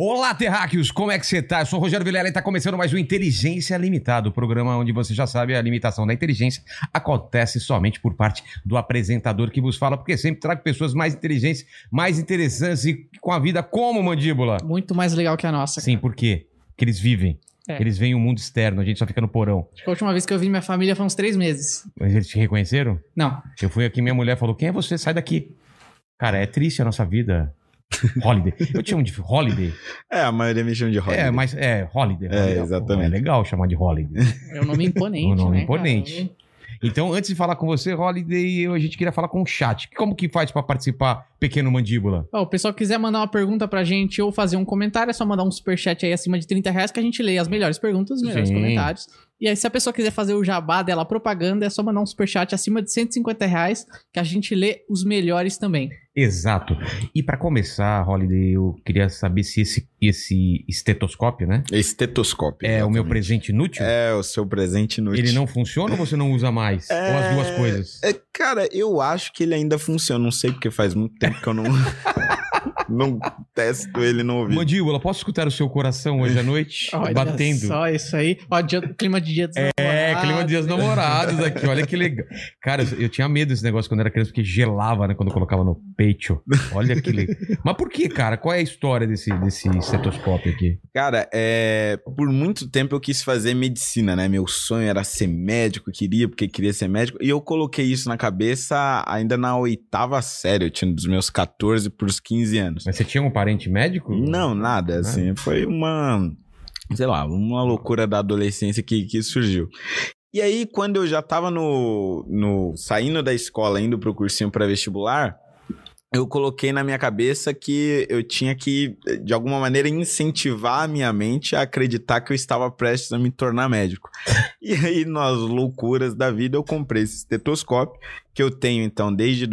Olá, terráqueos! Como é que você tá? Eu sou o Rogério Vilela e tá começando mais um Inteligência Limitada, o programa onde você já sabe a limitação da inteligência acontece somente por parte do apresentador que vos fala, porque sempre trago pessoas mais inteligentes, mais interessantes e com a vida como mandíbula. Muito mais legal que a nossa. Sim, por quê? Porque eles vivem. É. Eles veem o mundo externo, a gente só fica no porão. Acho que a última vez que eu vi minha família foi uns três meses. Mas eles te reconheceram? Não. Eu fui aqui, minha mulher falou: Quem é você? Sai daqui. Cara, é triste a nossa vida. Holiday. Eu te chamo de Holiday. É, a maioria me chama de Holiday. É, mas é Holiday. É, Holiday. exatamente. É legal chamar de Holiday. É um nome imponente. Um nome né, imponente. cara? Então, antes de falar com você, Holiday, eu- a gente queria falar com o chat. Como que faz pra participar, pequeno mandíbula? Ó, o pessoal que quiser mandar uma pergunta pra gente ou fazer um comentário, é só mandar um superchat aí acima de 30 reais que a gente lê as melhores perguntas, os melhores Sim. comentários. E aí, se a pessoa quiser fazer o jabá dela, a propaganda, é só mandar um superchat acima de 150 reais que a gente lê os melhores também. Exato. E pra começar, Holiday, eu queria saber se esse, esse estetoscópio, né? Estetoscópio. É o meu exatamente. presente inútil? É o seu presente inútil. Ele não funciona ou você não usa mais? É- Ou as duas coisas? É, cara, eu acho que ele ainda funciona. Não sei porque faz muito tempo que eu não. não testo ele no ouvido. Mandíbula, posso escutar o seu coração hoje à noite? Olha batendo. só isso aí. Ó, dia- clima de dia dos É, namorados. clima de dias namorados aqui, olha que legal. Cara, eu, eu tinha medo desse negócio quando era criança, porque gelava, né, quando eu colocava no peito. Olha que legal. Mas por que, cara? Qual é a história desse, desse estetoscópio aqui? Cara, é, por muito tempo eu quis fazer medicina, né? Meu sonho era ser médico, queria, porque queria ser médico. E eu coloquei isso na cabeça ainda na oitava série. Eu tinha dos meus 14 pros 15 anos. Mas você tinha um parente médico? Não, nada, assim, foi uma, sei lá, uma loucura da adolescência que, que surgiu. E aí, quando eu já tava no, no saindo da escola, indo pro cursinho pré-vestibular, eu coloquei na minha cabeça que eu tinha que, de alguma maneira, incentivar a minha mente a acreditar que eu estava prestes a me tornar médico. E aí, nas loucuras da vida, eu comprei esse estetoscópio, que eu tenho, então, desde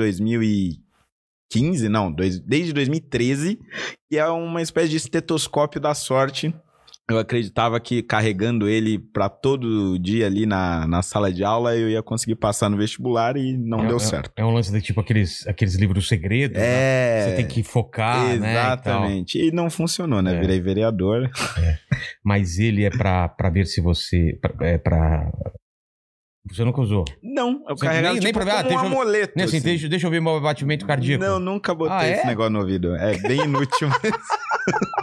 2015, não, dois- desde 2013, e é uma espécie de estetoscópio da sorte. Eu acreditava que carregando ele pra todo dia ali na, na sala de aula eu ia conseguir passar no vestibular e não É- deu é- certo. É um lance de tipo aqueles, aqueles livros segredos. né? É. Você tem que focar, né? e. Exatamente. E, não funcionou, né? É. Virei vereador. Mas ele é pra, pra ver se você. pra- é. Você nunca usou. Não, eu Você carregava nem- nem tipo, pra ver, ah, como deixa um eu- amuleto. Né, assim, assim. deixa, deixa eu ver meu batimento cardíaco. Não, nunca botei Ah, é? esse negócio no ouvido. É bem inútil.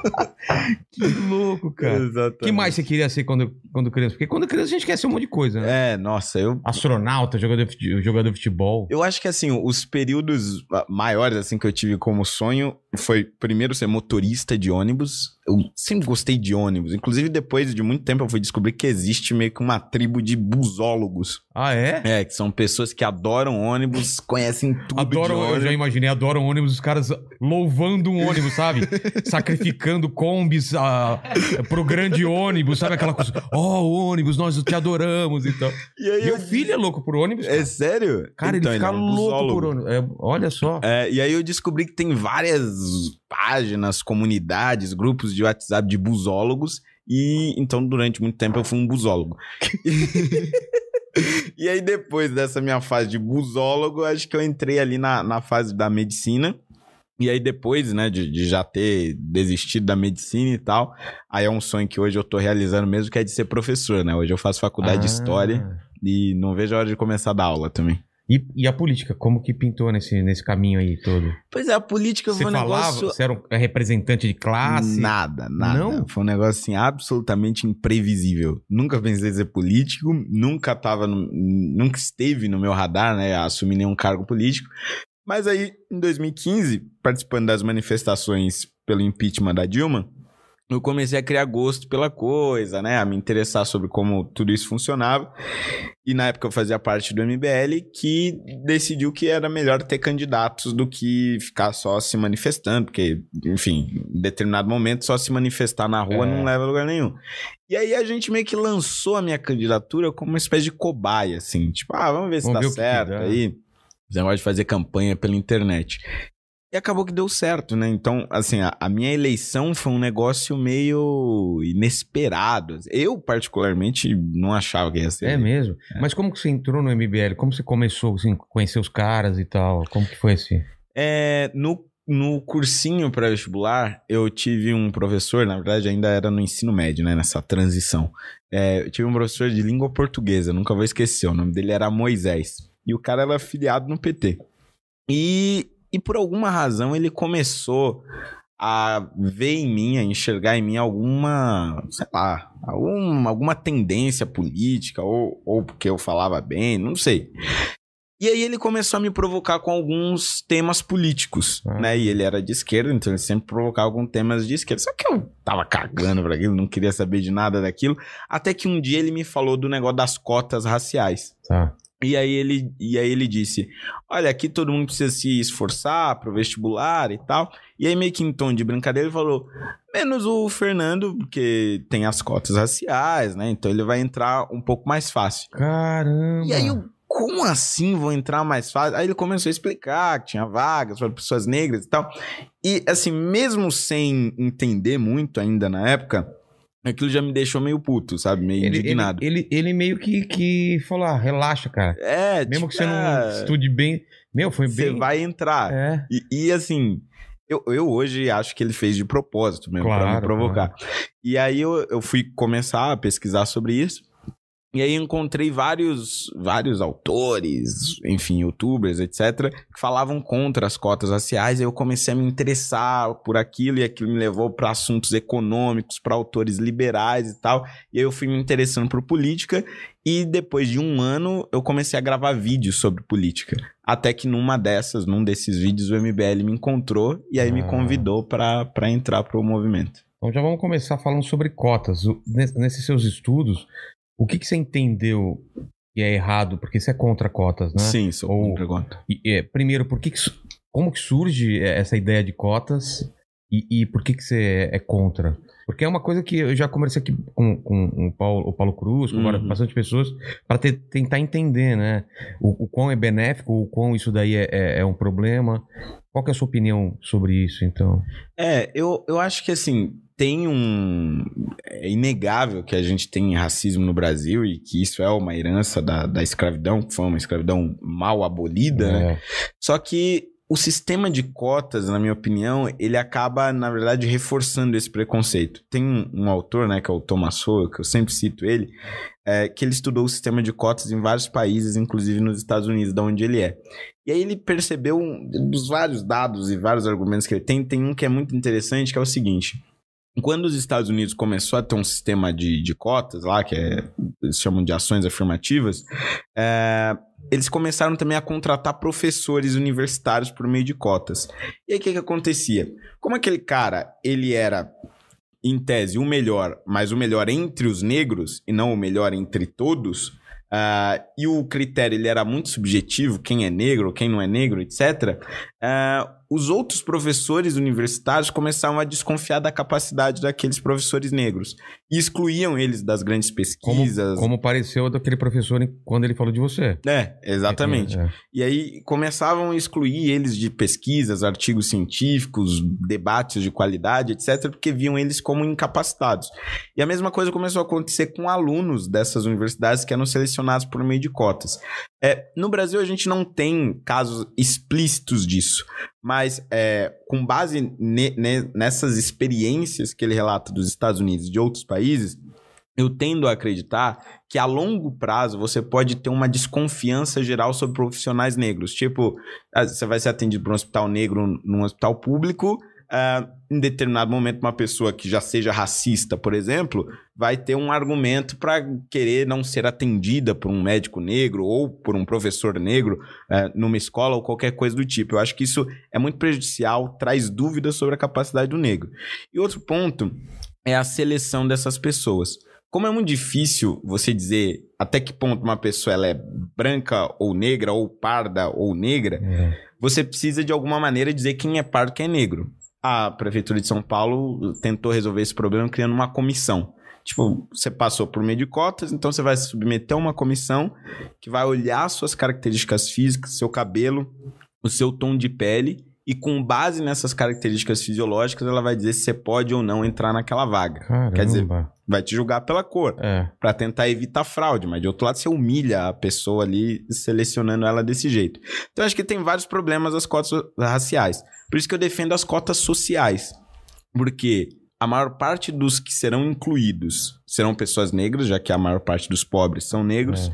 Que louco, cara. O Exatamente. que mais você queria ser quando, quando criança? Porque quando criança a gente quer ser um monte de coisa, né? É, nossa, eu Astronauta, jogador, de jogador de futebol. Eu acho que assim, os períodos maiores assim que eu tive como sonho foi primeiro ser motorista de ônibus. Eu sempre gostei de ônibus. Inclusive depois de muito tempo eu fui descobrir que existe meio que uma tribo de busólogos. Ah, é? É, que são pessoas que adoram ônibus, conhecem tudo de Adoram, eu ônibus. já imaginei, adoram ônibus, os caras louvando um ônibus, sabe? Sacrificando combis ah, pro grande ônibus, sabe? Aquela coisa, ó, ônibus, nós te adoramos e tal. E Meu eu- filho é louco por ônibus. É sério? Cara, Então, ele fica é um louco busólogo. por ônibus. É, olha só. É, e aí eu descobri que tem várias páginas, comunidades, grupos de WhatsApp de busólogos. E então, durante muito tempo, eu fui um busólogo. e aí, depois dessa minha fase de busólogo, acho que eu entrei ali na, na fase da medicina. E aí, depois, né, de, de já ter desistido da medicina e tal, aí é um sonho que hoje eu tô realizando mesmo, que é de ser professor, né? Hoje eu faço faculdade de Ah. História e não vejo a hora de começar a dar aula também. E, e a política, como que pintou nesse, nesse caminho aí todo? Pois é, a política Você foi um falava, negócio... você era um representante de classe? Nada, nada. Não? Foi um negócio assim absolutamente imprevisível. Nunca pensei em ser político, nunca tava no- nunca esteve no meu radar, né, assumir nenhum cargo político. Mas aí, em 2015, participando das manifestações pelo impeachment da Dilma, eu comecei a criar gosto pela coisa, né? A me interessar sobre como tudo isso funcionava. E na época eu fazia parte do MBL, que decidiu que era melhor ter candidatos do que ficar só se manifestando, porque, enfim, em determinado momento só se manifestar na rua É. não leva a lugar nenhum. E aí a gente meio que lançou a minha candidatura como uma espécie de cobaia, assim, tipo, ah, vamos ver se Vamos dá certo aí. Esse negócio de fazer campanha pela internet. E acabou que deu certo, né? Então, assim, a, a, minha eleição foi um negócio meio inesperado. Eu, particularmente, não achava que ia ser. É mesmo? É. Mas como que você entrou no MBL? Como você começou, assim, conhecer os caras e tal? Como que foi assim? É, no, no cursinho pré-vestibular, eu tive um professor, na verdade ainda era no ensino médio, né? Nessa transição. É, eu tive um professor de língua portuguesa, nunca vou esquecer. O nome dele era Moisés. E o cara era afiliado no PT. E e por alguma razão ele começou a ver em mim, a enxergar em mim alguma, sei lá, alguma, alguma tendência política, ou, ou porque eu falava bem, não sei. E aí ele começou a me provocar com alguns temas políticos, ah. né? E ele era de esquerda, então ele sempre provocava alguns temas de esquerda. Só que eu tava cagando pra aquilo, não queria saber de nada daquilo. Até que um dia ele me falou do negócio das cotas raciais. Tá. E aí ele, e aí ele disse: Olha, aqui todo mundo precisa se esforçar pro vestibular e tal. E aí, meio que em tom de brincadeira, ele falou: menos o Fernando, porque tem as cotas raciais, né? Então ele vai entrar um pouco mais fácil. Caramba! E aí eu. Como assim vou entrar mais fácil? Aí ele começou a explicar que tinha vagas para pessoas negras e tal. E assim, mesmo sem entender muito ainda na época, Aquilo já me deixou meio puto, sabe? Meio ele, indignado. Ele, ele, ele, meio que, que falou: ah, relaxa, cara. É, Mesmo tipo, que você não estude bem. Meu, foi bem. Você vai entrar. É. E, e, assim, eu, eu hoje acho que ele fez de propósito mesmo, claro, pra me provocar. Claro. E aí eu, eu fui começar a pesquisar sobre isso. E aí encontrei vários, vários autores, enfim, youtubers, etc., que falavam contra as cotas raciais. E eu comecei a me interessar por aquilo, e aquilo me levou para assuntos econômicos, para autores liberais e tal. E aí eu fui me interessando por política. E depois de um ano, eu comecei a gravar vídeos sobre política. Até que numa dessas, num desses vídeos, o MBL me encontrou e aí ah. me convidou para entrar para o movimento. Então já vamos começar falando sobre cotas. Nesses seus estudos, o que, que você entendeu que é errado? Porque você é contra cotas, né? Sim, sou Ou, contra cotas. É, primeiro, por que, que como que surge essa ideia de cotas e, e por que, que você é contra? Porque é uma coisa que eu já conversei aqui com, com o, Paulo, o Paulo Cruz, com uhum. bastante pessoas, para tentar entender, né? O, o quão é benéfico, o quão isso daí é, é, é, um problema. Qual que é a sua opinião sobre isso, então? É, eu, eu acho que assim, tem um. É inegável que a gente tem racismo no Brasil e que isso é uma herança da, da escravidão, que foi uma escravidão mal abolida, né? é. né? Só que o sistema de cotas, na minha opinião, ele acaba, na verdade, reforçando esse preconceito. Tem um, um autor, né, que é o Thomas Sowell, que eu sempre cito ele, é, que ele estudou o sistema de cotas em vários países, inclusive nos Estados Unidos, da onde ele é. E aí ele percebeu, dos vários dados e vários argumentos que ele tem, tem um que é muito interessante, que é o seguinte quando os Estados Unidos começou a ter um sistema de, de cotas lá, que é, eles chamam de ações afirmativas, é, eles começaram também a contratar professores universitários por meio de cotas. E aí o que, que acontecia? Como aquele cara, ele era, em tese, o melhor, mas o melhor entre os negros e não o melhor entre todos, uh, e o critério ele era muito subjetivo, quem é negro, quem não é negro, etc., uh, os outros professores universitários começavam a desconfiar da capacidade daqueles professores negros e excluíam eles das grandes pesquisas. Como, como pareceu daquele professor quando ele falou de você. É, exatamente. É, é. E aí começavam a excluir eles de pesquisas, artigos científicos, debates de qualidade, etc., porque viam eles como incapacitados. E a mesma coisa começou a acontecer com alunos dessas universidades que eram selecionados por meio de cotas. É, no Brasil, a gente não tem casos explícitos disso, mas é, com base ne, ne, nessas experiências que ele relata dos Estados Unidos e de outros países, eu tendo a acreditar que a longo prazo você pode ter uma desconfiança geral sobre profissionais negros. Tipo, ah, você vai ser atendido por um hospital negro num hospital público, uh, em determinado momento, uma pessoa que já seja racista, por exemplo, vai ter um argumento para querer não ser atendida por um médico negro ou por um professor negro uh, numa escola ou qualquer coisa do tipo. Eu acho que isso é muito prejudicial, traz dúvidas sobre a capacidade do negro. E outro ponto é a seleção dessas pessoas. Como é muito difícil você dizer até que ponto uma pessoa ela é branca ou negra, ou parda ou negra, é. você precisa de alguma maneira dizer quem é pardo e quem é negro a Prefeitura de São Paulo tentou resolver esse problema criando uma comissão. Tipo, você passou por meio de cotas, então você vai se submeter a uma comissão que vai olhar suas características físicas, seu cabelo, o seu tom de pele e com base nessas características fisiológicas, ela vai dizer se você pode ou não entrar naquela vaga. Caramba. Quer dizer, vai te julgar pela cor, É. Pra tentar evitar fraude, mas de outro lado você humilha a pessoa ali selecionando ela desse jeito. Então acho que tem vários problemas as cotas raciais. Por isso que eu defendo as cotas sociais. Porque a maior parte dos que serão incluídos serão pessoas negras, já que a maior parte dos pobres são negros, É.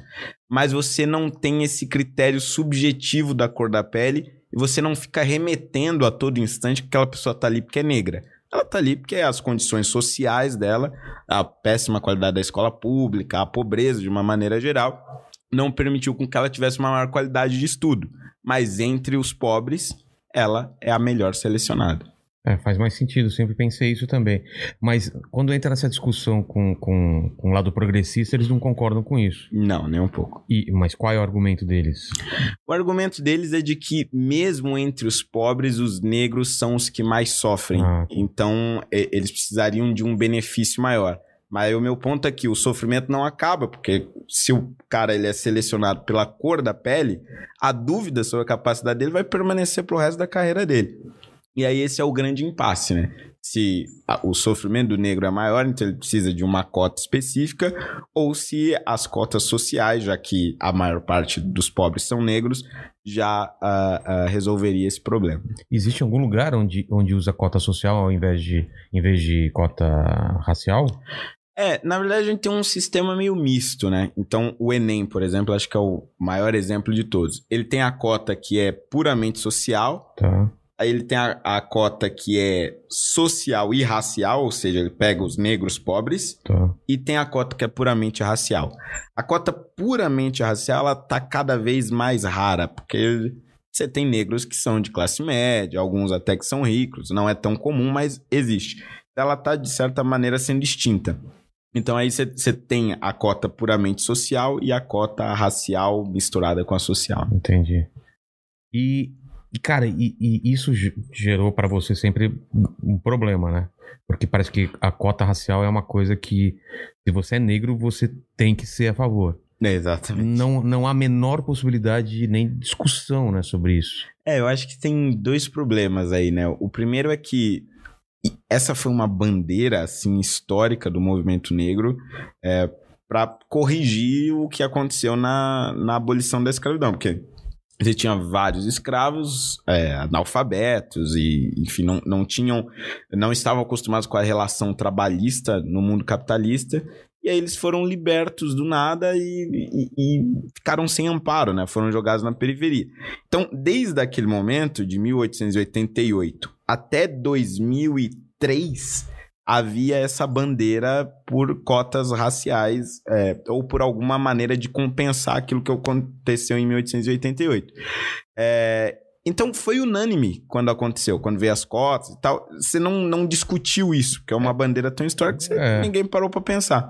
mas você não tem esse critério subjetivo da cor da pele e você não fica remetendo a todo instante que aquela pessoa tá ali porque é negra. Ela tá ali porque as condições sociais dela, a péssima qualidade da escola pública, a pobreza de uma maneira geral, não permitiu com que ela tivesse uma maior qualidade de estudo. Mas entre os pobres, ela é a melhor selecionada. É, faz mais sentido, sempre pensei isso também. Mas quando entra nessa discussão com, com, com o lado progressista, eles não concordam com isso. Não, nem um pouco. E, mas qual é o argumento deles? O argumento deles é de que, mesmo entre os pobres, os negros são os que mais sofrem. Ah. Então, e- eles precisariam de um benefício maior. Mas o meu ponto é que o sofrimento não acaba, porque se o cara ele é selecionado pela cor da pele, a dúvida sobre a capacidade dele vai permanecer pro resto da carreira dele. E aí esse é o grande impasse, né? Se o sofrimento do negro é maior, então ele precisa de uma cota específica, ou se as cotas sociais, já que a maior parte dos pobres são negros, já ah, ah, resolveria esse problema. Existe algum lugar onde, onde usa cota social ao invés de, em vez de cota racial? É, na verdade a gente tem um sistema meio misto, né? Então o Enem, por exemplo, acho que é o maior exemplo de todos. Ele tem a cota que é puramente social, Tá. Aí ele tem a, a cota que é social e racial, ou seja, ele pega os negros pobres, Tá. e tem a cota que é puramente racial. A cota puramente racial, ela tá cada vez mais rara, porque você tem negros que são de classe média, alguns até que são ricos, não é tão comum, mas existe. Ela tá, de certa maneira, sendo extinta. Então aí você você tem a cota puramente social e a cota racial misturada com a social. Entendi. E, e, cara, e, e isso ge- gerou pra você sempre um problema, né? Porque parece que a cota racial é uma coisa que, se você é negro, você tem que ser a favor. exatamente. Não, não há a menor possibilidade nem discussão né, sobre isso. É, eu acho que tem dois problemas aí, né? O primeiro é que essa foi uma bandeira, assim, histórica do movimento negro é, para corrigir o que aconteceu na, na abolição da escravidão, porque você tinha vários escravos é, analfabetos e, enfim, não, não tinham, não estavam acostumados com a relação trabalhista no mundo capitalista e aí eles foram libertos do nada e, e- e ficaram sem amparo, né? Foram jogados na periferia. Então, desde aquele momento, de 1888 até 2003, havia essa bandeira por cotas raciais é, ou por alguma maneira de compensar aquilo que aconteceu em 1888. É, então foi unânime quando aconteceu, quando veio as cotas e tal. Você não, não discutiu isso, porque é uma bandeira tão histórica que você- É. ninguém parou para pensar.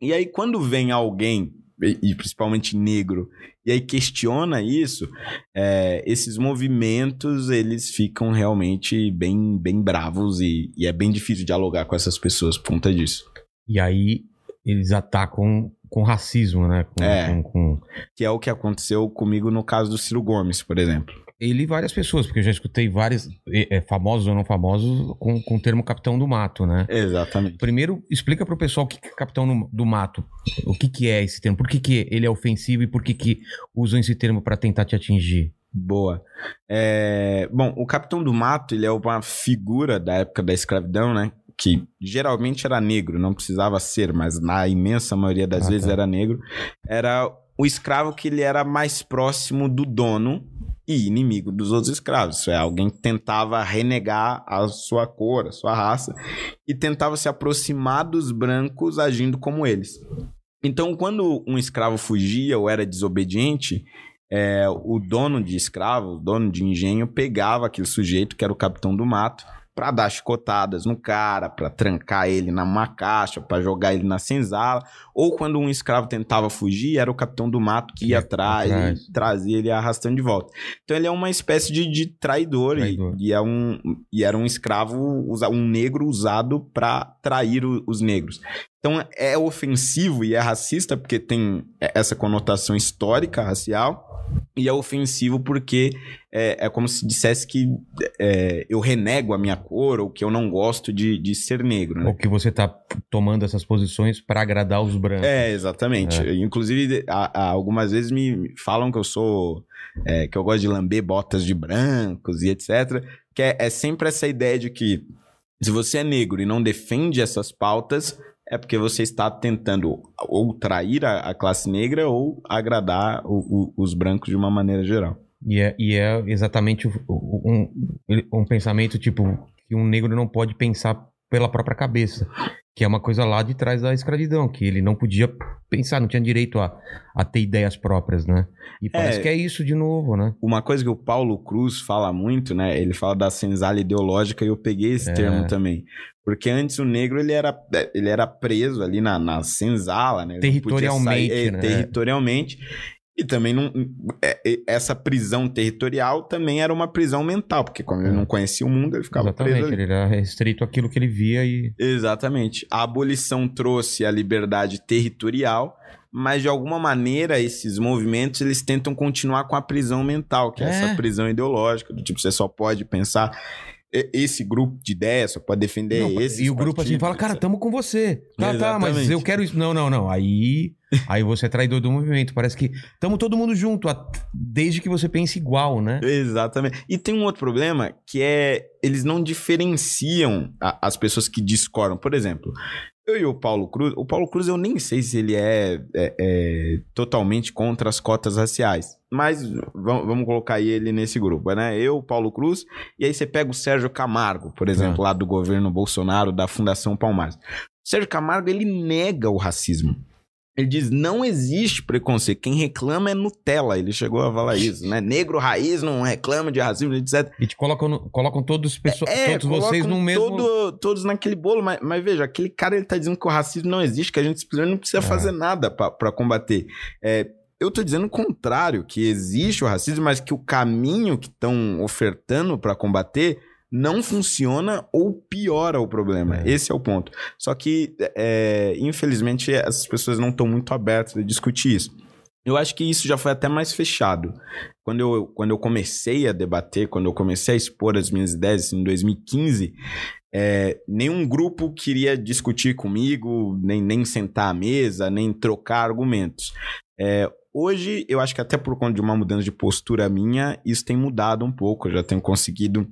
E aí, quando vem alguém, e, principalmente negro, e aí questiona isso, é, esses movimentos eles ficam realmente bem, bem bravos e, e é bem difícil dialogar com essas pessoas por conta disso. E aí eles atacam com racismo, né? Com, É. com- com- Que é o que aconteceu comigo no caso do Ciro Gomes, por exemplo. Ele e várias pessoas, porque eu já escutei vários, é, famosos ou não famosos, com, com o termo capitão do mato, né? Exatamente. Primeiro, explica pro pessoal o que é capitão do mato. O que, que é esse termo? Por que, que ele é ofensivo e por que, que usam esse termo pra tentar te atingir? Boa. É, Bom, o Capitão do Mato, ele é uma figura da época da escravidão, né? Que geralmente era negro, não precisava ser, mas na imensa maioria das Ah, vezes tá. era negro. Era o escravo que ele era mais próximo do dono e inimigo dos outros escravos. Isso é, alguém que tentava renegar a sua cor, a sua raça, e tentava se aproximar dos brancos agindo como eles. Então, quando um escravo fugia ou era desobediente, é, o dono de escravo, o dono de engenho, pegava aquele sujeito que era o capitão do mato para dar chicotadas no cara, para trancar ele numa caixa, para jogar ele na senzala, ou quando um escravo tentava fugir, era o capitão do mato que ia atrás atrás. e trazia ele arrastando de volta. Então ele é uma espécie de, de traidor, e- Traidor. E, é um, e era um escravo, um negro usado para trair o- os negros. Então é ofensivo e é racista porque tem essa conotação histórica racial. E é ofensivo porque é, é como se dissesse que é, eu renego a minha cor ou que eu não gosto de, de ser negro. Né? Ou que você tá tomando essas posições para agradar os brancos. É, exatamente. É. Inclusive, a, a, algumas vezes me falam que eu sou. É, que eu gosto de lamber botas de brancos e etc. Que é, é sempre essa ideia de que se você é negro e não defende essas pautas, é porque você está tentando ou trair a, a classe negra ou agradar o, o, os brancos de uma maneira geral. E é, e é exatamente um, um pensamento tipo que um negro não pode pensar pela própria cabeça. Que é uma coisa lá de trás da escravidão, que ele não podia pensar, não tinha direito a, a ter ideias próprias, né? E parece é, que é isso de novo, né? Uma coisa que o Paulo Cruz fala muito, né? Ele fala da senzala ideológica e eu peguei esse é. termo também. Porque antes o negro ele era, ele era preso ali na, na senzala, né? Territorialmente, sair, é, né? Territorialmente. E também não, é, essa prisão territorial também era uma prisão mental, porque como ele não conhecia o mundo, ele ficava Exatamente, preso. Ele era restrito àquilo que ele via e. Exatamente. A abolição trouxe a liberdade territorial, mas de alguma maneira esses movimentos eles tentam continuar com a prisão mental, que é, é essa prisão ideológica, do tipo, você só pode pensar esse grupo de ideias, só pode defender não, esse. E o grupo assim fala, cara, tamo com você. Tá, Exatamente. tá, mas eu quero isso. Não, não, não. Aí, aí você é traidor do movimento. Parece que tamo todo mundo junto, desde que você pense igual, né? Exatamente. E tem um outro problema que é eles não diferenciam a, as pessoas que discordam. Por exemplo, eu e o Paulo Cruz, o Paulo Cruz eu nem sei se ele é, é, é totalmente contra as cotas raciais, mas vamos, vamos, colocar ele nesse grupo, né? Eu, Paulo Cruz, e aí você pega o Sérgio Camargo, por exemplo, é. lá do governo Bolsonaro, da Fundação Palmares. O Sérgio Camargo, ele nega o racismo. Ele diz: não existe preconceito. Quem reclama é Nutella. Ele chegou a falar isso, né? Negro raiz não reclama de racismo, etc. E te colocam, colocam todos, pessoas, é, todos vocês no mesmo. Todo, todos naquele bolo. Mas, mas, veja, aquele cara ele tá dizendo que o racismo não existe, que a gente simplesmente não precisa é. fazer nada para combater. É, eu tô dizendo o contrário, que existe o racismo, mas que o caminho que estão ofertando para combater não funciona ou piora o problema. É. Esse é o ponto. Só que, é, infelizmente, essas pessoas não estão muito abertas a discutir isso. Eu acho que isso já foi até mais fechado. Quando eu, quando eu comecei a debater, quando eu comecei a expor as minhas ideias assim, em 2015, é, nenhum grupo queria discutir comigo, nem, nem sentar à mesa, nem trocar argumentos. É, hoje, eu acho que até por conta de uma mudança de postura minha, isso tem mudado um pouco. Eu já tenho conseguido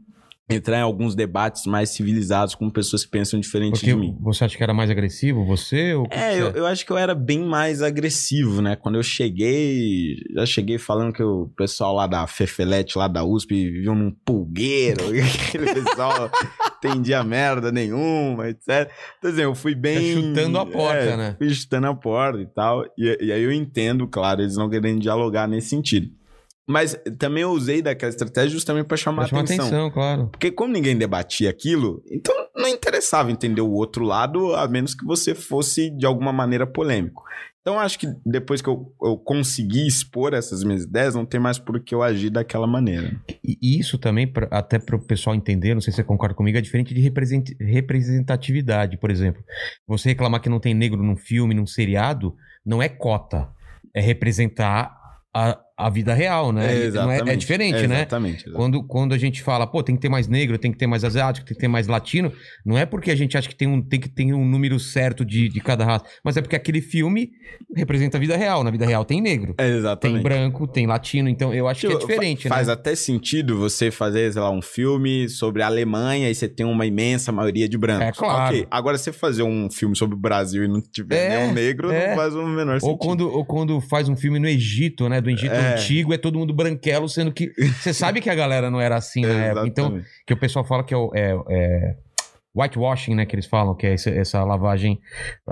entrar em alguns debates mais civilizados com pessoas que pensam diferente Porque de mim. Você acha que era mais agressivo, você? Ou é, eu, eu, acho que eu era bem mais agressivo, né? Quando eu cheguei, já cheguei falando que o pessoal lá da Fefelete, lá da USP, viviam num pulgueiro, aquele pessoal entendia merda nenhuma, etc. Então, assim, eu fui bem... Tá chutando a porta, é, né? Fui chutando a porta e tal. E, e aí eu entendo, claro, eles não querem dialogar nesse sentido. Mas também eu usei daquela estratégia justamente para chamar, chamar atenção. atenção. claro. Porque como ninguém debatia aquilo, então não interessava entender o outro lado, a menos que você fosse de alguma maneira polêmico. Então acho que depois que eu, eu consegui expor essas minhas ideias, não tem mais por que eu agir daquela maneira. E isso também, pra, até para o pessoal entender, não sei se você concorda comigo, é diferente de representatividade, por exemplo. Você reclamar que não tem negro num filme, num seriado, não é cota. É representar a, a vida real, né? É, exatamente. É, é, diferente, é, né? Exatamente, Quando, quando a gente fala, pô, tem que ter mais negro, tem que ter mais asiático, tem que ter mais latino, não é porque a gente acha que tem, um, tem que ter um número certo de, de cada raça, mas é porque aquele filme representa a vida real. Na vida real tem negro. É, exatamente. Tem branco, tem latino, então eu acho tipo, que é diferente, fa né? Faz até sentido você fazer, sei lá, um filme sobre a Alemanha e você tem uma imensa maioria de brancos. É, claro. Agora você fazer um filme sobre o Brasil e não tiver é, nenhum negro, é. não faz o menor ou sentido. Quando, ou quando faz um filme no Egito, né? Do Egito é. Antigo, é todo mundo branquelo, sendo que você sabe que a galera não era assim na época. Então, que o pessoal fala que é, é, é whitewashing, né, que eles falam, que é essa, essa lavagem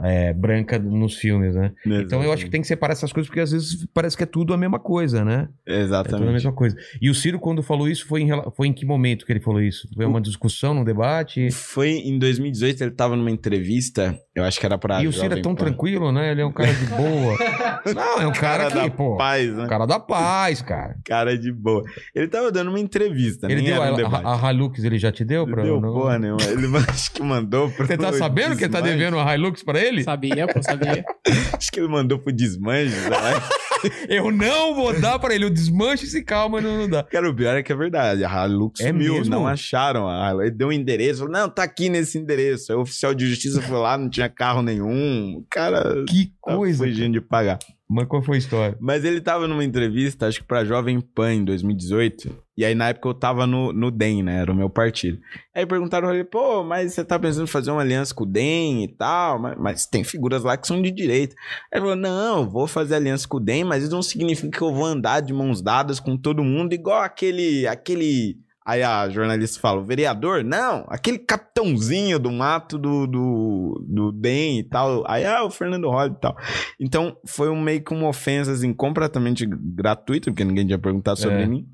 é, branca nos filmes, né? Exatamente. Então eu acho que tem que separar essas coisas, porque às vezes parece que é tudo a mesma coisa, né? Exatamente. É tudo a mesma coisa. E o Ciro, quando falou isso, foi em, foi em que momento que ele falou isso? Foi uma discussão, num debate? Foi em 2018, ele estava numa entrevista, eu acho que era pra... E o Ciro é tão tranquilo, né? Ele é um cara de boa. Não, é um cara, cara que, pô... paz, né? Cara da paz, cara. Cara de boa. Ele tava dando uma entrevista, ele deu a, um a, a Hilux, ele já te deu? Pra, deu não... porra nenhuma. Ele... Acho que mandou pro. Você tá sabendo que ele tá devendo a Hilux pra ele? Sabia, pô, sabia. Acho que ele mandou pro desmanche. Eu não vou dar pra ele. Eu desmanche esse calma, não, não dá. Cara, o pior é que é verdade. A Hilux É sumiu, mesmo? não acharam. a Hilux. Ele deu um endereço, falou, não, tá aqui nesse endereço. Aí o oficial de justiça foi lá, não tinha carro nenhum. O cara Que tá coisa. fugindo de pagar. Mas qual foi a história? Mas ele tava numa entrevista, acho que pra Jovem Pan em 2018. E aí, na época, eu tava no, no DEM, né? Era o meu partido. Aí perguntaram ele, pô, mas você tá pensando em fazer uma aliança com o DEM e tal? Mas, mas tem figuras lá que são de direita. Aí ele falou, não, vou fazer aliança com o DEM, mas isso não significa que eu vou andar de mãos dadas com todo mundo, igual aquele... aquele... Aí a jornalista fala, o vereador? Não, aquele capitãozinho do mato do, do, do DEM e tal. Aí, ah, o Fernando Holly e tal. Então, foi um, meio que uma ofensa, assim, completamente gratuita, porque ninguém tinha perguntado sobre É. mim.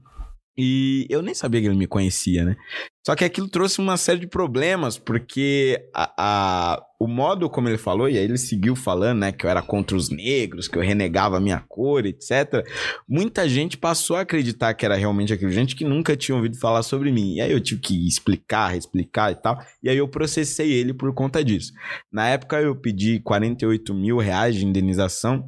E eu nem sabia que ele me conhecia, né? Só que aquilo trouxe uma série de problemas, porque a, a- o modo como ele falou, e aí ele seguiu falando, né, que eu era contra os negros, que eu renegava a minha cor, etc. Muita gente passou a acreditar que era realmente aquilo, gente que nunca tinha ouvido falar sobre mim. E aí eu tive que explicar, explicar e tal. E aí eu processei ele por conta disso. Na época eu pedi 48 mil reais de indenização.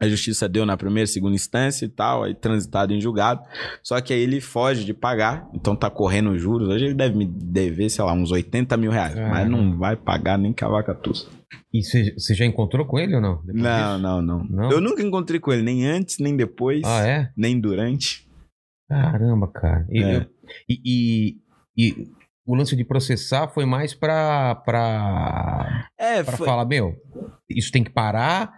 A justiça deu na primeira e segunda instância e tal, aí transitado em julgado. Só que aí ele foge de pagar, então tá correndo juros. Hoje ele deve me dever, sei lá, uns 80 mil reais. Mas Caramba. não vai pagar nem cavaca tussa. E você já encontrou com ele ou não? Não, não, não, Não? Eu nunca encontrei com ele, nem antes, nem depois, Ah, é? nem durante. Caramba, cara. E, É. eu- e, e- e o lance de processar foi mais pra, pra, É, pra foi- falar, meu, isso tem que parar.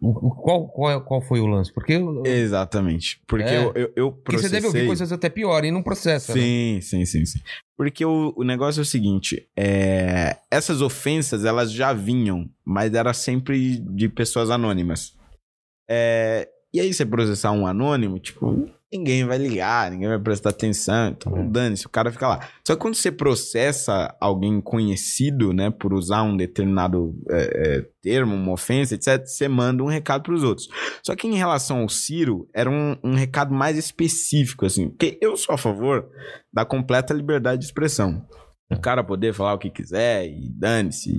Qual, qual, qual foi o lance? Porque, eu- Exatamente. Porque É. eu, eu, eu porque você deve ouvir processei- coisas até piores e não processa. né? Sim, sim, sim, sim. Porque o, o negócio é o seguinte: é, essas ofensas elas já vinham, mas era sempre de pessoas anônimas. É, e aí, você processar um anônimo, tipo, ninguém vai ligar, ninguém vai prestar atenção, então É. dane-se, o cara fica lá. Só que quando você processa alguém conhecido, né, por usar um determinado é, é, termo, uma ofensa, etc., você manda um recado pros outros. Só que em relação ao Ciro, era um, um recado mais específico, assim, porque eu sou a favor da completa liberdade de expressão. O cara poder falar o que quiser e dane-se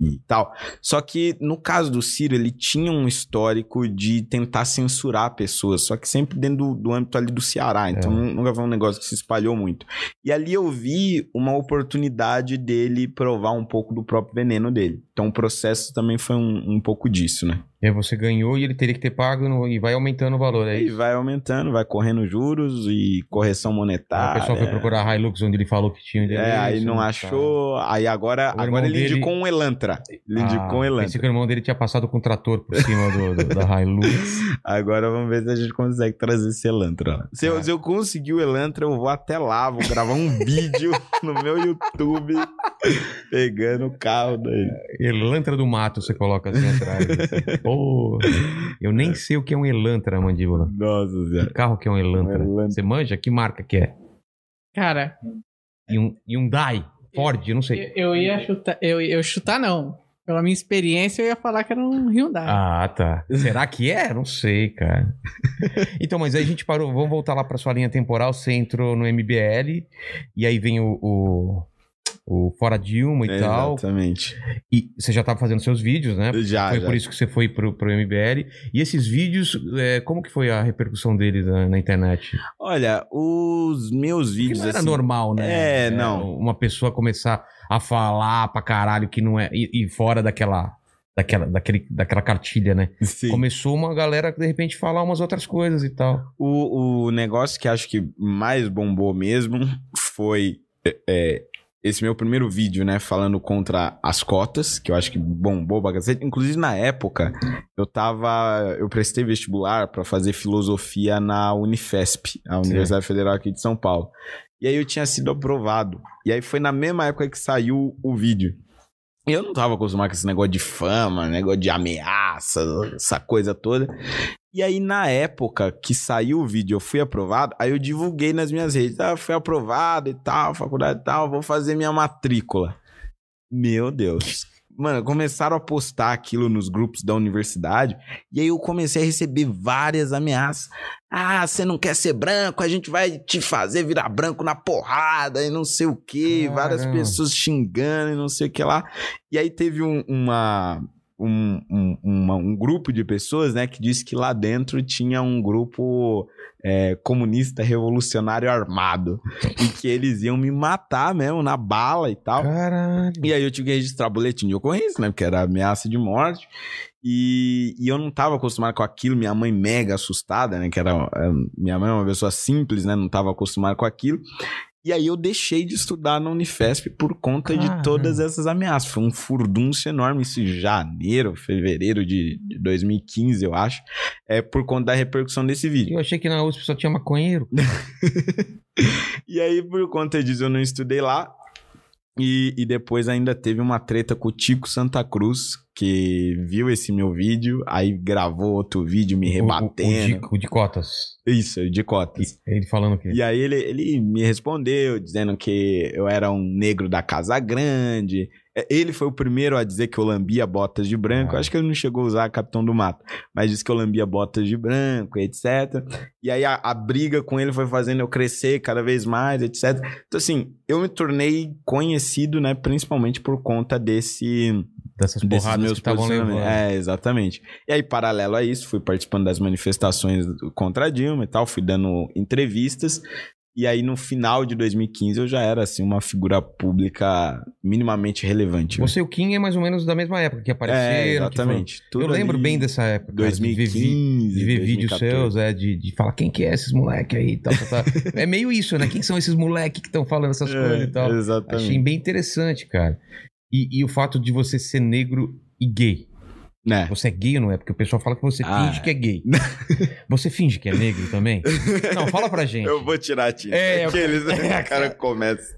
e, e tal. Só que no caso do Ciro, ele tinha um histórico de tentar censurar pessoas, só que sempre dentro do, do âmbito ali do Ceará. Então É. nu- nunca foi um negócio que se espalhou muito. E ali eu vi uma oportunidade dele provar um pouco do próprio veneno dele. Então o processo também foi um, um pouco disso, né? E aí você ganhou e ele teria que ter pago no- e vai aumentando o valor. É E vai aumentando, vai correndo juros e correção Aí monetária. o pessoal foi procurar a Hilux onde ele falou que tinha É, aí não tá. achou. Aí agora, O agora ele dele- indicou um Elantra. Ele Ah, indicou um pensei Elantra. que o irmão dele tinha passado com o trator por cima do, do- da Hilux. Agora vamos ver se a gente consegue trazer esse Elantra. Se, eu, É. se eu conseguir o Elantra, eu vou até lá, vou gravar um vídeo no meu YouTube pegando o carro dele. Elantra do mato, você coloca assim atrás. assim. Pô, eu nem sei o que é um Elantra, mandíbula. Nossa Que carro que é um Elantra? Um Elantra. Você manja? Que marca que é? Cara, E um Hyundai? Ford? Eu não sei. eu, eu ia chutar. Eu, eu chutar, não. Pela minha experiência, eu ia falar que era um Hyundai. Ah, tá. Será que é? Não sei, cara. Então, mas aí a gente parou. Vamos voltar lá pra sua linha temporal. Você entrou no MBL. E aí vem o, o, o Fora Dilma e tal. Exatamente. E você já tava fazendo seus vídeos, né? Já, Foi já. por isso que você foi pro, pro MBL. E esses vídeos, é, como que foi a repercussão deles na, na internet? Olha, os meus Porque vídeos. não era assim, normal, né? É, não. Uma pessoa começar a falar pra caralho que não é. E, e fora daquela. Daquela, daquele, daquela cartilha, né? sim. Começou uma galera, de repente, falar umas outras coisas e tal. O, o negócio que acho que mais bombou mesmo foi é, é, esse meu primeiro vídeo, né? Falando contra as cotas, que eu acho que bombou pra cacete. Inclusive, na época, eu tava. Eu prestei vestibular pra fazer filosofia na Unifesp, a Universidade Federal aqui de São Paulo. E aí eu tinha sido aprovado. E aí foi na mesma época que saiu o vídeo. E eu não tava acostumado com esse negócio de fama, negócio de ameaça, essa coisa toda. E aí, na época que saiu o vídeo, eu fui aprovado, aí eu divulguei nas minhas redes. Ah, fui aprovado e tal, faculdade e tal, vou fazer minha matrícula. Meu Deus. mano, começaram a postar aquilo nos grupos da universidade. E aí eu comecei a receber várias ameaças. Ah, você não quer ser branco? A gente vai te fazer virar branco na porrada e não sei o quê. Caramba. Várias pessoas xingando e não sei o que lá. E aí teve um- uma. Um, um, uma- um grupo de pessoas, né, que disse que lá dentro tinha um grupo é, comunista revolucionário armado e que eles iam me matar mesmo na bala e tal. Caralho. E aí eu tive que registrar boletim de ocorrência, né? Porque era ameaça de morte. E, e eu não tava acostumado com aquilo, minha mãe mega assustada, né? Que era. é, Minha mãe é uma pessoa simples, né? Não tava acostumado com aquilo. E aí eu deixei de estudar na Unifesp por conta Caramba. de todas essas ameaças. Foi um furdúncio enorme isso em janeiro, fevereiro de, de 2015, eu acho. É por conta da repercussão desse vídeo. Eu achei que na USP só tinha maconheiro. E aí, por conta disso, eu não estudei lá. E, e depois ainda teve uma treta com o Tico Santa Cruz, que viu esse meu vídeo, aí gravou outro vídeo me O, o, rebatendo. de, o de cotas. Isso, de cotas. Ele falando que. E aí ele, ele me respondeu, dizendo que eu era um negro da Casa Grande. É, Ele foi o primeiro a dizer que eu lambia botas de branco. Ah. Acho que ele não chegou a usar Capitão do Mato, mas disse que eu lambia botas de branco, etc. E aí a, a briga com ele foi fazendo eu crescer cada vez mais, etc. Então, assim, eu me tornei conhecido, né, principalmente por conta desse Dessas porradas meus que estavam levando. É, exatamente. E aí, paralelo a isso, fui participando das manifestações contra a Dilma e tal, fui dando entrevistas. E aí, no final de 2015, eu já era, assim, uma figura pública minimamente relevante. né? Você e o Kim é mais ou menos da mesma época que apareceram. é, que exatamente. foram- Tudo Eu lembro bem dessa época. cara, de ver vi- 2015, De ver vídeos 2014. seus, é, de, de falar quem que é esses moleque aí e tal, tal, tal. É meio isso, né? Quem são esses moleque que estão falando essas coisas e tal. É, exatamente. Achei bem interessante, cara. E, e o fato de você ser negro e gay. Né? Você é gay ou não é? Porque o pessoal fala que você Ah, finge que é gay. você finge que é negro também? Não, fala pra gente. Eu vou tirar a tinta. É, eu- Aqueles? É, o cara começa.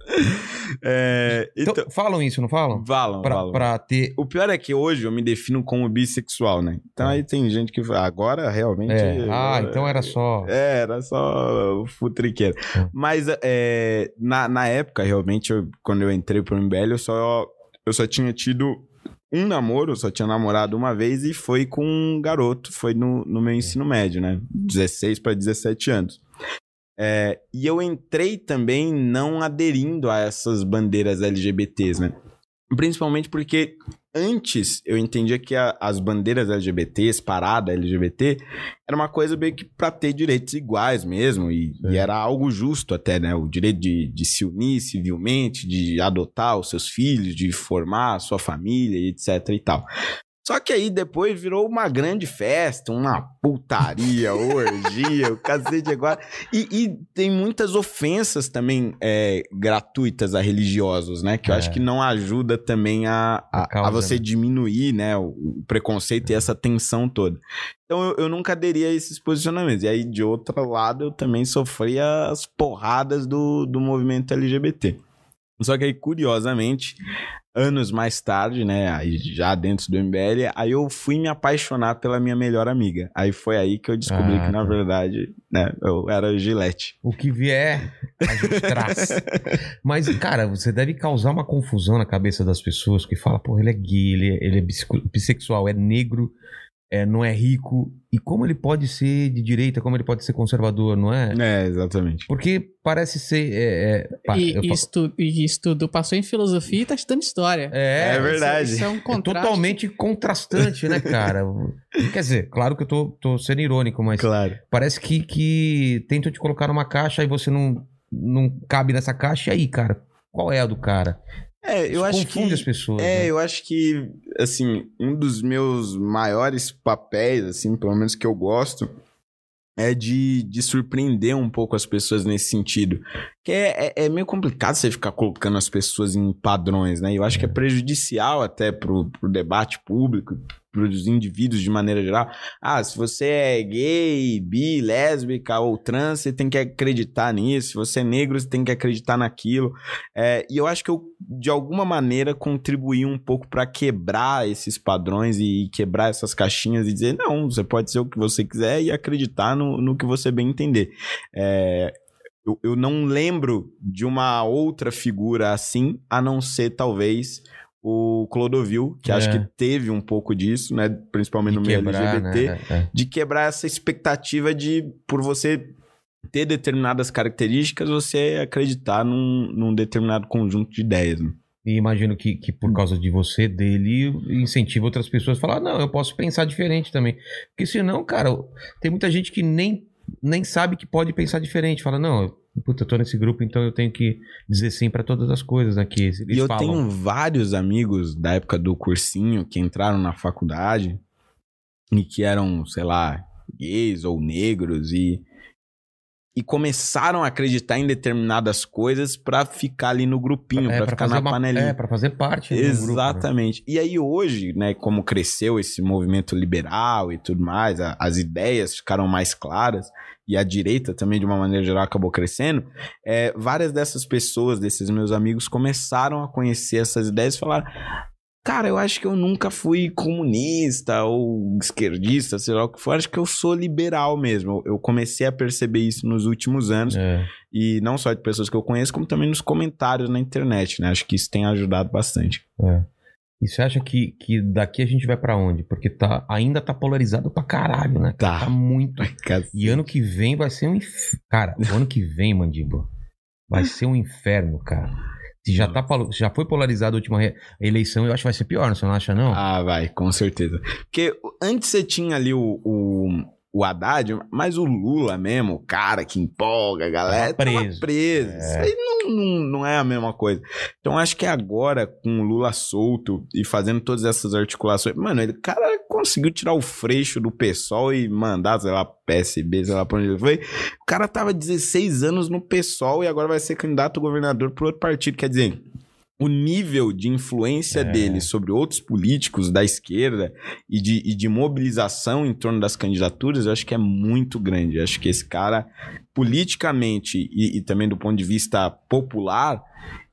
É, Então, então, falam isso, não falam? falam, Pra, falam. pra ter. O pior é que hoje eu me defino como bissexual, né? Então É. aí tem gente que fala, agora realmente. É. Ah, então era só. É, era só futriqueiro. É. Mas é, na, na época, realmente, eu- quando eu entrei pro MBL, eu só, eu só tinha tido um namoro, eu só tinha namorado uma vez e foi com um garoto, foi no, no meu ensino médio, né? 16 para 17 anos. É, e eu entrei também não aderindo a essas bandeiras LGBTs, né? Principalmente porque antes eu entendia que a- as bandeiras LGBTs, parada LGBT, era uma coisa meio que pra ter direitos iguais mesmo, e, É. e era algo justo até, né? O direito de, de se unir civilmente, de adotar os seus filhos, de formar a sua família, e etc e tal. Só que aí depois virou uma grande festa, uma putaria, orgia, o cacete agora. E, e tem muitas ofensas também é, gratuitas a religiosos, né? Que eu É. acho que não ajuda também a, A causa, a você né? diminuir, né? O, o preconceito e essa tensão toda. Então eu, eu nunca aderi a esses posicionamentos. E aí, de outro lado, eu também sofria as porradas do, do movimento LGBT. Só que aí, curiosamente, anos mais tarde, né, aí já dentro do MBL, aí eu fui me apaixonar pela minha melhor amiga. Aí foi aí que eu descobri Ah, que, na tá. verdade, né, eu era Gillette. O que vier, a gente traz. Mas, cara, você deve causar uma confusão na cabeça das pessoas que fala, pô, ele é gay, ele é, ele é bissexual, é negro, é, não é rico. E como ele pode ser de direita, como ele pode ser conservador, não é? É, exatamente. Porque parece ser. É, é, pá, E, eu e falo- estu- e estudo, passou em filosofia e tá estudando história. é, É verdade. Isso, isso é um é contraste. totalmente contrastante, né, cara? Quer dizer, claro que eu tô, tô sendo irônico, mas Claro. parece que, que tentam te colocar numa caixa e você não, não cabe nessa caixa. E aí, cara, qual é a do cara? É, eu Isso acho confunde que... as pessoas. É, né? eu acho que, assim, um dos meus maiores papéis, assim, pelo menos que eu gosto, é de, de surpreender um pouco as pessoas nesse sentido. Que é, é, é meio complicado você ficar colocando as pessoas em padrões, né? Eu acho que é prejudicial até pro, pro debate público, pros indivíduos de maneira geral. Ah, se você é gay, bi, lésbica ou trans, você tem que acreditar nisso. Se você é negro, você tem que acreditar naquilo. É, e eu acho que eu, de alguma maneira, contribuí um pouco para quebrar esses padrões e quebrar essas caixinhas e dizer: não, você pode ser o que você quiser e acreditar no, no que você bem entender. É, eu, eu não lembro de uma outra figura assim, a não ser talvez o Clodovil, que É. acho que teve um pouco disso, né? Principalmente no De meio quebrar, LGBT, né? É. de quebrar essa expectativa de, por você ter determinadas características, você acreditar num, num determinado conjunto de ideias. Né? E imagino que, que por causa de você, dele, incentiva outras pessoas a falar: não, eu posso pensar diferente também. Porque senão, cara, tem muita gente que nem, nem sabe que pode pensar diferente. Fala: não, puta, eu tô nesse grupo, então eu tenho que dizer sim pra todas as coisas aqui. Eles E eu falam. tenho vários amigos da época do cursinho que entraram na faculdade e que eram, sei lá, gays ou negros e e começaram a acreditar em determinadas coisas pra ficar ali no grupinho, É, pra ficar fazer na uma- panelinha. É, pra fazer parte grupo, né? Exatamente. E aí hoje, né, como cresceu esse movimento liberal e tudo mais, a- as ideias ficaram mais claras e a direita também de uma maneira geral acabou crescendo, é, várias dessas pessoas, desses meus amigos, começaram a conhecer essas ideias e falaram Cara, eu acho que eu nunca fui comunista ou esquerdista, sei lá o que for. Acho que eu sou liberal mesmo. Eu comecei a perceber isso nos últimos anos. É. E não só de pessoas que eu conheço, como também nos comentários na internet, né? Acho que isso tem ajudado bastante. É. E você acha que, que daqui a gente vai pra onde? Porque tá, ainda tá polarizado pra caralho, né? Tá. Tá muito. E ano que vem vai ser um inferno. Cara, o ano que vem, Mandíbula, vai ser um inferno, cara. Se já, tá, já foi polarizada a última eleição, eu acho que vai ser pior, você não acha, não? Ah, vai, com certeza. Porque antes você tinha ali o, o, o Haddad, mas o Lula mesmo, o cara que empolga a galera, Tava tava preso. preso. É. Isso aí não, não, não é a mesma coisa. Então acho que agora, com o Lula solto e fazendo todas essas articulações, mano, ele, o cara conseguiu tirar o freixo do PSOL e mandar, sei lá, PSB, sei lá pra onde ele foi. O cara tava 16 anos no PSOL e agora vai ser candidato a governador pro outro partido. Quer dizer, o nível de influência É. dele sobre outros políticos da esquerda e de, e de mobilização em torno das candidaturas, eu acho que é muito grande. Eu acho que esse cara, politicamente e, e também do ponto de vista popular,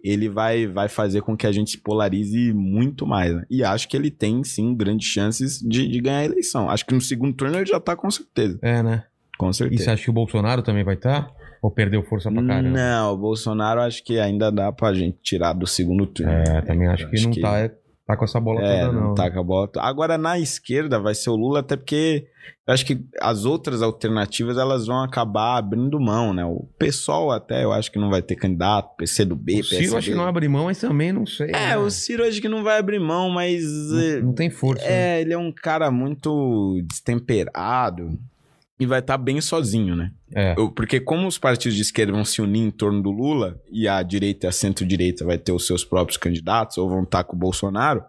ele vai, vai fazer com que a gente se polarize muito mais. né? E acho que ele tem, sim, grandes chances de, de ganhar a eleição. Acho que no segundo turno ele já tá com certeza. É, né? Com E certeza. você acha que o Bolsonaro também vai estar? Ou perdeu força pra caramba? Não, o Bolsonaro acho que ainda dá pra gente tirar do segundo turno. É, também acho que não Tá, é- tá com essa bola É, toda, não. não tá com a bola. Agora na esquerda vai ser o Lula, até porque eu acho que as outras alternativas elas vão acabar abrindo mão, né? O PSOL até eu acho que não vai ter candidato, PCdoB, O Ciro acho que não abre mão, mas também não sei. É, né? o Ciro acho que não vai abrir mão, mas não, não tem força. né? é, ele é um cara muito destemperado e vai estar bem sozinho, né? É. Eu- Porque como os partidos de esquerda vão se unir em torno do Lula e a direita e a centro-direita vai ter os seus próprios candidatos ou vão estar com o Bolsonaro,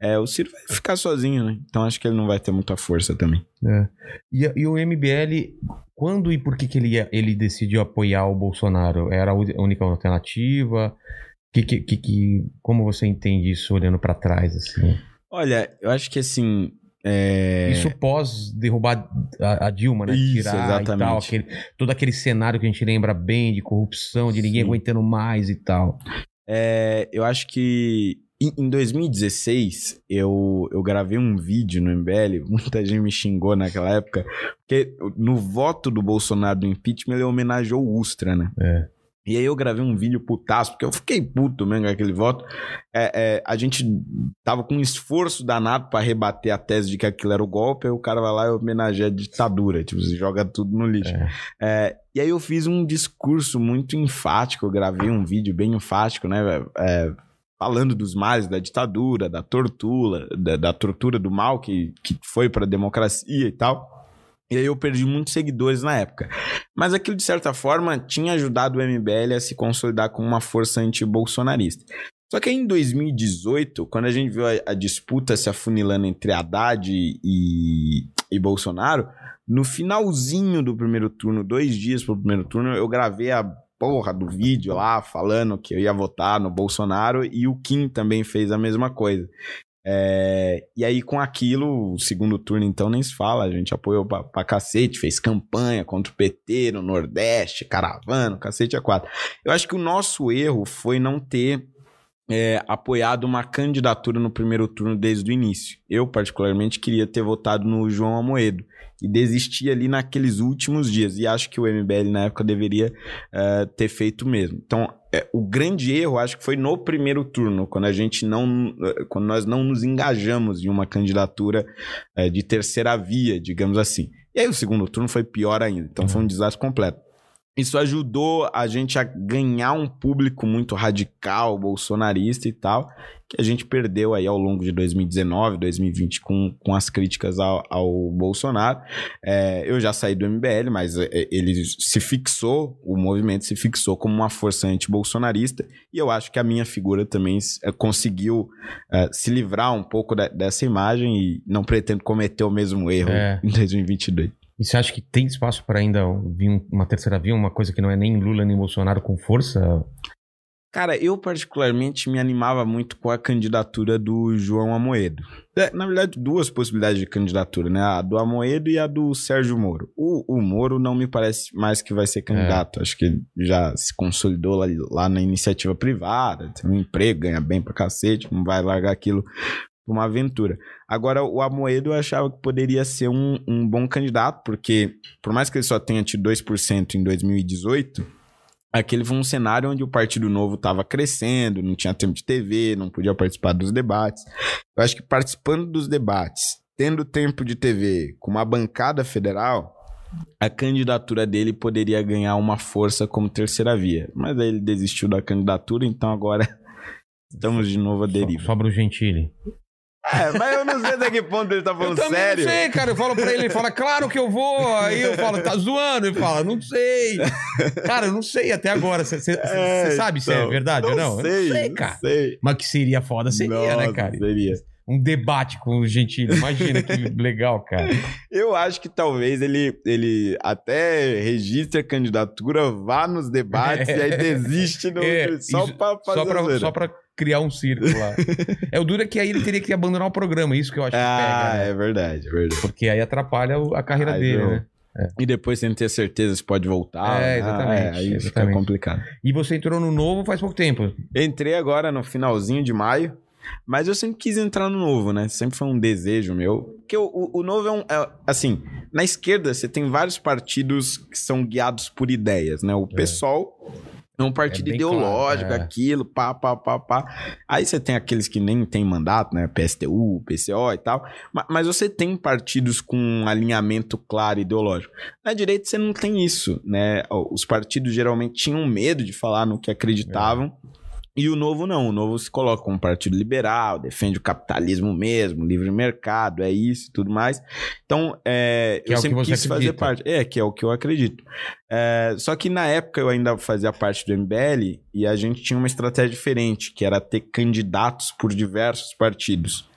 é, o Ciro vai ficar sozinho, né? Então acho que ele não vai ter muita força também. É. E, e o MBL, quando e por que, que ele, ia- ele decidiu apoiar o Bolsonaro? Era a única alternativa? Que, que, que, como você entende isso olhando pra trás? Assim? Olha, eu acho que assim. É, Isso pós derrubar a, a Dilma, né? Isso, Tirar e exatamente. tal, aquele, todo aquele cenário que a gente lembra bem de corrupção, de ninguém Sim. aguentando mais e tal. é, eu acho que em, em 2016 eu, eu gravei um vídeo no MBL, muita gente me xingou naquela época, porque no voto do Bolsonaro do impeachment ele homenageou o Ustra, né? É. E aí eu gravei um vídeo putaço, porque eu fiquei puto mesmo com aquele voto. É, é, a gente tava com um esforço danado pra rebater a tese de que aquilo era o golpe, aí o cara vai lá e homenageia a ditadura, tipo, você joga tudo no lixo. É. É, e aí eu fiz um discurso muito enfático, eu gravei um vídeo bem enfático, né? é, falando dos males da ditadura, da tortura, da, da tortura do mal que, que foi pra democracia e tal. E aí eu perdi muitos seguidores na época. Mas aquilo, de certa forma, tinha ajudado o MBL a se consolidar como uma força anti-bolsonarista. Só que aí em 2018, quando a gente viu a, a disputa se afunilando entre Haddad e, e Bolsonaro, no finalzinho do primeiro turno, dois dias pro primeiro turno, eu gravei a porra do vídeo lá falando que eu ia votar no Bolsonaro e o Kim também fez a mesma coisa. É, e aí, com aquilo, o segundo turno, então, nem se fala. A gente apoiou pra, pra cacete, fez campanha contra o PT no Nordeste, caravana, cacete a quatro. Eu acho que o nosso erro foi não ter é, apoiado uma candidatura no primeiro turno desde o início. Eu, particularmente, queria ter votado no João Amoedo e desisti ali naqueles últimos dias. E acho que o MBL, na época, deveria é, ter feito mesmo. Então, é, o grande erro, acho que foi no primeiro turno, quando a gente não. Quando nós não nos engajamos em uma candidatura é, de terceira via, digamos assim. E aí o segundo turno foi pior ainda. Então foi um desastre completo. Isso ajudou a gente a ganhar um público muito radical, bolsonarista e tal, que a gente perdeu aí ao longo de 2019, 2020 com, com as críticas ao, ao Bolsonaro. É, eu já saí do MBL, mas é, ele se fixou, o movimento se fixou como uma força anti-bolsonarista e eu acho que a minha figura também é, conseguiu é, se livrar um pouco de, dessa imagem e não pretendo cometer o mesmo erro É. em 2022. E você acha que tem espaço para ainda vir um- uma terceira via, uma coisa que não é nem Lula nem Bolsonaro com força? Cara, eu particularmente me animava muito com a candidatura do João Amoedo. É, na verdade, duas possibilidades de candidatura, né? A do Amoedo e a do Sérgio Moro. O, o Moro não me parece mais que vai ser candidato. Acho que ele já se consolidou lá, lá na iniciativa privada, tem um emprego, ganha bem pra cacete, não vai largar aquilo uma aventura. Agora, o Amoedo eu achava que poderia ser um, um bom candidato, porque por mais que ele só tenha tido 2% em 2018 aquele foi um cenário onde o Partido Novo estava crescendo, não tinha tempo de TV, não podia participar dos debates. Eu acho que participando dos debates, tendo tempo de TV, com uma bancada federal, a candidatura dele poderia ganhar uma força como terceira via. Mas aí ele desistiu da candidatura, então agora estamos de novo à deriva. So- Sobra o Gentili. É, mas eu não sei até que ponto ele tá falando sério. não sei, cara. Eu falo pra ele, ele fala, claro que eu vou. Aí eu falo, tá zoando? Ele fala, não sei. Cara, eu não sei até agora. Você É, sabe se é então, verdade ou não? Eu Sei, não sei, não cara. sei. Mas que seria foda, seria, né, Nossa, cara? Seria. Um debate com o Gentili. Imagina que legal, cara. Eu acho que talvez ele, ele até registre a candidatura, vá nos debates e aí desiste no, É, só isso- pra fazer Só pra, zoeira. só pra criar um circo lá. é o duro é que aí ele teria que abandonar o programa. Isso que eu acho que Ah, pega, né? é verdade, é verdade. Porque aí atrapalha a carreira Aí dele, não. né? E depois sem ter certeza se pode voltar. É, né? exatamente, Ah, aí fica exatamente. complicado. E você entrou no novo faz pouco tempo. Entrei agora no finalzinho de maio, mas eu sempre quis entrar no novo, né? Sempre foi um desejo meu. Porque o, o, o novo é um. é, assim, na esquerda você tem vários partidos que são guiados por ideias, né? O PSOL. É um partido bem ideológico, claro, é. aquilo, pá, pá, pá, pá. Aí você tem aqueles que nem tem mandato, né? PSTU, PCO e tal. Ma- Mas você tem partidos com um alinhamento claro ideológico. Na direita você não tem isso, né? Os partidos geralmente tinham medo de falar no que acreditavam. E o Novo não, o Novo se coloca como um partido liberal, defende o capitalismo mesmo, livre mercado, é isso e tudo mais. Então, é, Que eu é o que sempre você quis fazer acredita. parte. É, que é o que eu acredito. É, só que na época eu ainda fazia parte do MBL e a gente tinha uma estratégia diferente, que era ter candidatos por diversos partidos.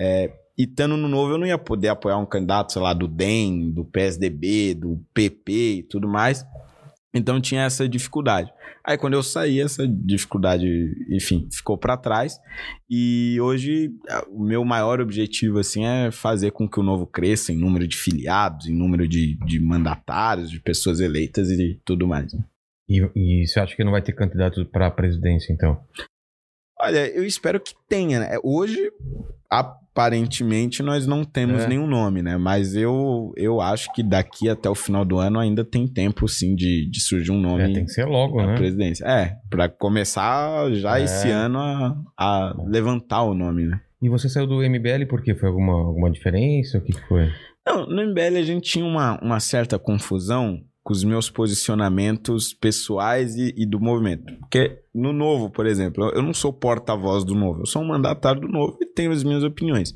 É, e estando no Novo eu não ia poder apoiar um candidato, sei lá, do DEM, do PSDB, do PP e tudo mais. Então tinha essa dificuldade. Aí quando eu saí, essa dificuldade, enfim, ficou para trás. E hoje o meu maior objetivo assim é fazer com que o novo cresça em número de filiados, em número de, de mandatários, de pessoas eleitas e tudo mais. né? E, e você acha que não vai ter candidato pra presidência, então? Olha, eu espero que tenha, né? Hoje, aparentemente, nós não temos É. nenhum nome, né? Mas eu, eu acho que daqui até o final do ano ainda tem tempo, sim, de, de surgir um nome É, tem que ser logo, né? presidência. É, pra começar já É. esse ano a, a levantar o nome, né? E você saiu do MBL por quê? Foi alguma, alguma diferença? O que, que foi? Não, no MBL a gente tinha uma, uma certa confusão com os meus posicionamentos pessoais e, e do movimento. Porque no Novo, por exemplo, eu- não sou porta-voz do Novo, eu sou um mandatário do Novo e tenho as minhas opiniões.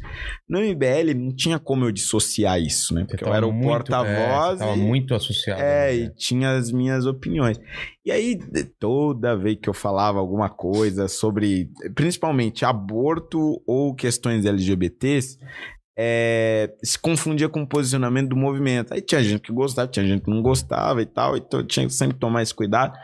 No MBL não tinha como eu dissociar isso, né? Porque eu era o é, porta-voz você tava e- muito associado. É, né? e tinha as minhas opiniões. E aí, toda vez que eu falava alguma coisa sobre, principalmente aborto ou questões LGBTs, é, se confundia com o posicionamento do movimento. Aí tinha gente que gostava, tinha gente que não gostava e tal, então tinha que sempre tomar esse cuidado.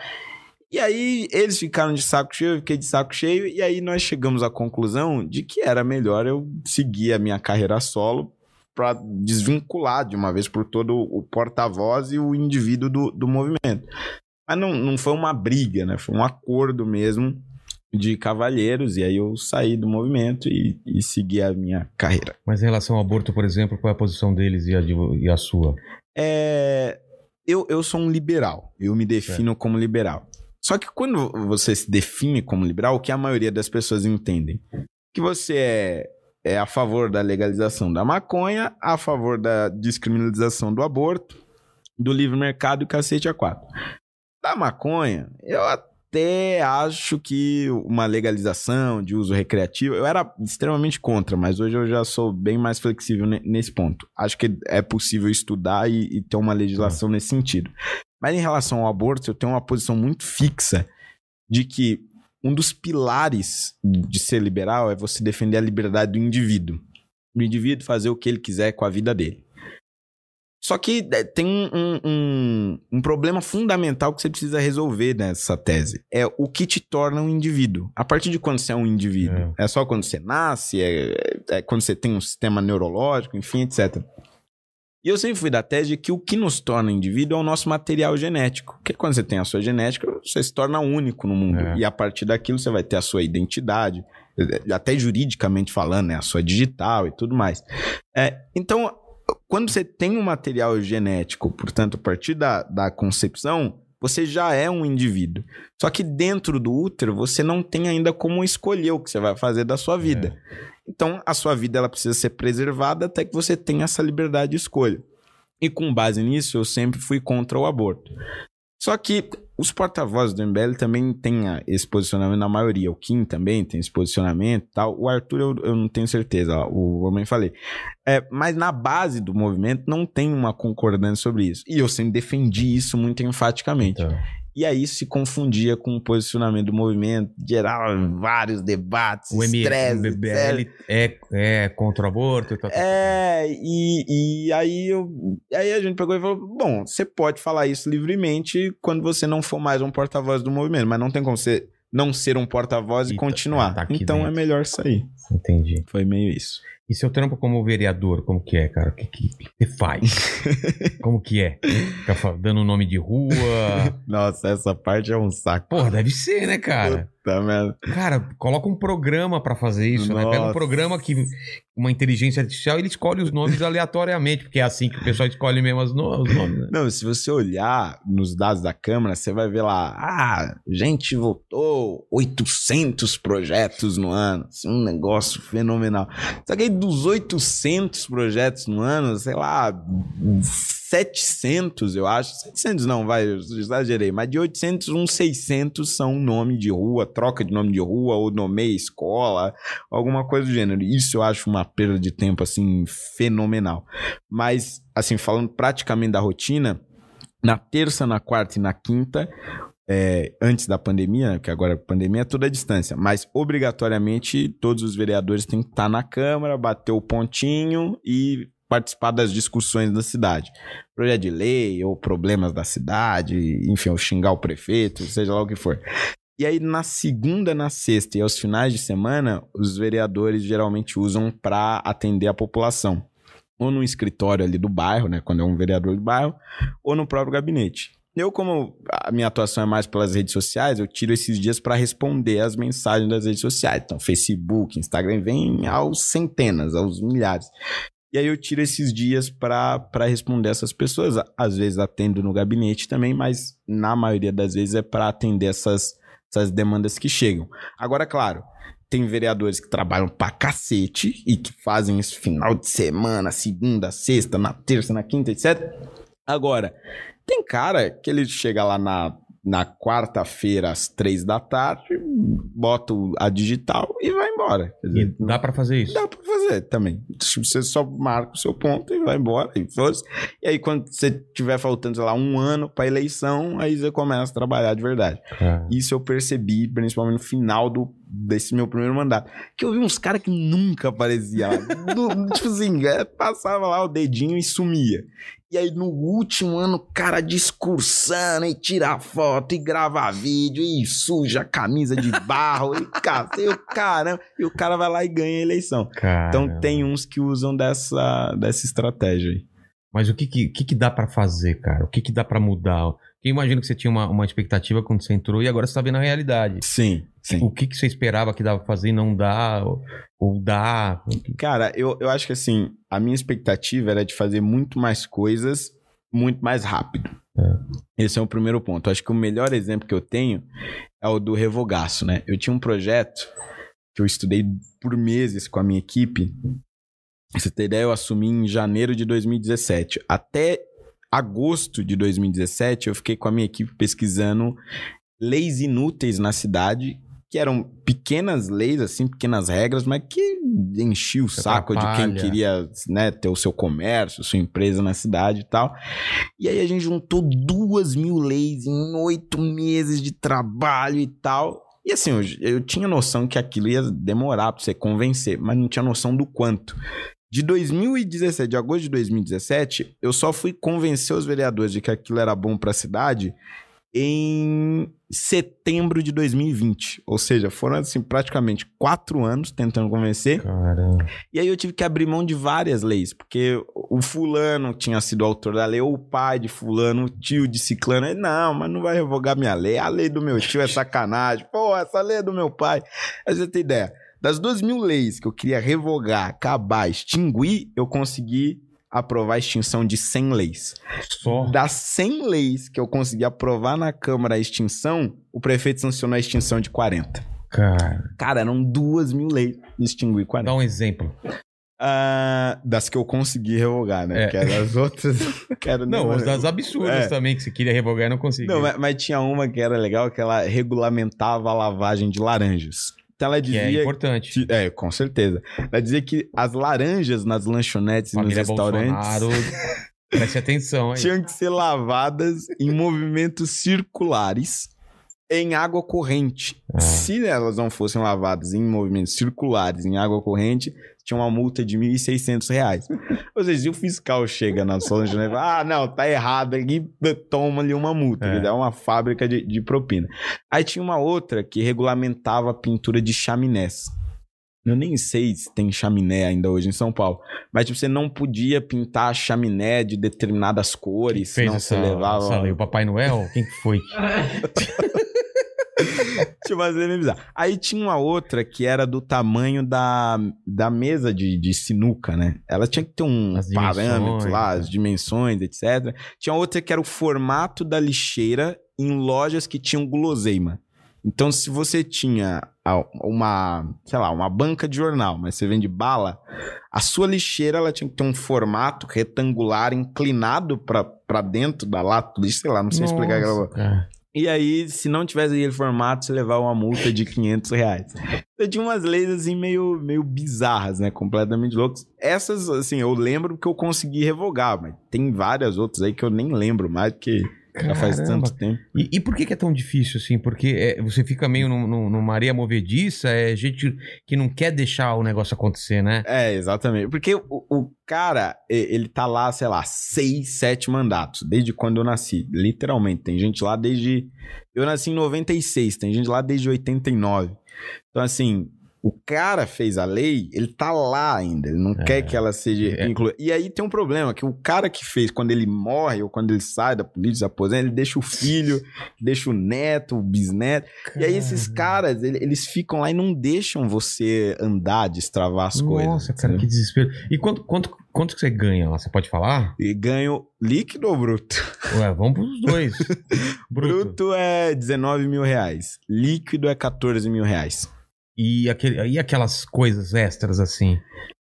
E aí eles ficaram de saco cheio, eu fiquei de saco cheio, e aí nós chegamos à conclusão de que era melhor eu seguir a minha carreira solo para desvincular de uma vez por todo o porta-voz e o indivíduo do, do movimento. Mas não, não foi uma briga, né? Foi um acordo mesmo de cavalheiros, e aí eu saí do movimento e, e segui a minha carreira. Mas em relação ao aborto, por exemplo, qual é a posição deles e a, de- e a sua? É, eu, eu sou um liberal, eu me defino como liberal. Só que quando você se define como liberal, o que a maioria das pessoas entendem? Que você é, é a favor da legalização da maconha, a favor da descriminalização do aborto, do livre mercado e cacete a quatro. Da maconha, eu até acho que uma legalização de uso recreativo, eu era extremamente contra, mas hoje eu já sou bem mais flexível nesse ponto. Acho que é possível estudar e, e ter uma legislação nesse sentido. Mas em relação ao aborto, eu tenho uma posição muito fixa de que um dos pilares de ser liberal é você defender a liberdade do indivíduo. O indivíduo fazer o que ele quiser com a vida dele. Só que é, tem um, um, um, problema fundamental que você precisa resolver nessa tese. É o que te torna um indivíduo. A partir de quando você é um indivíduo? É, é só quando você nasce? É, é, quando você tem um sistema neurológico? Enfim, etc. E eu sempre fui da tese de que o que nos torna indivíduo é o nosso material genético. Porque quando você tem a sua genética, você se torna único no mundo. É. E a partir daquilo você vai ter a sua identidade, até juridicamente falando, né? A sua digital e tudo mais. É, então, quando você tem um material genético, portanto, a partir da, da concepção, você já é um indivíduo. Só que dentro do útero, você não tem ainda como escolher o que você vai fazer da sua vida. É. Então, a sua vida ela precisa ser preservada até que você tenha essa liberdade de escolha. E com base nisso, eu sempre fui contra o aborto. Só que os porta-vozes do MBL também têm esse posicionamento na maioria. O Kim também tem esse posicionamento tal. O Arthur eu, eu não tenho certeza, ó, o homem falei. É, mas na base do movimento não tem uma concordância sobre isso. E eu sempre defendi isso muito enfaticamente. Então. E aí se confundia com o posicionamento do movimento, gerava vários debates, o estresse. O MBL é, é contra o aborto. Tá, tá, tá, é, e, e aí, eu, aí a gente pegou e falou: bom, você pode falar isso livremente quando você não for mais um porta-voz do movimento, mas não tem como você não ser um porta-voz e, e continuar. Tá então é dentro. é melhor sair. Entendi. Foi meio isso. E seu trampo como vereador, como que é, cara? O que, que, você faz? como que é? Fica dando nome de rua? Nossa, essa parte é um saco. Porra, deve ser, né, cara? Puta merda. Cara, coloca um programa para fazer isso, Nossa. né? Pega um programa que uma inteligência artificial, ele escolhe os nomes aleatoriamente, porque é assim que o pessoal escolhe mesmo os nomes. Né? Não, se você olhar nos dados da Câmara, você vai ver lá, ah, gente votou 800 projetos no ano. Assim, um negócio fenomenal. Só que aí dos 800 projetos no ano, sei lá, 700, eu acho. 700 não, vai, eu exagerei. Mas de 800, uns 600 são nome de rua, troca de nome de rua, ou nomeia escola, alguma coisa do gênero. Isso eu acho uma perda de tempo, assim, fenomenal. Mas, assim, falando praticamente da rotina, na terça, na quarta e na quinta, é, antes da pandemia, né, porque agora a pandemia é toda a distância, mas obrigatoriamente todos os vereadores têm que estar na Câmara, bater o pontinho e participar das discussões da cidade. Projeto de lei ou problemas da cidade, enfim, ou xingar o prefeito, seja lá o que for. E aí, na segunda, na sexta e aos finais de semana, os vereadores geralmente usam para atender a população. Ou no escritório ali do bairro, né? Quando é um vereador do bairro, ou no próprio gabinete. Eu, como a minha atuação é mais pelas redes sociais, eu tiro esses dias para responder as mensagens das redes sociais. Então, Facebook, Instagram, vem aos centenas, aos milhares. E aí eu tiro esses dias para responder essas pessoas. Às vezes atendo no gabinete também, mas na maioria das vezes é para atender essas, essas demandas que chegam. Agora, claro, tem vereadores que trabalham pra cacete e que fazem isso final de semana, segunda, sexta, na terça, na quinta, etc. Agora, tem cara que ele chega lá na na quarta-feira às três da tarde, bota a digital e vai embora. Dizer, e dá para fazer isso? Dá para fazer também. Você só marca o seu ponto e vai embora. E, e aí, quando você tiver faltando, sei lá, um ano para eleição, aí você começa a trabalhar de verdade. É. Isso eu percebi, principalmente no final do, desse meu primeiro mandato. Que eu vi uns caras que nunca apareciam lá. tipo assim, é, passava lá o dedinho e sumia. E aí no último ano, o cara discursando e tira foto e grava vídeo e suja a camisa de barro e, e o caramba, e o cara vai lá e ganha a eleição. Caramba. Então tem uns que usam dessa, dessa estratégia aí. Mas o que que, que, que dá para fazer, cara? O que que dá para mudar? Eu imagino que você tinha uma, uma expectativa quando você entrou e agora você tá vendo a realidade. Sim, sim. O que, que você esperava que dava pra fazer e não dá? Ou, ou dá? Cara, eu, eu acho que assim, a minha expectativa era de fazer muito mais coisas muito mais rápido. Esse é o primeiro ponto. Acho que o melhor exemplo que eu tenho é o do revogaço, né? Eu tinha um projeto que eu estudei por meses com a minha equipe. Pra Você ter ideia, eu assumi em janeiro de 2017. Até agosto de 2017, eu fiquei com a minha equipe pesquisando leis inúteis na cidade, que eram pequenas leis, assim, pequenas regras, mas que enchia o Que saco de quem atrapalha. queria né, ter o seu comércio, sua empresa na cidade e tal. E aí a gente juntou duas mil leis em oito meses de trabalho e tal. E assim, eu, eu tinha noção que aquilo ia demorar pra você convencer, mas não tinha noção do quanto. De 2017, de agosto de 2017, eu só fui convencer os vereadores de que aquilo era bom pra cidade em setembro de 2020. Ou seja, foram assim praticamente quatro anos tentando convencer. Caramba. E aí eu tive que abrir mão de várias leis, porque o fulano tinha sido autor da lei, ou o pai de fulano, o tio de ciclano. Ele, não, mas não vai revogar minha lei. A lei do meu tio é sacanagem. Pô, essa lei é do meu pai. Aí você tem ideia. Das duas mil leis que eu queria revogar, acabar, extinguir, eu consegui aprovar a extinção de 100 leis. Só. Das 100 leis que eu consegui aprovar na Câmara a extinção, o prefeito sancionou a extinção de 40. Cara. Cara, eram duas mil leis extinguir 40. Dá um exemplo. Ah, das que eu consegui revogar, né? É. Porque as outras. quero Não, os das absurdas É. também, que você queria revogar e não conseguiu. Não, mas, mas tinha uma que era legal, que ela regulamentava a lavagem de laranjas. Então ela que dizia. é importante. que- é, com certeza. Ela dizia que as laranjas nas lanchonetes e nos restaurantes Bolsonaro, preste atenção aí. tinham que ser lavadas em movimentos circulares em água corrente. Ah. Se elas não fossem lavadas em movimentos circulares em água corrente, tinha uma multa de 1.600 reais. Ou seja, se o fiscal chega na sua lanchonete e fala, ah, não, tá errado aqui, toma ali uma multa. É. É uma fábrica de, de propina. Aí tinha uma outra que regulamentava a pintura de chaminés. Eu nem sei se tem chaminé ainda hoje em São Paulo. Mas tipo, você não podia pintar a chaminé de determinadas cores, Fez senão essa, você levava. essa lei. O Papai Noel? Quem que foi? É meio bizarro. Aí tinha uma outra que era do tamanho da, da mesa de, de sinuca, né? Ela tinha que ter um As parâmetro lá, né? as dimensões, etc. Tinha outra que era o formato da lixeira em lojas que tinham guloseima. Então, se você tinha uma, sei lá, uma banca de jornal, mas você vende bala, a sua lixeira ela tinha que ter um formato retangular inclinado pra pra dentro da lata sei lá, não sei explicar aquela Nossa. E aí, se não tivesse aquele formato, você levava uma multa de 500 reais. Então tinha umas leis, assim, meio, meio bizarras, né? Completamente loucas. Essas, assim, eu lembro que eu consegui revogar, mas tem várias outras aí que eu nem lembro mais, porque já faz Caramba. tanto tempo. E, e por que, é tão difícil assim? Porque é, você fica meio num- num- numa areia movediça, é gente que não quer deixar o negócio acontecer, né? É, exatamente. Porque o, o cara, ele tá lá, sei lá, seis, sete mandatos, desde quando eu nasci. Literalmente. Tem gente lá desde. Eu nasci em 96, tem gente lá desde 89. Então, assim, o cara fez a lei, ele tá lá ainda. Ele não quer que ela seja É. incluída. E aí tem um problema, que o cara que fez, quando ele morre ou quando ele sai da política, se aposenta, ele deixa o filho, deixa o neto, o bisneto. E aí esses caras, ele- eles ficam lá e não deixam você andar, destravar as coisas. Nossa, cara, entendeu? que desespero. E quanto, quanto, quanto que você ganha lá? Você pode falar? E ganho líquido ou bruto? Ué, vamos pros dois. Bruto, Bruto. é 19 mil reais. Líquido é 14 mil reais. E, aquele, e aquelas coisas extras assim?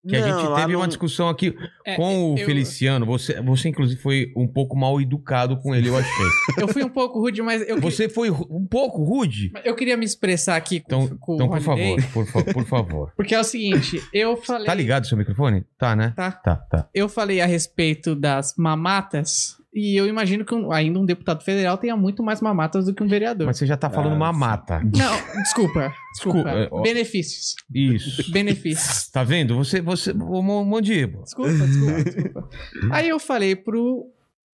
Que a Não, gente lá teve não- uma discussão aqui É, com o eu- Feliciano. Você, você, inclusive, foi um pouco mal educado com ele, eu achei. Eu fui um pouco rude, mas eu, que- Você foi um pouco rude? eu queria me expressar aqui com, Então, com então o por Holiday, favor, por, fa- por favor. Porque é o seguinte, eu falei... Tá ligado o seu microfone? Tá, né? Tá. Tá, tá. Eu falei a respeito das mamatas e eu imagino que um- ainda um deputado federal tenha muito mais mamatas do que um vereador. Mas você já tá falando Ah, uma sim. mata. Não, desculpa. Desculpa. Desculpa, é. Benefícios. Isso. Benefícios. Tá vendo? Você, você, Mondíbula. Desculpa, desculpa, desculpa. Aí eu falei pro,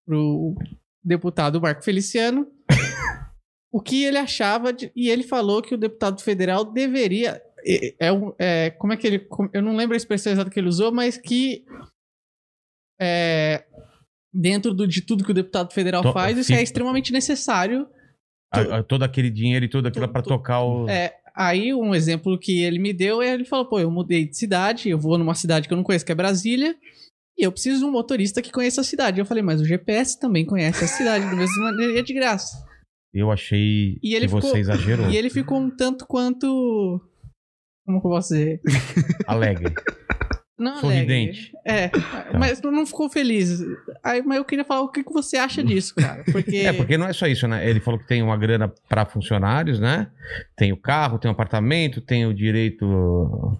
pro deputado Marco Feliciano o que ele achava de- e ele falou que o deputado federal deveria é, é um- é, como é que ele eu não lembro a expressão exata que ele usou mas que é, dentro do- de tudo que o deputado federal To- faz isso é extremamente necessário A- a- todo aquele dinheiro e tudo aquilo tu- tocar o. é, aí um exemplo que ele me deu é ele falou, pô, eu mudei de cidade, eu vou numa cidade que eu não conheço, que é Brasília, E eu preciso de um motorista que conheça a cidade. Eu falei, mas o GPS também conhece a cidade, da mesma maneira, é de graça. Eu achei E ele que ficou- você exagerou. E ele ficou um tanto quanto. Como que eu posso dizer? Alegre. Não Sorridente. alegre. É, mas não ficou feliz. Aí, mas eu queria falar o que, que você acha disso, cara. Porque. É, porque não é só isso, né? Ele falou que tem uma grana para funcionários, né? Tem o carro, tem o apartamento, tem o direito.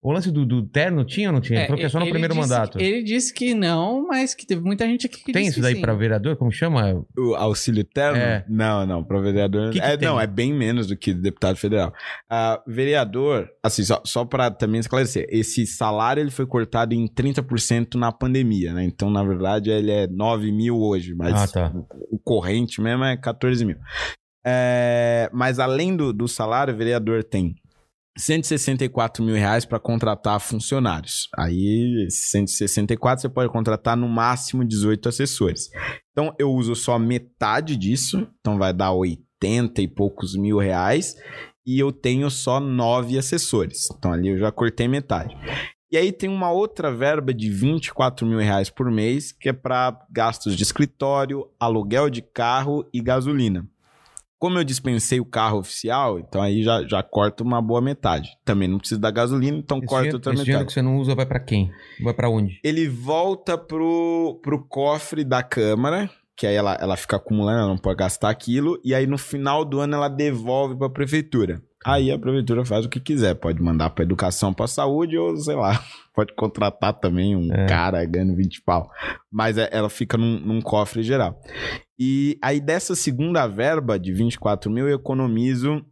O lance do, do terno tinha ou não tinha? É, falou que é só no primeiro disse- mandato. Ele disse que não, mas que teve muita gente aqui que Tem disse isso daí sim. vereador? Como chama? O auxílio terno? É. Não, não, para vereador. Que que é, tem? não, é bem menos do que deputado federal. Ah, vereador, assim, só, só para também esclarecer, esse salário ele foi cortado em 30% na pandemia, né? Então, na verdade, ele é 9 mil hoje, mas Ah, tá. o corrente mesmo é 14 mil. É, mas além do, do salário, o vereador tem 164 mil reais para contratar funcionários. Aí, esses 164 você pode contratar no máximo 18 assessores. Então, eu uso só metade disso, então vai dar 80 e poucos mil reais, e eu tenho só nove assessores. Então, ali eu já cortei metade. E aí tem uma outra verba de 24 mil reais por mês, que é para gastos de escritório, aluguel de carro e gasolina. Como eu dispensei o carro oficial, então aí já, já corta uma boa metade. Também não precisa da gasolina, então Esse, corta dinheiro, outra esse dinheiro metade. que você não usa vai pra quem? Vai pra onde? Ele volta pro, pro cofre da Câmara, que aí ela, ela fica acumulando, ela não pode gastar aquilo, e aí no final do ano ela devolve pra prefeitura. Aí a prefeitura faz o que quiser, pode mandar pra educação, pra saúde, ou sei lá, pode contratar também um É. cara ganhando 20 pau. Mas é- ela fica num, num cofre geral. E aí dessa segunda verba de 24 mil eu economizo.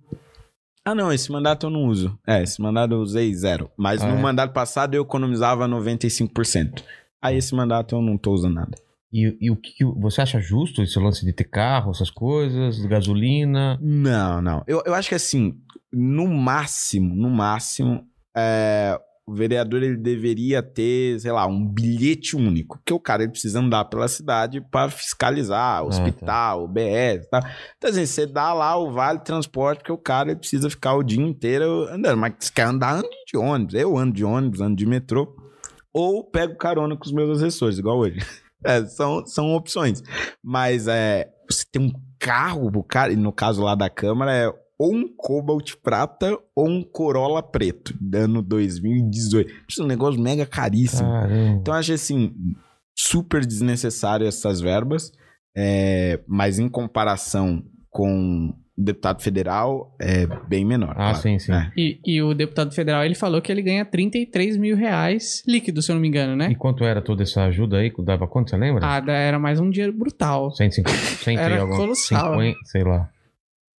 Ah, não, esse mandato eu não uso. É, esse mandato eu usei zero. Mas Ah, no é? mandato passado eu economizava 95%. Aí esse mandato eu não tô usando nada. E, e o que, que você acha justo esse lance de ter carro, essas coisas, de gasolina? Não, não. Eu, eu acho que assim, no máximo, no máximo, é, o vereador ele deveria ter, sei lá, um bilhete único. Porque o cara ele precisa andar pela cidade para fiscalizar, hospital, BS, tá? Então, assim, você dá lá o vale transporte, porque o cara ele precisa ficar o dia inteiro andando. Mas se quer andar, ande de ônibus. Eu ando de ônibus, ando de metrô. Ou pego carona com os meus assessores, igual hoje. É, são, são opções. Mas é, você tem um carro pro cara, e no caso lá da Câmara, é ou um Cobalt prata ou um Corolla preto, ano 2018. Isso é um negócio mega caríssimo. Caramba. Então eu acho assim, super desnecessário essas verbas, é, mas em comparação com o deputado federal, é bem menor. Ah, claro. sim, sim. É. E, e o deputado federal, ele falou que ele ganha 33 mil reais líquido, se eu não me engano, né? E quanto era toda essa ajuda aí? Dava quanto, você lembra? Ah, era mais um dinheiro brutal. 150, 100 Era e alguma- colossal. 50, sei lá.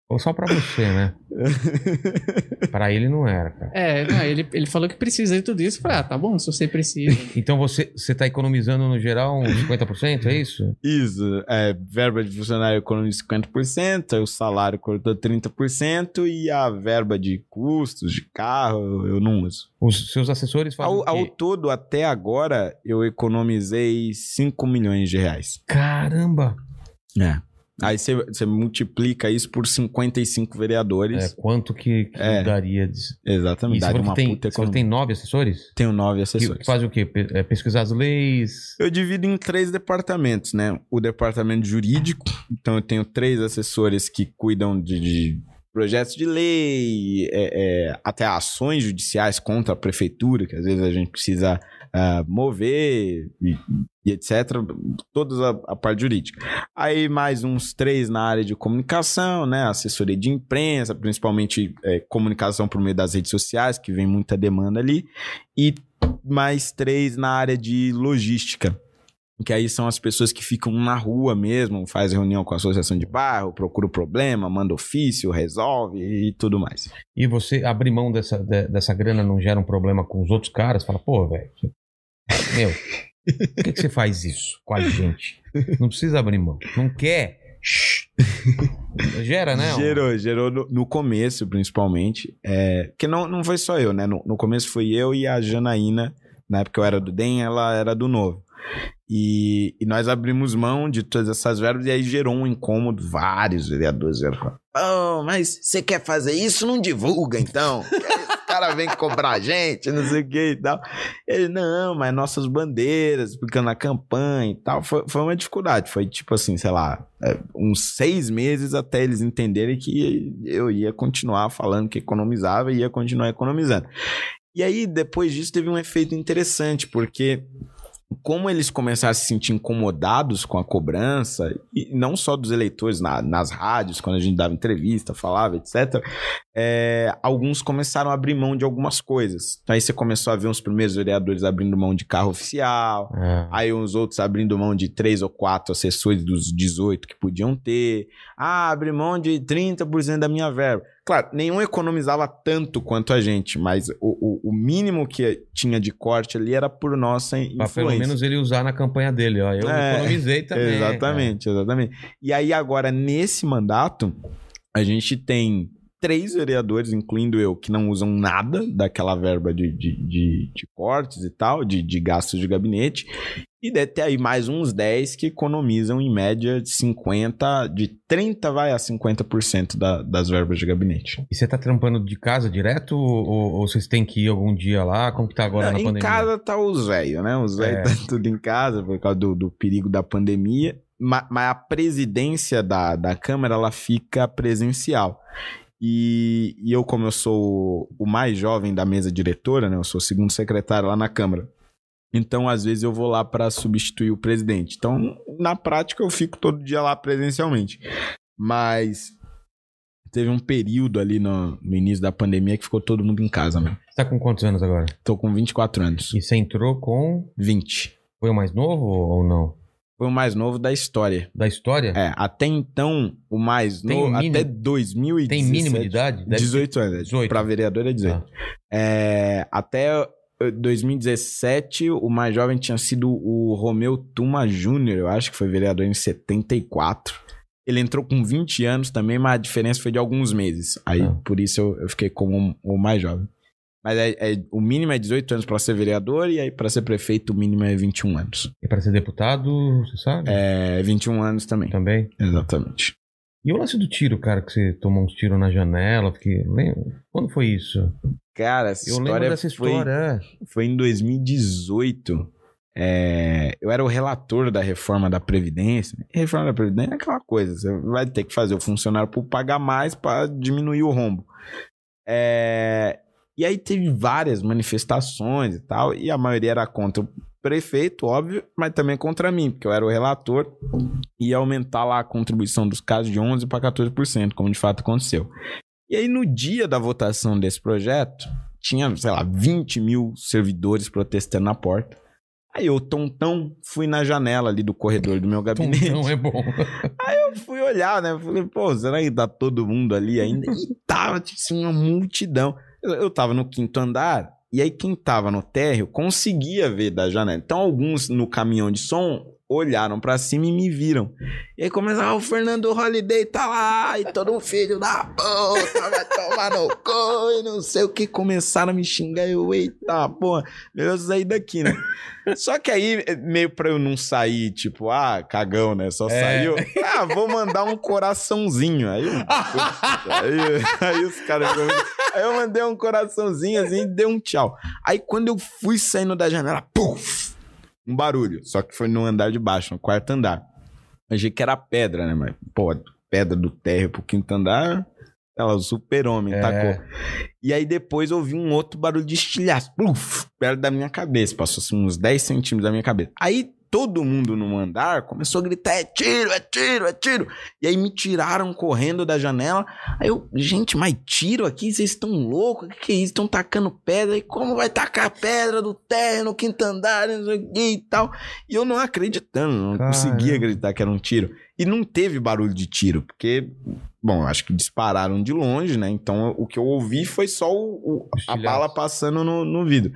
Ou só pra você, né? pra ele não era, cara. É, não, ele, ele falou que precisa de tudo isso. Eu falei, ah, tá bom, se você precisa. Então você, você tá economizando no geral uns 50%, é isso? Isso, é, verba de funcionário economiza 50%, aí o salário cortou 30% e a verba de custos de carro eu não uso. Os seus assessores fazem Ao, ao todo, até agora, eu economizei 5 milhões de reais. Caramba! É. Aí você- multiplica isso por 55 É, vereadores. quanto que, que É. daria? De... Exatamente. Daria uma tem, puta economia. tem nove assessores? Tenho nove assessores. que fazem o quê? É, pesquisar as leis? Eu divido em três departamentos, né? O departamento jurídico, então eu tenho três assessores que cuidam de, de projetos de lei, é, é, até ações judiciais contra a prefeitura, que às vezes a gente precisa ah, mover e, e etc. Toda a, a parte jurídica. Aí mais uns três na área de comunicação, né? Assessoria de imprensa, principalmente é, comunicação por meio das redes sociais, que vem muita demanda ali. E mais três na área de logística. Que aí são as pessoas que ficam na rua mesmo, faz reunião com a associação de bairro, procura o problema, manda ofício, resolve e tudo mais. E você abrir mão dessa, de- dessa grana não gera um problema com os outros caras? Fala, pô, velho. Meu, por que, que você faz isso com a gente? Não precisa abrir mão. Não quer? Gera, né? Gerou, gerou no, no começo, principalmente. É, que não, não foi só eu, né? No, no começo foi eu e a Janaína. Na época eu era do DEM, ela era do Novo. E, e nós abrimos mão de todas essas verbas e aí gerou um incômodo. Vários vereadores vieram falar: Oh, mas você quer fazer isso? Não divulga, então. caras vêm cobrar a gente, não sei o que e tal. Ele, não, mas nossas bandeiras, explicando a campanha e tal. Foi, foi uma dificuldade. Foi tipo assim, sei lá, é, uns seis meses até eles entenderem que eu ia continuar falando que economizava e ia continuar economizando. E aí, depois disso, teve um efeito interessante, porque como eles começaram a se sentir incomodados com a cobrança, e não só dos eleitores na, nas rádios, quando a gente dava entrevista, falava, etc., é, alguns começaram a abrir mão de algumas coisas. Então aí você começou a ver os primeiros vereadores abrindo mão de carro oficial, é. aí os outros abrindo mão de três ou quatro assessores dos 18 que podiam ter. Ah, abri mão de 30% da minha verba. Claro, nenhum economizava tanto quanto a gente, mas o, o, o mínimo que tinha de corte ali era por nossa influência. Pra pelo menos ele usar na campanha dele, ó. Eu é, economizei também. Exatamente, é. exatamente. E aí agora, nesse mandato, a gente tem três vereadores, incluindo eu, que não usam nada daquela verba de, de, de, de cortes e tal, de, de gastos de gabinete. E deve ter aí mais uns 10 que economizam em média de 50, de 30 vai a 50% da, das verbas de gabinete. E você tá trampando de casa direto ou, ou vocês têm que ir algum dia lá? Como que tá agora Não, na em pandemia? Em casa tá os velhos, né? Os velhos é. tá tudo em casa por causa do, do perigo da pandemia. Mas, mas a presidência da, da Câmara, ela fica presencial. E, e, eu, como eu sou o mais jovem da mesa diretora, né? Eu sou o segundo secretário lá na Câmara. Então, às vezes, eu vou lá para substituir o presidente. Então, na prática, eu fico todo dia lá presencialmente. Mas teve um período ali no, no início da pandemia que ficou todo mundo em casa, né? Você tá com quantos anos agora? Tô com 24 anos. E você entrou com? 20. Foi o mais novo ou não? Foi o mais novo da história. Da história? É, até então, o mais Tem novo, mínimo... até 2017. Tem mínimo de idade? Deve 18 anos. 18. Pra vereador é 18. Ah. É, até 2017, o mais jovem tinha sido o Romeu Tuma Júnior, eu acho que foi vereador em 74. Ele entrou com 20 anos também, mas a diferença foi de alguns meses. Aí, ah. por isso, eu, eu fiquei como o mais jovem. Mas é, é, o mínimo é 18 anos para ser vereador e aí para ser prefeito o mínimo é 21 anos. E para ser deputado, você sabe? É 21 anos também. Também? Exatamente. E o lance do tiro, cara, que você tomou uns tiros na janela, porque... Quando foi isso? Cara, essa eu história dessa história. Foi, é. foi em 2018. É, eu era o relator da reforma da Previdência. E reforma da Previdência é aquela coisa: você vai ter que fazer o funcionário por pagar mais para diminuir o rombo. É, e aí teve várias manifestações e tal, e a maioria era contra o prefeito, óbvio, mas também contra mim, porque eu era o relator e ia aumentar lá a contribuição dos casos de 11% para 14%, como de fato aconteceu. E aí no dia da votação desse projeto, tinha, sei lá, 20 mil servidores protestando na porta. Aí eu, tontão, fui na janela ali do corredor do meu gabinete. Não é bom. Aí eu fui olhar, né? Falei, pô, será que tá todo mundo ali ainda? E tava, tipo assim, uma multidão. Eu, eu tava no quinto andar, e aí quem tava no térreo conseguia ver da janela. Então alguns no caminhão de som olharam para cima e me viram. E aí começaram, ah, o Fernando Holiday tá lá, e todo um filho da puta vai tomar no cu, e não sei o que. Começaram a me xingar, eu, eita, porra, melhor sair daqui, né? Só que aí, meio pra eu não sair, tipo, ah, cagão, né? Só é. saiu. Ah, vou mandar um coraçãozinho. Aí, aí, aí os caras. Aí eu mandei um coraçãozinho assim e dei um tchau. Aí quando eu fui saindo da janela, puf! Um barulho. Só que foi no andar de baixo, no quarto andar. Achei que era pedra, né? Mas, pô, pedra do térreo pro quinto andar. Ela, o super-homem, é. tacou. E aí depois ouvi um outro barulho de estilhaço. Pluf, perto da minha cabeça. Passou assim, uns 10 centímetros da minha cabeça. Aí todo mundo no andar começou a gritar: é tiro, é tiro, é tiro. E aí me tiraram correndo da janela. Aí eu, gente, mas tiro aqui? Vocês estão loucos? O que, que é isso? Estão tacando pedra? E como vai tacar pedra do terra no quinto andar e tal? E eu não acreditando, não Caramba. conseguia acreditar que era um tiro. E não teve barulho de tiro, porque, bom, acho que dispararam de longe, né? Então o que eu ouvi foi só o, o a bala passando no, no vidro,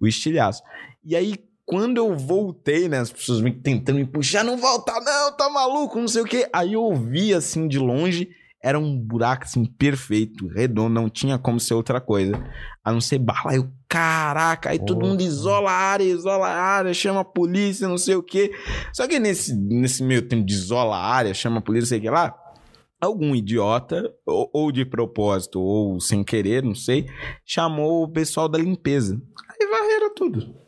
o estilhaço. E aí, quando eu voltei, né, as pessoas me tentando me puxar, não volta não, tá maluco, não sei o quê. Aí eu ouvi assim de longe, era um buraco assim perfeito, redondo, não tinha como ser outra coisa. A não ser bala. Eu, caraca, aí todo mundo isola a área, isola a área, chama a polícia, não sei o quê. Só que nesse, nesse meio tempo de isola a área, chama a polícia, não sei o que lá, algum idiota, ou, ou de propósito, ou sem querer, não sei, chamou o pessoal da limpeza. Aí varreram tudo.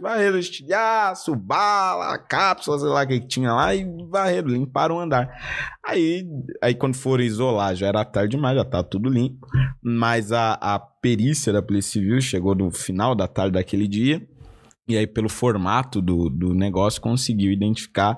Varreram, estilhaço, bala, cápsula, sei lá o que que tinha lá, e varreram, limparam o andar. Aí, aí quando foram isolar, já era tarde demais, já tava tudo limpo. Mas a, a perícia da Polícia Civil chegou no final da tarde daquele dia. E aí, pelo formato do, do negócio, conseguiu identificar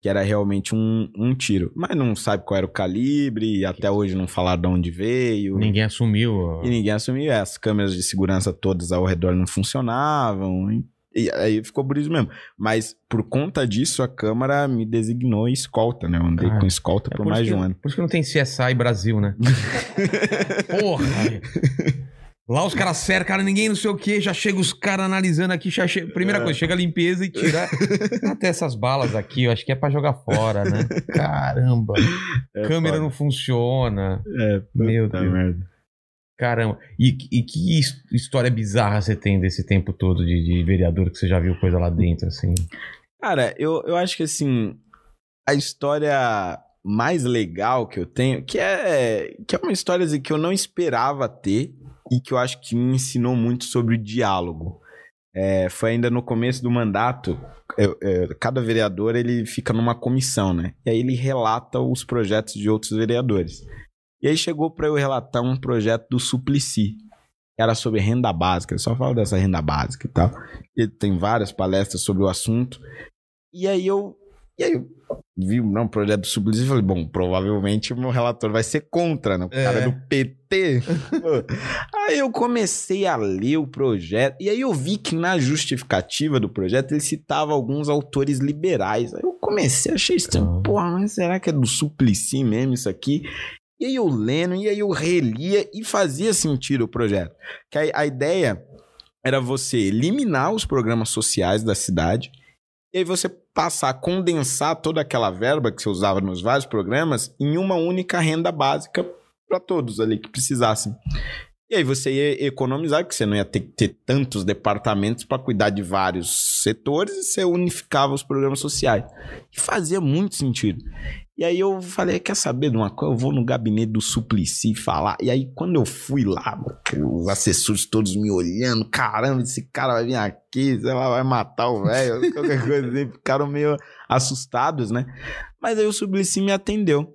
que era realmente um, um tiro. Mas não sabe qual era o calibre, e até hoje não falaram de onde veio. Ninguém assumiu. E ninguém assumiu. As câmeras de segurança todas ao redor não funcionavam. E, e aí ficou por isso mesmo. Mas por conta disso, a Câmara me designou escolta, né? Eu andei Cara, com escolta É por por mais de um ano. Por isso que não tem CSI Brasil, né? Porra! Lá os caras cercam, ninguém não sei o que, já chega os caras analisando aqui, che- primeira É. coisa, chega a limpeza e tira até essas balas aqui, eu acho que é pra jogar fora, né? Caramba, É câmera foda. não funciona, É, meu Deus. merda. caramba. E, e que his- história bizarra você tem desse tempo todo de, de vereador que você já viu coisa lá dentro, assim? Cara, eu, eu acho que assim, a história mais legal que eu tenho, que é, que é uma história assim, que eu não esperava ter e que eu acho que me ensinou muito sobre o diálogo. É, foi ainda no começo do mandato, eu- é, cada vereador ele fica numa comissão, né? E aí ele relata os projetos de outros vereadores. E aí chegou para eu relatar um projeto do Suplicy, era sobre renda básica, ele só fala dessa renda básica e tal. Ele tem várias palestras sobre o assunto. E aí eu, e aí eu vi não, um projeto do Suplicy e falei, bom, provavelmente o meu relator vai ser contra, né? O cara É. do PT. Aí eu comecei a ler o projeto, e aí eu vi que na justificativa do projeto ele citava alguns autores liberais. Aí eu comecei a achar estranho. Porra, mas será que é do Suplicy mesmo isso aqui? E aí eu lendo, e aí eu relia e fazia sentido o projeto. Que a, a ideia era você eliminar os programas sociais da cidade e aí você passar a condensar toda aquela verba que você usava nos vários programas em uma única renda básica para todos ali que precisassem. E aí você ia economizar, porque você não ia ter que ter tantos departamentos para cuidar de vários setores e você unificava os programas sociais. E fazia muito sentido. E aí eu falei, quer saber de uma coisa? Eu vou no gabinete do Suplicy falar. E aí quando eu fui lá, os assessores todos me olhando, caramba, esse cara vai vir aqui, sei lá, vai matar o velho, qualquer coisa assim, ficaram meio assustados, né? Mas aí o Suplicy me atendeu.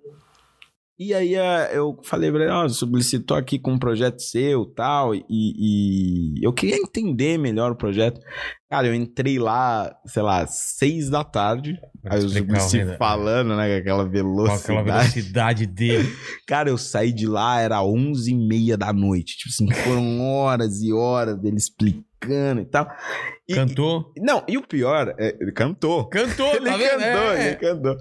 E aí eh, eu falei pra ele, ó, Suplicy, tô aqui com um projeto seu tal, e, e eu queria entender melhor o projeto. Cara, eu entrei lá, sei lá, seis da tarde, aí o explicar o Suplicy renda- falando, né, com aquela Com velocidade. aquela velocidade dele. Cara, eu saí de lá, era onze e meia da noite. Tipo assim, foram horas e horas dele explicando e tal. E- Cantou? e- não, e o pior, é, ele cantou. Cantou, Ele tá vendo? cantou, É. ele cantou.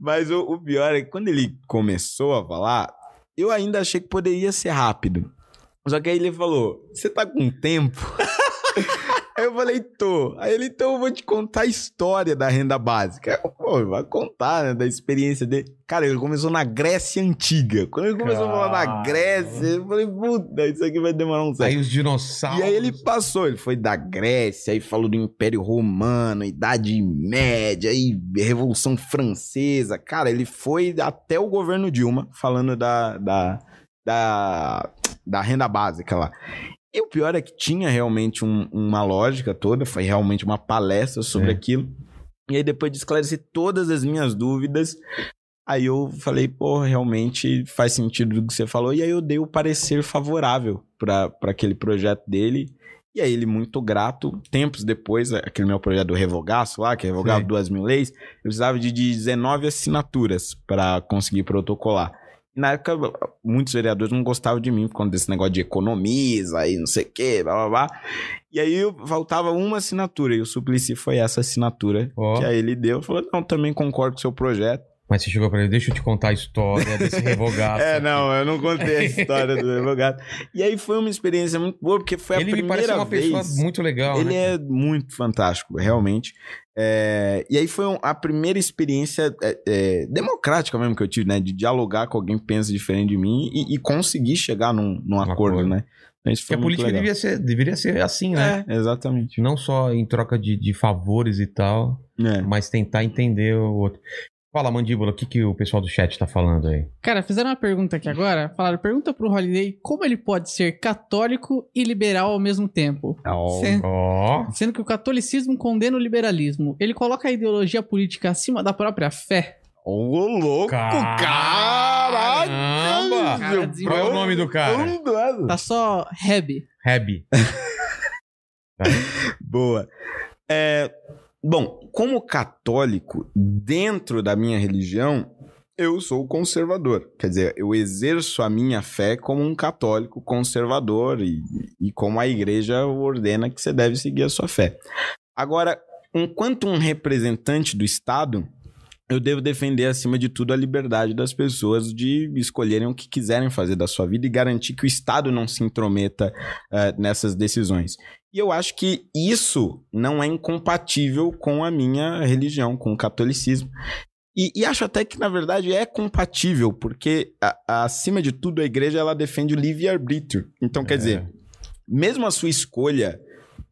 Mas o, o pior é que quando ele começou a falar, eu ainda achei que poderia ser rápido. Só que aí ele falou: Você tá com tempo? Aí eu falei, tô. Aí ele, então eu vou te contar a história da renda básica. Eu, Pô, vai contar, né, da experiência dele. Cara, ele começou na Grécia Antiga. Quando ele começou a falar na Caramba. Grécia, eu falei, puta, isso aqui vai demorar um século. Aí os dinossauros. E aí ele passou, ele foi da Grécia, aí falou do Império Romano, Idade Média, aí Revolução Francesa. Cara, ele foi até o governo Dilma falando da, da, da, da renda básica lá. E o pior é que tinha realmente um- uma lógica toda, foi realmente uma palestra sobre É. aquilo. E aí depois de esclarecer todas as minhas dúvidas, aí eu falei, pô, realmente faz sentido do que você falou. E aí eu dei o parecer favorável para aquele projeto dele. E aí ele muito grato, tempos depois, aquele meu projeto do revogaço lá, que revogava duas mil leis, eu precisava de 19 assinaturas para conseguir protocolar. Na época, muitos vereadores não gostavam de mim por conta desse negócio de economiza e não sei o que, blá blá blá. E aí faltava uma assinatura e o Suplicy foi essa assinatura Ó. que aí ele deu. Falou, não, também concordo com o seu projeto. Mas você chegou pra ele, deixa eu te contar a história desse revogado. É, não, eu não contei a história do advogado. E aí foi uma experiência muito boa, porque foi a Ele me primeira parece uma vez... pessoa muito legal, Ele né? é muito fantástico, realmente. É, e aí foi um- a primeira experiência é, é, democrática mesmo que eu tive, né? De dialogar com alguém que pensa diferente de mim e, e conseguir chegar num, num acordo, acordo. né? Então isso a política legal. devia ser, deveria ser assim, né? É, exatamente. Não só em troca de, de favores e tal, É. mas tentar entender o outro. Fala, Mandíbula, o que, que o pessoal do chat tá falando aí? Cara, fizeram uma pergunta aqui agora. Falaram, pergunta pro Holiday como ele pode ser católico e liberal ao mesmo tempo. Sen- Ó. Sendo que o catolicismo condena o liberalismo. Ele coloca a ideologia política acima da própria fé. Ô, louco, Caramba! Cara, Qual é o nome do cara? Tá só Reb. Reb. Boa. É, bom, como católico, dentro da minha religião, eu sou conservador. Quer dizer, eu exerço a minha fé como um católico conservador e, e como a igreja ordena que você deve seguir a sua fé. Agora, enquanto um representante do Estado, eu devo defender, acima de tudo, a liberdade das pessoas de escolherem o que quiserem fazer da sua vida e garantir que o Estado não se intrometa eh, nessas decisões. E eu acho que isso não é incompatível com a minha religião, com o catolicismo. E, e acho até que, na verdade, é compatível, porque, a- a- acima de tudo, a igreja ela defende o livre-arbítrio. Então, quer É. dizer, mesmo a sua escolha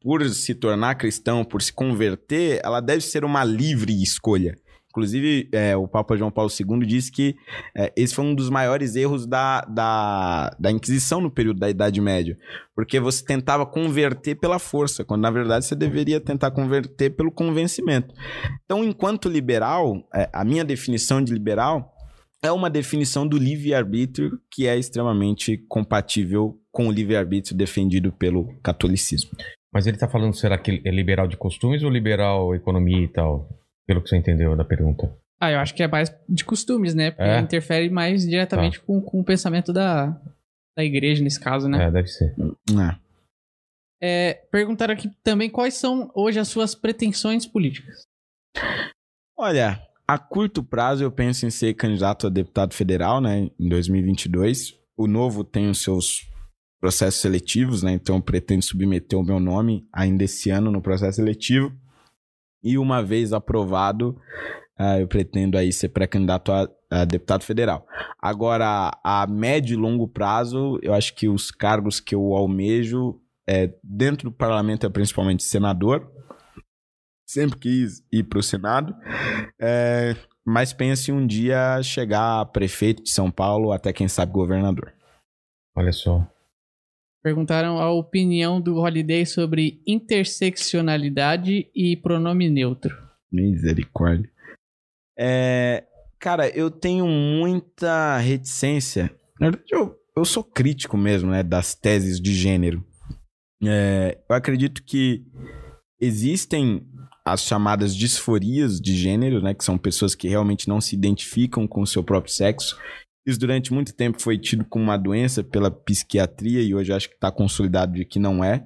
por se tornar cristão, por se converter, ela deve ser uma livre escolha. Inclusive, é, o Papa João Paulo II disse que é, esse foi um dos maiores erros da, da, da Inquisição no período da Idade Média. Porque você tentava converter pela força, quando na verdade você deveria tentar converter pelo convencimento. Então, enquanto liberal, é, a minha definição de liberal é uma definição do livre-arbítrio que é extremamente compatível com o livre-arbítrio defendido pelo catolicismo. Mas ele tá falando, será que é liberal de costumes ou liberal economia e tal? Pelo que você entendeu da pergunta. Ah, eu acho que é mais de costumes, né? Porque É? interfere mais diretamente com, com o pensamento da, da igreja, nesse caso, né? É, deve ser. Ah. É, perguntaram aqui também quais são hoje as suas pretensões políticas. Olha, a curto prazo eu penso em ser candidato a deputado federal, né, em 2022. O novo tem os seus processos seletivos, né, então eu pretendo submeter o meu nome ainda esse ano no processo seletivo. E uma vez aprovado, ah, eu pretendo aí ser pré-candidato a, a deputado federal. Agora, a médio e longo prazo, eu acho que os cargos que eu almejo é, dentro do parlamento é principalmente senador. Sempre quis ir para o Senado. É, mas pense um dia chegar a prefeito de São Paulo, até quem sabe governador. Olha só. Perguntaram a opinião do Holiday sobre interseccionalidade e pronome neutro. Misericórdia. É, cara, eu tenho muita reticência. Na verdade, eu, eu sou crítico mesmo, né, das teses de gênero. É, eu acredito que existem as chamadas disforias de gênero, né, que são pessoas que realmente não se identificam com o seu próprio sexo. Isso durante muito tempo foi tido como uma doença pela psiquiatria e hoje acho que está consolidado de que não é.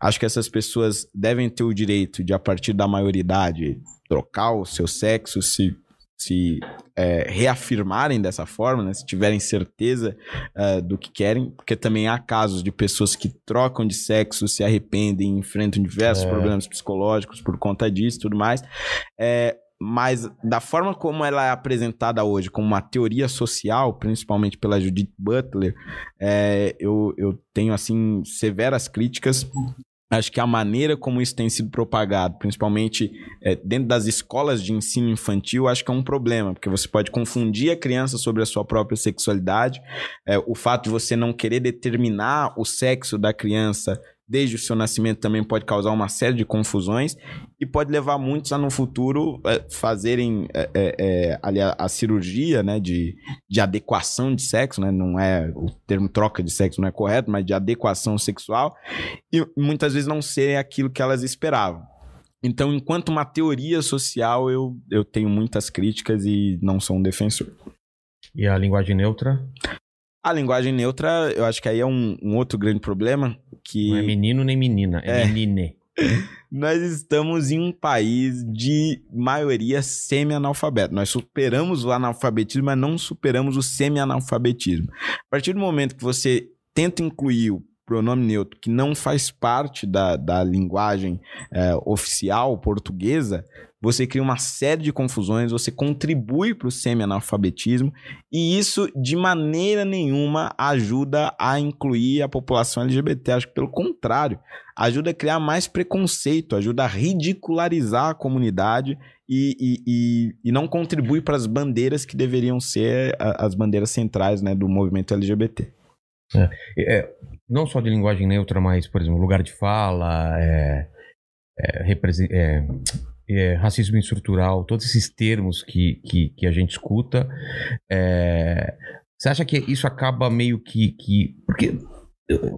Acho que essas pessoas devem ter o direito de, a partir da maioridade, trocar o seu sexo, se, se é, reafirmarem dessa forma, né? se tiverem certeza é, do que querem, porque também há casos de pessoas que trocam de sexo, se arrependem, enfrentam diversos É. problemas psicológicos por conta disso e tudo mais. É, mas da forma como ela é apresentada hoje, como uma teoria social, principalmente pela Judith Butler, é, eu, eu tenho assim severas críticas. Acho que a maneira como isso tem sido propagado, principalmente é, dentro das escolas de ensino infantil, acho que é um problema, porque você pode confundir a criança sobre a sua própria sexualidade. É, o fato de você não querer determinar o sexo da criança desde o seu nascimento também pode causar uma série de confusões e pode levar muitos a no futuro é, fazerem é, é, é, ali a, a cirurgia né, de, de adequação de sexo, né? Não é o termo troca de sexo não é correto, mas de adequação sexual e muitas vezes não serem aquilo que elas esperavam. Então, enquanto uma teoria social, eu, eu tenho muitas críticas e não sou um defensor. E a linguagem neutra? A linguagem neutra, eu acho que aí é um, um outro grande problema que Não é menino nem menina, é, É. menine. nós estamos em um país de maioria semi-analfabeto. Nós superamos o analfabetismo, mas não superamos o semi-analfabetismo. A partir do momento que você tenta incluir o pronome neutro que não faz parte da, da linguagem é, oficial portuguesa, você cria uma série de confusões, você contribui para o semi-analfabetismo e isso de maneira nenhuma ajuda a incluir a população LGBT. Acho que pelo contrário, ajuda a criar mais preconceito, ajuda a ridicularizar a comunidade e, e, e, e não contribui para as bandeiras que deveriam ser as bandeiras centrais né, do movimento LGBT. É, é, não só de linguagem neutra, mas, por exemplo, lugar de fala, é, é, é racismo estrutural, todos esses termos que, que, que a gente escuta, é, você acha que isso acaba meio que. que porque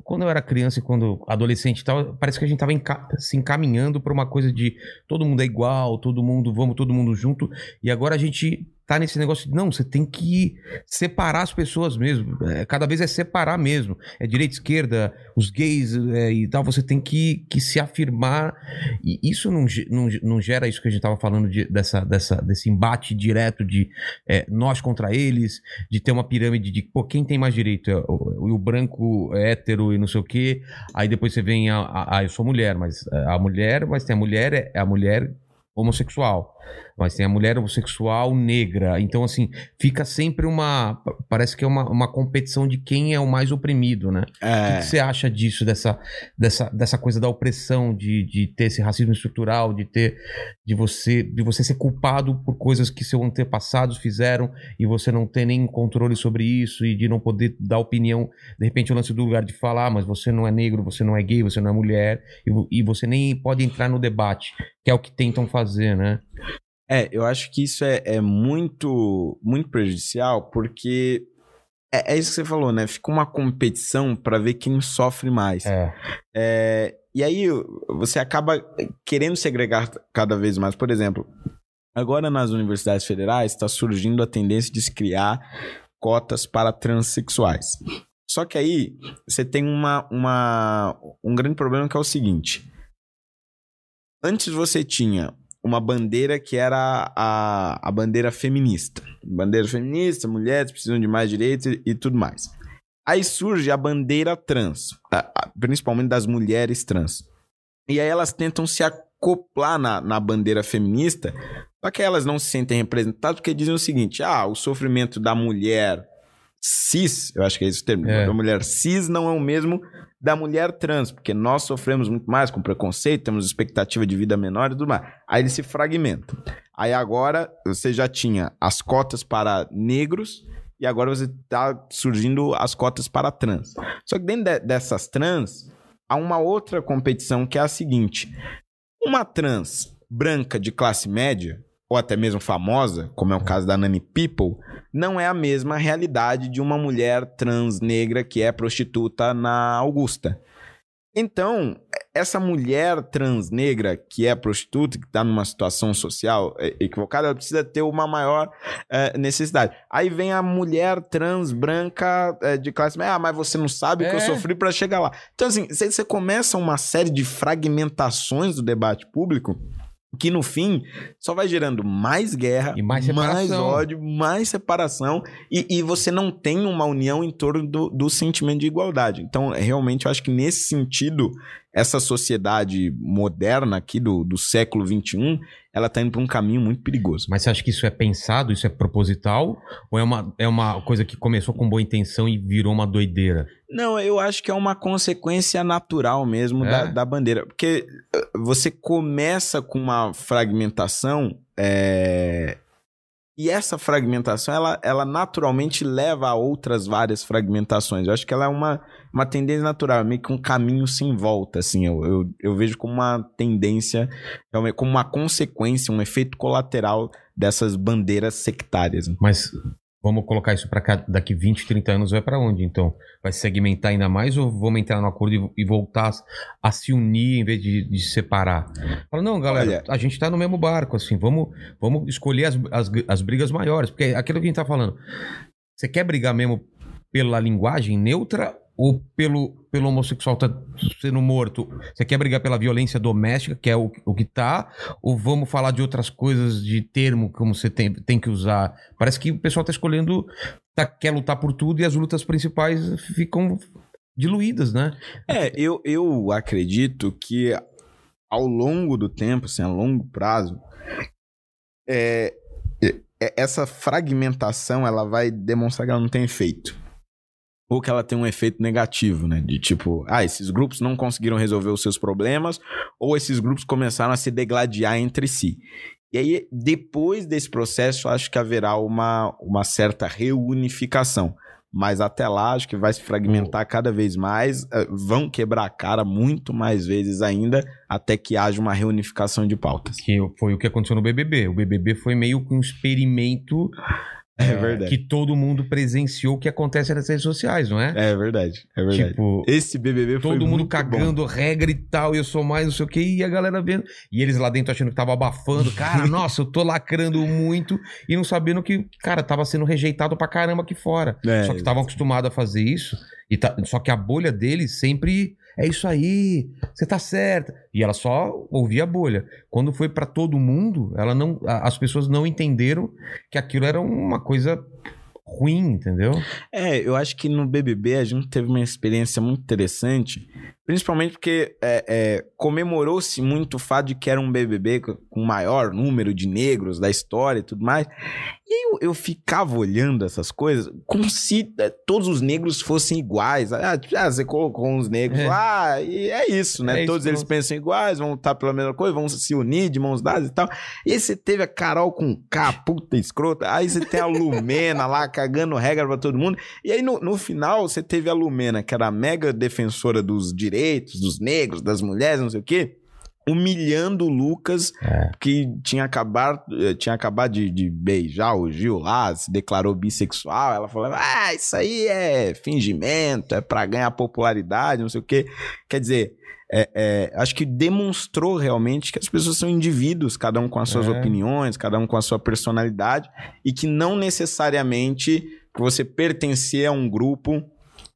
quando eu era criança e quando adolescente e tal, parece que a gente estava enca se encaminhando para uma coisa de todo mundo é igual, todo mundo, vamos todo mundo junto, e agora a gente tá nesse negócio de não, você tem que separar as pessoas mesmo. É, cada vez é separar mesmo. É direita, esquerda, os gays é, e tal. Você tem que, que se afirmar. E isso não, não, não gera isso que a gente tava falando de, dessa, dessa, desse embate direto de é, nós contra eles, de ter uma pirâmide de pô, quem tem mais direito? É o, o, branco é hétero e não sei o quê. Aí depois você vem a, a, a eu sou mulher, mas a mulher, mas tem a mulher, é a mulher homossexual mas tem a mulher homossexual negra. Então, assim, fica sempre uma. Parece que é uma, uma competição de quem é o mais oprimido, né? É. O que, você acha disso, dessa, dessa, dessa coisa da opressão, de, de ter esse racismo estrutural, de ter. de você, de você ser culpado por coisas que seus antepassados fizeram e você não ter nem controle sobre isso e de não poder dar opinião. De repente, o lance do lugar de falar, mas você não é negro, você não é gay, você não é mulher, e, e você nem pode entrar no debate, que é o que tentam fazer, né? É, eu acho que isso é, é muito, muito prejudicial, porque é, é, isso que você falou, né? Fica uma competição para ver quem sofre mais. É. é. E aí você acaba querendo segregar cada vez mais. Por exemplo, agora nas universidades federais está surgindo a tendência de se criar cotas para transexuais. Só que aí você tem uma, uma, um grande problema que é o seguinte. Antes você tinha uma bandeira que era a, a bandeira feminista. Bandeira feminista, mulheres precisam de mais direitos e, e tudo mais. Aí surge a bandeira trans, principalmente das mulheres trans. E aí elas tentam se acoplar na, na bandeira feminista, só que elas não se sentem representadas porque dizem o seguinte: ah, o sofrimento da mulher cis, eu acho que é esse o termo, é. da mulher cis não é o mesmo da mulher trans, porque nós sofremos muito mais com preconceito, temos expectativa de vida menor e tudo mais. Aí ele se fragmenta. Aí agora você já tinha as cotas para negros e agora você está surgindo as cotas para trans. Só que dentro de, dessas trans, há uma outra competição que é a seguinte: uma trans branca de classe média, ou até mesmo famosa, como é o caso da Nani People, não é a mesma realidade de uma mulher trans negra que é prostituta na Augusta. Então, essa mulher trans negra que é prostituta, que está numa situação social é, equivocada, ela precisa ter uma maior é, necessidade. Aí vem a mulher trans branca é, de classe média, ah, mas você não sabe o é. que eu é. sofri para chegar lá. Então, assim, você começa uma série de fragmentações do debate público que no fim só vai gerando mais guerra, e mais, mais ódio, mais separação e, e, você não tem uma união em torno do, do sentimento de igualdade. Então, é, realmente, eu acho que nesse sentido, essa sociedade moderna aqui do, do século XXI, ela está indo para um caminho muito perigoso. Mas você acha que isso é pensado, isso é proposital? Ou é uma, é uma coisa que começou com boa intenção e virou uma doideira? Não, eu acho que é uma consequência natural mesmo é? da, da bandeira. Porque eh, você começa com uma fragmentação. É... E essa fragmentação, ela, ela naturalmente leva a outras várias fragmentações. Eu acho que ela é uma, uma tendência natural, meio que um caminho sem volta, assim. Eu, eu, eu vejo como uma tendência, como uma consequência, um efeito colateral dessas bandeiras sectárias. Mas Vamos colocar isso para daqui 20, 30 anos, vai para onde então? Vai segmentar ainda mais ou vamos entrar no acordo e, e voltar a se unir em vez de, de separar? Fala, não, galera, Olha, a gente está no mesmo barco, assim, vamos, vamos escolher as, as, as brigas maiores, porque aquilo que a gente tá falando, você quer brigar mesmo pela linguagem neutra ou pelo, pelo homossexual tá sendo morto, você quer brigar pela violência doméstica, que é o, o que tá, ou vamos falar de outras coisas de termo como você tem, tem que usar? Parece que o pessoal tá escolhendo, tá, quer lutar por tudo e as lutas principais ficam diluídas, né? É, eu, eu acredito que ao longo do tempo, assim, a longo prazo, é, é, essa fragmentação ela vai demonstrar que ela não tem efeito. Ou que ela tem um efeito negativo, né? De tipo, ah, esses grupos não conseguiram resolver os seus problemas, ou esses grupos começaram a se degladiar entre si. E aí, depois desse processo, acho que haverá uma, uma certa reunificação. Mas até lá, acho que vai se fragmentar cada vez mais. eh, Vão quebrar a cara muito mais vezes ainda, até que haja uma reunificação de pautas. Que foi o que aconteceu no BBB. O BBB foi meio que um experimento É é, verdade. que todo mundo presenciou o que acontece nas redes sociais, não é? É verdade, é verdade. Tipo, Esse BBB foi todo mundo muito bom. cagando regra e tal, e eu sou mais não sei o que, e a galera vendo. E eles lá dentro achando que tava abafando. Cara, nossa, eu tô lacrando muito e não sabendo que, cara, tava sendo rejeitado pra caramba aqui fora. É, só que estavam acostumados a fazer isso. E tá- só que a bolha deles sempre é isso aí, você tá certa. E ela só ouvia a bolha. Quando foi pra todo mundo, ela não, as pessoas não entenderam que aquilo era uma coisa ruim, entendeu? É, eu acho que no BBB a gente teve uma experiência muito interessante, principalmente porque é, é, comemorou-se muito o fato de que era um BBB com o maior número de negros da história e tudo mais. E eu, eu ficava olhando essas coisas como se é, todos os negros fossem iguais. Ah, ah, você colocou uns negros É. lá, e é isso, né? É isso, todos eles pronto. pensam iguais, vão lutar pela mesma coisa, vão se unir de mãos dadas e tal. E aí você teve a Carol com K, puta escrota. Aí você tem a Lumena lá cagando regra pra todo mundo. E aí no, no final você teve a Lumena, que era a mega defensora dos direitos, dos negros, das mulheres, não sei o quê. Humilhando o Lucas, É. que tinha acabado, eh, tinha acabado de, de beijar o Gil lá, se declarou bissexual. Ela falou: Ah, isso aí é fingimento, é pra ganhar popularidade, não sei o quê. Quer dizer, é, é, acho que demonstrou realmente que as pessoas são indivíduos, cada um com as suas É. opiniões, cada um com a sua personalidade, e que não necessariamente você pertencer a um grupo,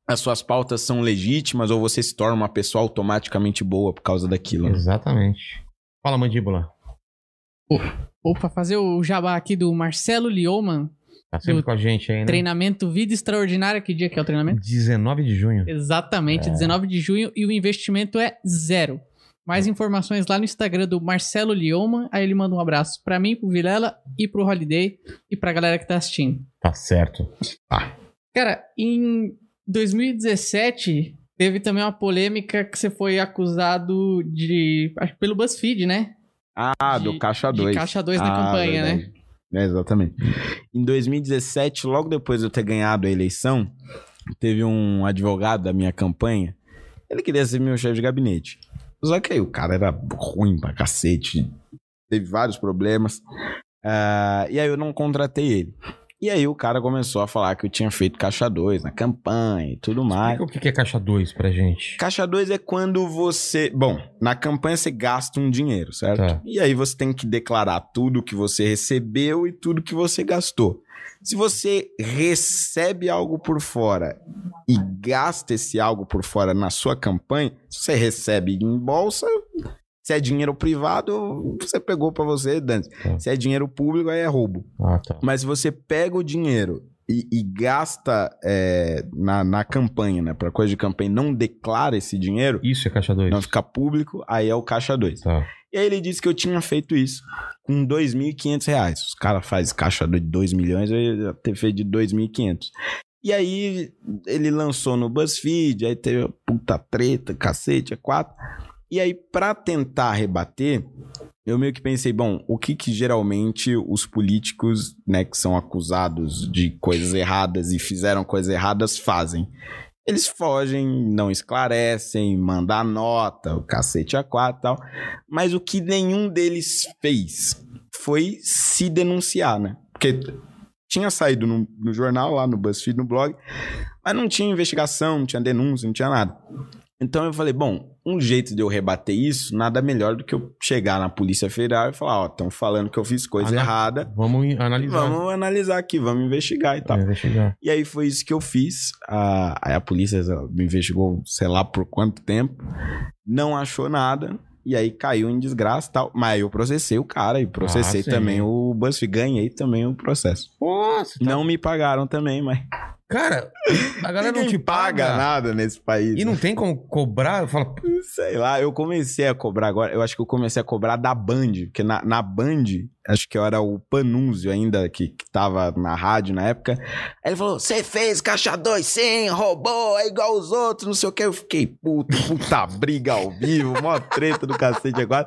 as suas pautas são legítimas ou você se torna uma pessoa automaticamente boa por causa daquilo. né? Exatamente. Fala, mandíbula. Opa, fazer o jabá aqui do Marcelo Lioman, Tá sempre com a gente aí, né? treinamento Vida Extraordinária. Que dia que é o treinamento? 19 de junho. Exatamente, 19 de junho e o investimento é zero. Mais informações lá no Instagram do Marcelo Lioman. Aí ele manda um abraço pra mim, pro Vilela e pro Holiday e pra galera que tá assistindo. Tá certo. Cara, em 2017 teve também uma polêmica que você foi acusado de. Acho que pelo BuzzFeed, né? Ah, De- do Caixa de 2. Caixa 2 na campanha, né? É, exatamente. Em 2017, logo depois de eu ter ganhado a eleição, teve um advogado da minha campanha. Ele queria ser meu chefe de gabinete. Só que aí o cara era ruim pra cacete. Teve vários problemas. Ah, e aí eu não contratei ele. E aí o cara começou a falar que eu tinha feito caixa 2 na campanha e tudo mais. Explica o que é caixa 2 pra gente. Caixa 2 é quando você. Bom, na campanha você gasta um dinheiro, certo? Tá. E aí você tem que declarar tudo que você recebeu e tudo que você gastou. Se você recebe algo por fora e gasta esse algo por fora na sua campanha, se você recebe em bolsa, se é dinheiro privado, você pegou pra você, Dante. Tá. Se é dinheiro público, aí é roubo. Ah, tá. Mas se você pega o dinheiro e, e gasta é, na, na campanha, né? Pra coisa de campanha, não declara esse dinheiro, Isso é caixa 2. não fica público, aí é o caixa 2. Tá. E aí ele disse que eu tinha feito isso com 2.500 reais. Os caras fazem caixa de 2 milhões, eu ia ter feito de 2.500. E aí ele lançou no BuzzFeed, aí teve puta treta, cacete, é quatro. E aí, pra tentar rebater, eu meio que pensei, bom, o que que geralmente os políticos, né, que são acusados de coisas erradas e fizeram coisas erradas fazem? Eles fogem, não esclarecem, mandam nota, o cacete a quatro e tal. Mas o que nenhum deles fez foi se denunciar, né? Porque tinha saído no, no jornal, lá no BuzzFeed, no blog, mas não tinha investigação, não tinha denúncia, não tinha nada. Então eu falei, bom, um jeito de eu rebater isso, nada melhor do que eu chegar na Polícia Federal e falar, ó, estão falando que eu fiz coisa Ana- errada, Vamos analisar. vamos analisar aqui, vamos investigar e tal. Vamos investigar. E aí foi isso que eu fiz. A, aí a polícia me investigou, sei lá por quanto tempo, não achou nada. E aí caiu em desgraça e tal. Mas aí eu processei o cara e processei Ah, também o BuzzFeed. Ganhei também o processo. Nossa, tá- Não me pagaram também, mas Cara, a galera não Ninguém te paga. paga nada nesse país. E não tem como cobrar. Eu falo, Sei lá, eu comecei a cobrar agora. Eu acho que eu comecei a cobrar da Band, porque na, na Band, acho que eu era o Panúzio ainda, que, que tava na rádio na época. Aí ele falou: Você fez caixa 2 sim, roubou, é igual os outros, não sei o que. Eu fiquei puto, puta briga ao vivo, mó treta do cacete agora.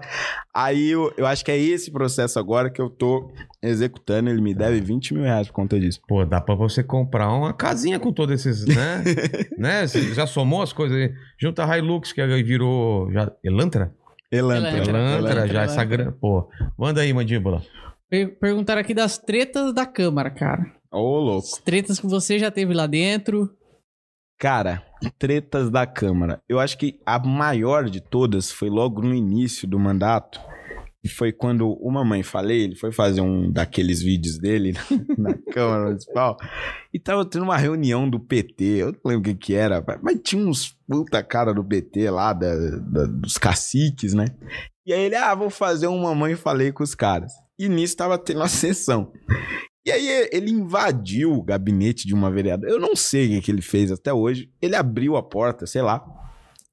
Aí eu, eu acho que é esse processo agora que eu tô executando. Ele me deve 20 mil reais por conta disso. pô, dá pra você comprar uma casinha com todos esses, né? né? Você já somou as coisas aí? Junta a Hilux, que aí virou. Já... Elantra? Elantra. Elantra, Elantra, já Elantra. essa grana. Pô, manda aí, mandíbula. Per- perguntaram aqui das tretas da Câmara, cara. Ô, louco. As tretas que você já teve lá dentro. Cara, tretas da Câmara. Eu acho que a maior de todas foi logo no início do mandato. E foi quando o Mamãe Falei, ele foi fazer um daqueles vídeos dele na Câmara Municipal. E tava tendo uma reunião do PT. Eu não lembro o que que era, mas tinha uns puta cara do PT lá, da, da- dos caciques, né? E aí ele, ah, vou fazer um Mamãe Falei com os caras. E nisso tava tendo uma sessão. E aí ele invadiu o gabinete de uma vereadora. Eu não sei o que, que ele fez até hoje. Ele abriu a porta, sei lá.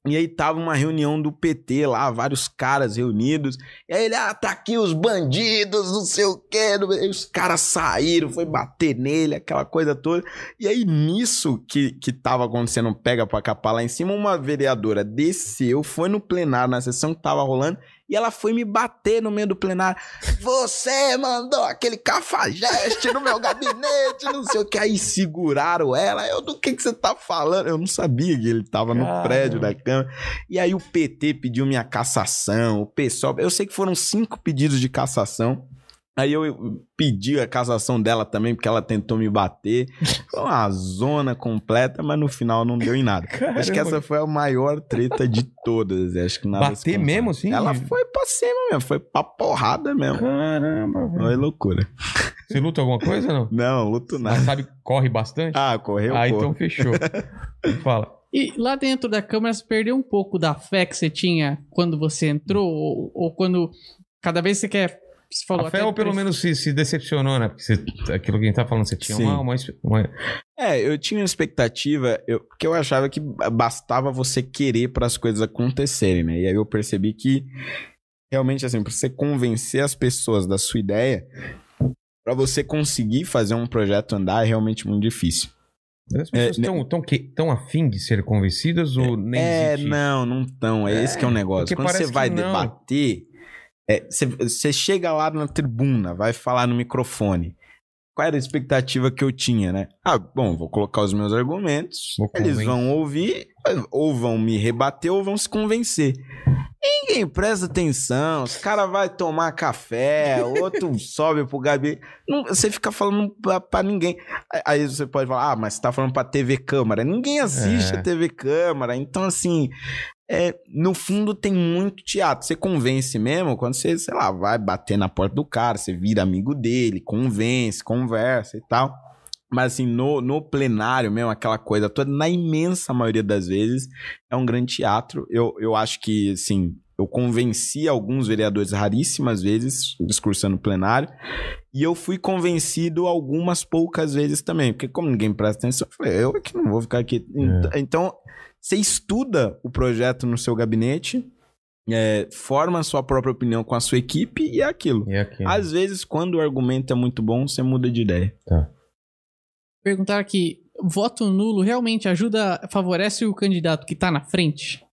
E aí tava uma reunião do PT lá, vários caras reunidos. E aí ele, ah, tá aqui os bandidos, não sei o quê. E os caras saíram, foi bater nele, aquela coisa toda. E aí nisso que, que tava acontecendo pega pra capar lá em cima, uma vereadora desceu, foi no plenário, na sessão que tava rolando, e ela foi me bater no meio do plenário. Você mandou aquele cafajeste no meu gabinete, não sei o que. Aí seguraram ela. Eu, do que, que você tá falando? Eu não sabia que ele tava no Caramba. prédio da Câmara. E aí o PT pediu minha cassação, o PSOL. Eu sei que foram cinco pedidos de cassação. Aí eu pedi a cassação dela também, porque ela tentou me bater. Foi uma zona completa, mas no final não deu em nada. Acho que essa foi a maior treta de todas. Acho que nada Bater mesmo, assim? Ela foi pra cima mesmo, foi pra porrada mesmo. Caramba, velho. Foi loucura. Você luta alguma coisa não? Não, luto Mas nada. sabe, corre bastante? Ah, correu, ah, pô. então fechou. Fala. E lá dentro da Câmara, você perdeu um pouco da fé que você tinha quando você entrou? Ou, ou quando. Cada vez você quer. Você falou A fé até pelo menos se, se decepcionou, né? Porque você, aquilo que a gente tá falando, você tinha uma, uma, uma- É, eu tinha uma expectativa, eu, porque eu achava que bastava você querer para as coisas acontecerem, né? E aí eu percebi que realmente assim, para você convencer as pessoas da sua ideia, para você conseguir fazer um projeto andar é realmente muito difícil. As pessoas É, né- estão tão, que- tão afim de ser convencidas ou nem é, existe? não, não tão. É, esse que é o negócio. porque Quando você vai não. debater, é, você, você chega lá na tribuna, vai falar no microfone. Qual era a expectativa que eu tinha, né? Ah, bom, vou colocar os meus argumentos, Vou eles convencer. vão ouvir, ou vão me rebater, ou vão se convencer. Ninguém presta atenção, os cara vai tomar café, outro sobe pro gabinete. Não, você fica falando pra, pra ninguém. Aí você pode falar, ah, mas você tá falando pra TV Câmara. Ninguém assiste É. a TV Câmara. Então, assim, é, no fundo tem muito teatro. Você convence mesmo quando você, sei lá, vai bater na porta do cara, você vira amigo dele, convence, conversa e tal. Mas assim, no, no plenário mesmo, aquela coisa toda, na imensa maioria das vezes, é um grande teatro. Eu, eu acho que, assim, eu convenci alguns vereadores raríssimas vezes, discursando no plenário, e eu fui convencido algumas poucas vezes também, porque como ninguém presta atenção, eu falei, eu é que não vou ficar aqui. Ent- Então, você estuda o projeto no seu gabinete, é, forma a sua própria opinião com a sua equipe e é aquilo. E aqui. Às vezes, quando o argumento é muito bom, você muda de ideia. Perguntaram aqui: voto nulo realmente ajuda, favorece o candidato que tá na frente?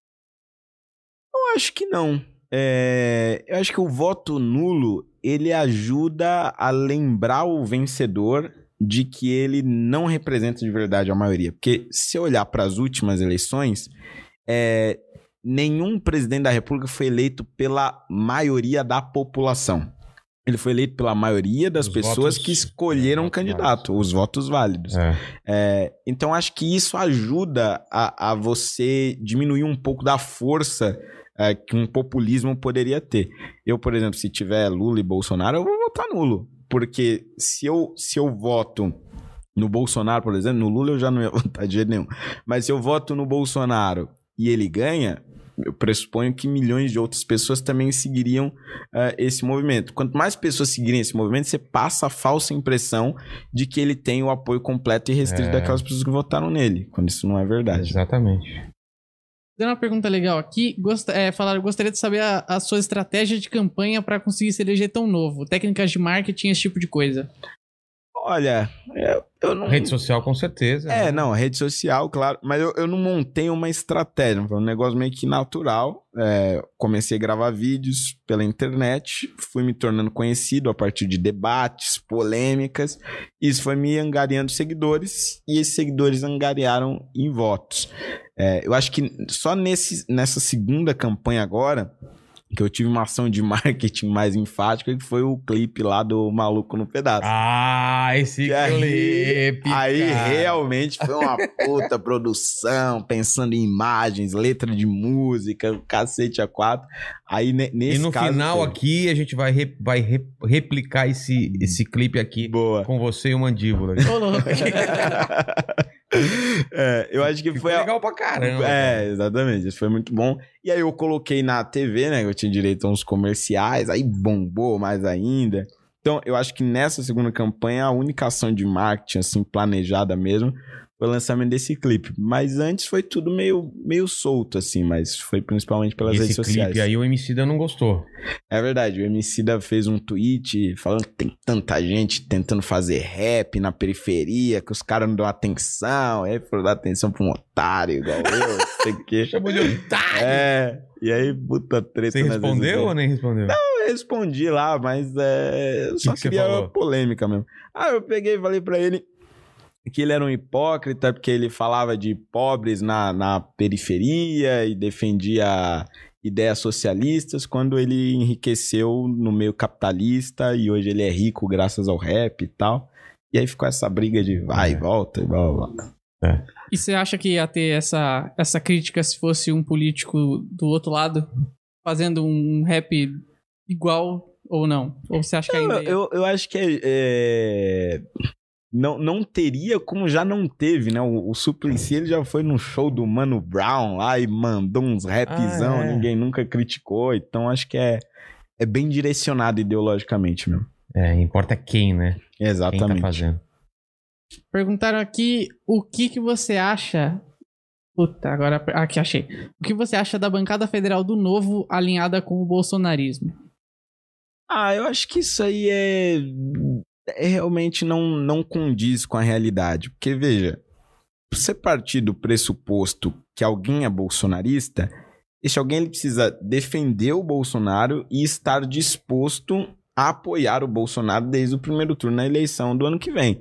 Eu acho que não. É, eu acho que o voto nulo ele ajuda a lembrar o vencedor de que ele não representa de verdade a maioria. Porque se eu olhar para as últimas eleições, é, nenhum presidente da República foi eleito pela maioria da população. Ele foi eleito pela maioria das Os pessoas votos- que escolheram é, o votos candidato, os votos válidos. É. É, então acho que isso ajuda a, a você diminuir um pouco da força é, que um populismo poderia ter. Eu, por exemplo, se tiver Lula e Bolsonaro, eu vou votar nulo. Porque se eu, se eu voto no Bolsonaro, por exemplo, no Lula eu já não ia votar de jeito nenhum. Mas se eu voto no Bolsonaro e ele ganha, eu pressuponho que milhões de outras pessoas também seguiriam uh, esse movimento. Quanto mais pessoas seguirem esse movimento, você passa a falsa impressão de que ele tem o apoio completo e restrito É. daquelas pessoas que votaram nele, quando isso não é verdade. Exatamente. Dando uma pergunta legal aqui, gosta, é, falaram, gostaria de saber a, a sua estratégia de campanha para conseguir se eleger tão novo. Técnicas de marketing, esse tipo de coisa. Olha, eu, eu não. Rede social, com certeza. É, né? não, rede social, claro. Mas eu, eu não montei uma estratégia. Foi um negócio meio que natural. É, comecei a gravar vídeos pela internet, fui me tornando conhecido a partir de debates, polêmicas. Isso foi me angariando seguidores e esses seguidores angariaram em votos. É, eu acho que só nesse, nessa segunda campanha agora que eu tive uma ação de marketing mais enfática, que foi o clipe lá do Maluco no Pedaço. Ah, esse Que aí- clipe. Aí cara. realmente foi uma puta produção, pensando em imagens, letra de música, cacete a quatro. Aí ne- nesse E no caso final foi- aqui a gente vai, re- vai re- replicar esse, esse clipe aqui boa. com você e o Mandíbula. É, eu acho que Ficou foi a- legal pra caramba. É, exatamente. Isso foi muito bom. E aí eu coloquei na TV, né? Eu tinha direito a uns comerciais, aí bombou mais ainda. Então, eu acho que nessa segunda campanha, a única ação de marketing, assim, planejada mesmo, foi o lançamento desse clipe. Mas antes foi tudo meio, meio solto, assim, mas foi principalmente pelas redes esse sociais. clipe aí o Emicida não gostou. É verdade, o Emicida fez um tweet falando que tem tanta gente tentando fazer rap na periferia, que os caras não dão atenção, aí foram dar atenção pra um otário igual eu, não sei o quê. Chamou de otário. É, e aí, puta treta Você respondeu ou nem respondeu? Eu respondi lá, mas é, eu só que queria polêmica mesmo. Ah, eu peguei e falei pra ele que ele era um hipócrita, porque ele falava de pobres na, na periferia e defendia ideias socialistas, quando ele enriqueceu no meio capitalista e hoje ele é rico graças ao rap e tal. E aí ficou essa briga de vai e É. volta e blá blá blá. E você acha que ia ter essa, essa crítica se fosse um político do outro lado fazendo um rap igual ou não? Ou você acha que ainda. Eu, eu, eu acho que é, é, não, não teria como já não teve, né? O, o Suplicy ele já foi no show do Mano Brown lá e mandou uns rapzão, Ah, é. ninguém nunca criticou. Então acho que é, é bem direcionado ideologicamente mesmo. É, importa quem, né? Quem tá Exatamente. fazendo. Perguntaram aqui o que, que você acha. Puta, agora. Aqui, achei. O que você acha da bancada federal do Novo alinhada com o bolsonarismo? Ah, eu acho que isso aí é realmente não, não condiz com a realidade. Porque, veja, você partir do pressuposto que alguém é bolsonarista, esse alguém ele precisa defender o Bolsonaro e estar disposto a apoiar o Bolsonaro desde o primeiro turno na eleição do ano que vem.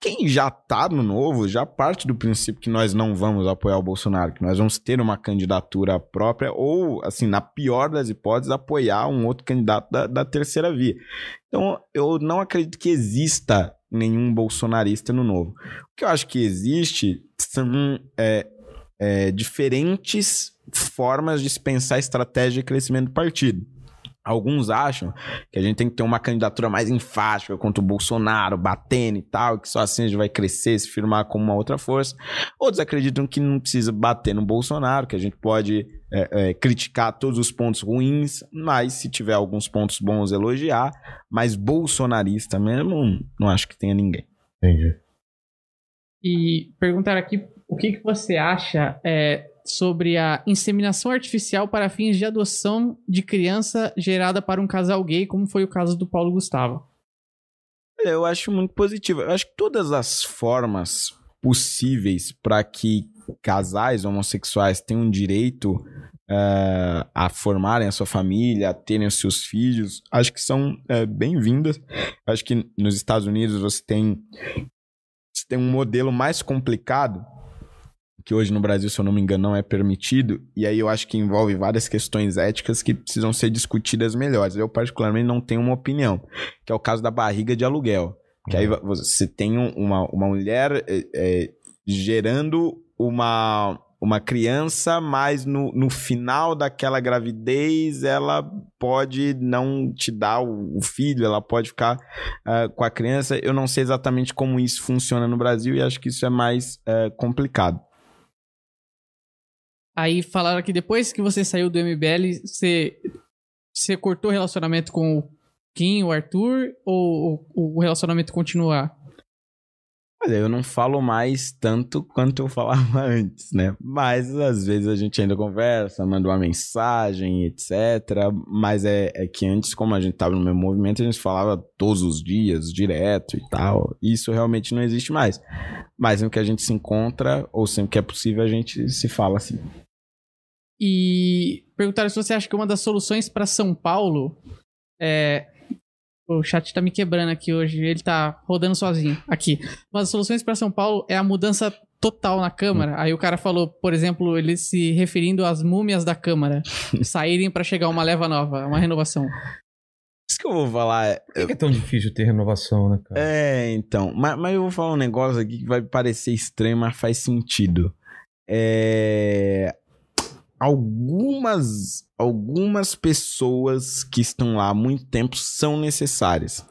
Quem já tá no novo já parte do princípio que nós não vamos apoiar o Bolsonaro, que nós vamos ter uma candidatura própria ou, assim, na pior das hipóteses, apoiar um outro candidato da, da terceira via. Então, eu não acredito que exista nenhum bolsonarista no novo. O que eu acho que existe são é, é, diferentes formas de se pensar estratégia de crescimento do partido. Alguns acham que a gente tem que ter uma candidatura mais enfática contra o Bolsonaro, batendo e tal, que só assim a gente vai crescer, se firmar como uma outra força. Outros acreditam que não precisa bater no Bolsonaro, que a gente pode é, é, criticar todos os pontos ruins, mas se tiver alguns pontos bons, elogiar. Mas bolsonarista mesmo, não acho que tenha ninguém. Entendi. E perguntaram aqui o que, que você acha é, sobre a inseminação artificial para fins de adoção de criança gerada para um casal gay, como foi o caso do Paulo Gustavo. Olha, Eu acho muito positivo. Eu acho que todas as formas possíveis para que casais homossexuais tenham direito eh, a formarem a sua família, a terem os seus filhos, acho que são eh, bem-vindas. Acho que nos Estados Unidos você tem, você tem um modelo mais complicado, que hoje no Brasil, se eu não me engano, não é permitido, e aí eu acho que envolve várias questões éticas que precisam ser discutidas melhores. Eu, particularmente, não tenho uma opinião, que é o caso da barriga de aluguel. Que aí você tem um- uma, uma mulher é, é, gerando uma, uma criança, mas no, no final daquela gravidez ela pode não te dar o, o filho, ela pode ficar ah, com a criança. Eu não sei exatamente como isso funciona no Brasil e acho que isso é mais eh, complicado. Aí falaram que depois que você saiu do MBL, você, você cortou o relacionamento com o Kim, o Arthur, ou, ou o relacionamento continuar? Olha, eu não falo mais tanto quanto eu falava antes, né? Mas às vezes a gente ainda conversa, manda uma mensagem, etc. Mas é, é que antes, como a gente tava no mesmo movimento, a gente falava todos os dias, direto e tal. Isso realmente não existe mais. Mas sempre que a gente se encontra, ou sempre que é possível, a gente se fala assim. E perguntaram se você acha que uma das soluções para São Paulo é. O chat tá me quebrando aqui hoje, ele tá rodando sozinho. Aqui. Uma das soluções para São Paulo é a mudança total na Câmara. Aí o cara falou, por exemplo, ele se referindo às múmias da Câmara saírem para chegar uma leva nova, uma renovação. Isso que eu vou falar é. Por que é tão difícil ter renovação, né, cara? É, então. Mas, mas eu vou falar um negócio aqui que vai parecer estranho, mas faz sentido. É. Algumas, algumas pessoas que estão lá há muito tempo são necessárias.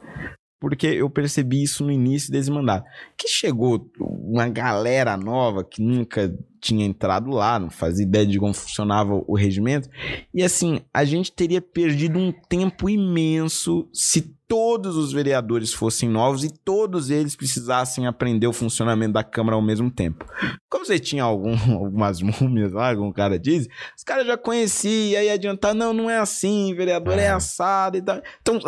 Porque eu percebi isso no início desse mandato. Que chegou uma galera nova que nunca tinha entrado lá, não fazia ideia de como funcionava o regimento. E assim, a gente teria perdido um tempo imenso se todos os vereadores fossem novos e todos eles precisassem aprender o funcionamento da Câmara ao mesmo tempo. Como você tinha algum, algumas múmias lá, algum cara diz, os caras já conheciam, aí adiantar, não, não é assim, vereador é, é assado e tal. Então,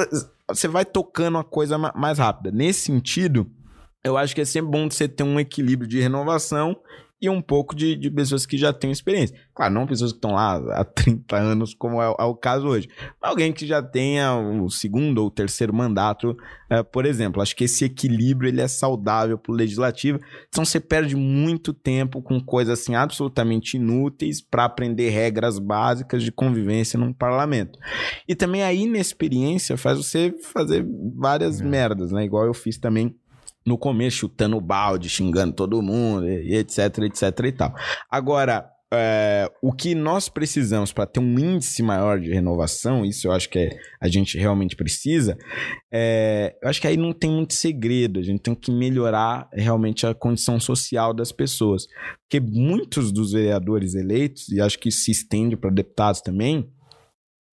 você vai tocando a coisa mais rápida. Nesse sentido, eu acho que é sempre bom você ter um equilíbrio de renovação e um pouco de, de pessoas que já têm experiência. Claro, não pessoas que estão lá há 30 anos, como é, é o caso hoje. Alguém que já tenha o segundo ou terceiro mandato, é, por exemplo. Acho que esse equilíbrio ele é saudável para o legislativo. Então você perde muito tempo com coisas assim absolutamente inúteis para aprender regras básicas de convivência num parlamento. E também a inexperiência faz você fazer várias é. merdas, né? Igual eu fiz também no começo chutando o balde, xingando todo mundo, e etc, etc e tal. Agora, é, o que nós precisamos para ter um índice maior de renovação, isso eu acho que é, a gente realmente precisa, é, eu acho que aí não tem muito segredo, a gente tem que melhorar realmente a condição social das pessoas. Porque muitos dos vereadores eleitos, e acho que se estende para deputados também,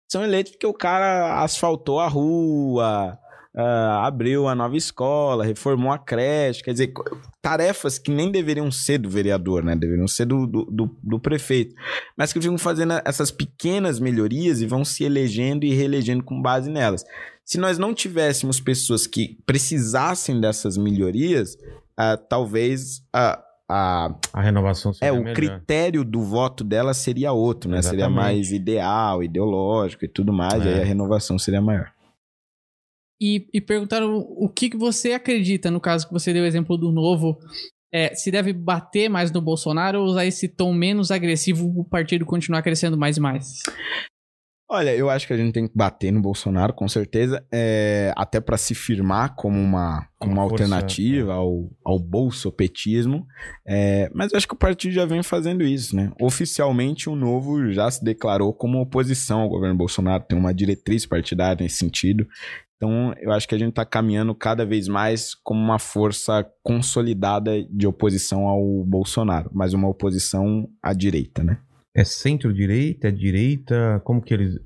são eleitos porque o cara asfaltou a rua, uh, abriu a nova escola, reformou a creche, quer dizer, tarefas que nem deveriam ser do vereador, né? Deveriam ser do, do, do, do prefeito. Mas que ficam fazendo essas pequenas melhorias e vão se elegendo e reelegendo com base nelas. Se nós não tivéssemos pessoas que precisassem dessas melhorias, uh, talvez a, a, a renovação seria É, o melhor. critério do voto dela seria outro, né? Exatamente. Seria mais ideal, ideológico e tudo mais, é. e aí a renovação seria maior e, e perguntaram o que, que você acredita, no caso que você deu o exemplo do novo, é, se deve bater mais no Bolsonaro ou usar esse tom menos agressivo para o partido continuar crescendo mais e mais? Olha, eu acho que a gente tem que bater no Bolsonaro, com certeza, é, até para se firmar como uma, como uma, alternativa é. ao, ao bolsopetismo. É, mas eu acho que o partido já vem fazendo isso, né? Oficialmente, o Novo já se declarou como oposição ao governo Bolsonaro, tem uma diretriz partidária nesse sentido. Então, eu acho que a gente está caminhando cada vez mais como uma força consolidada de oposição ao Bolsonaro, mas uma oposição à direita, né? É centro-direita, é direita? Como que eles.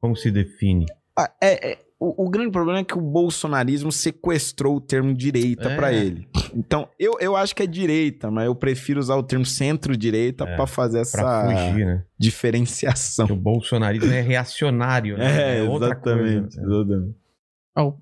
Como se define? Ah, é, é o, o, grande problema é que o bolsonarismo sequestrou o termo direita é. para ele. Então, eu, eu acho que é direita, mas eu prefiro usar o termo centro-direita é, para fazer essa fugir, né? diferenciação. Porque o bolsonarismo é reacionário, né? É, é outra exatamente, coisa. Exatamente.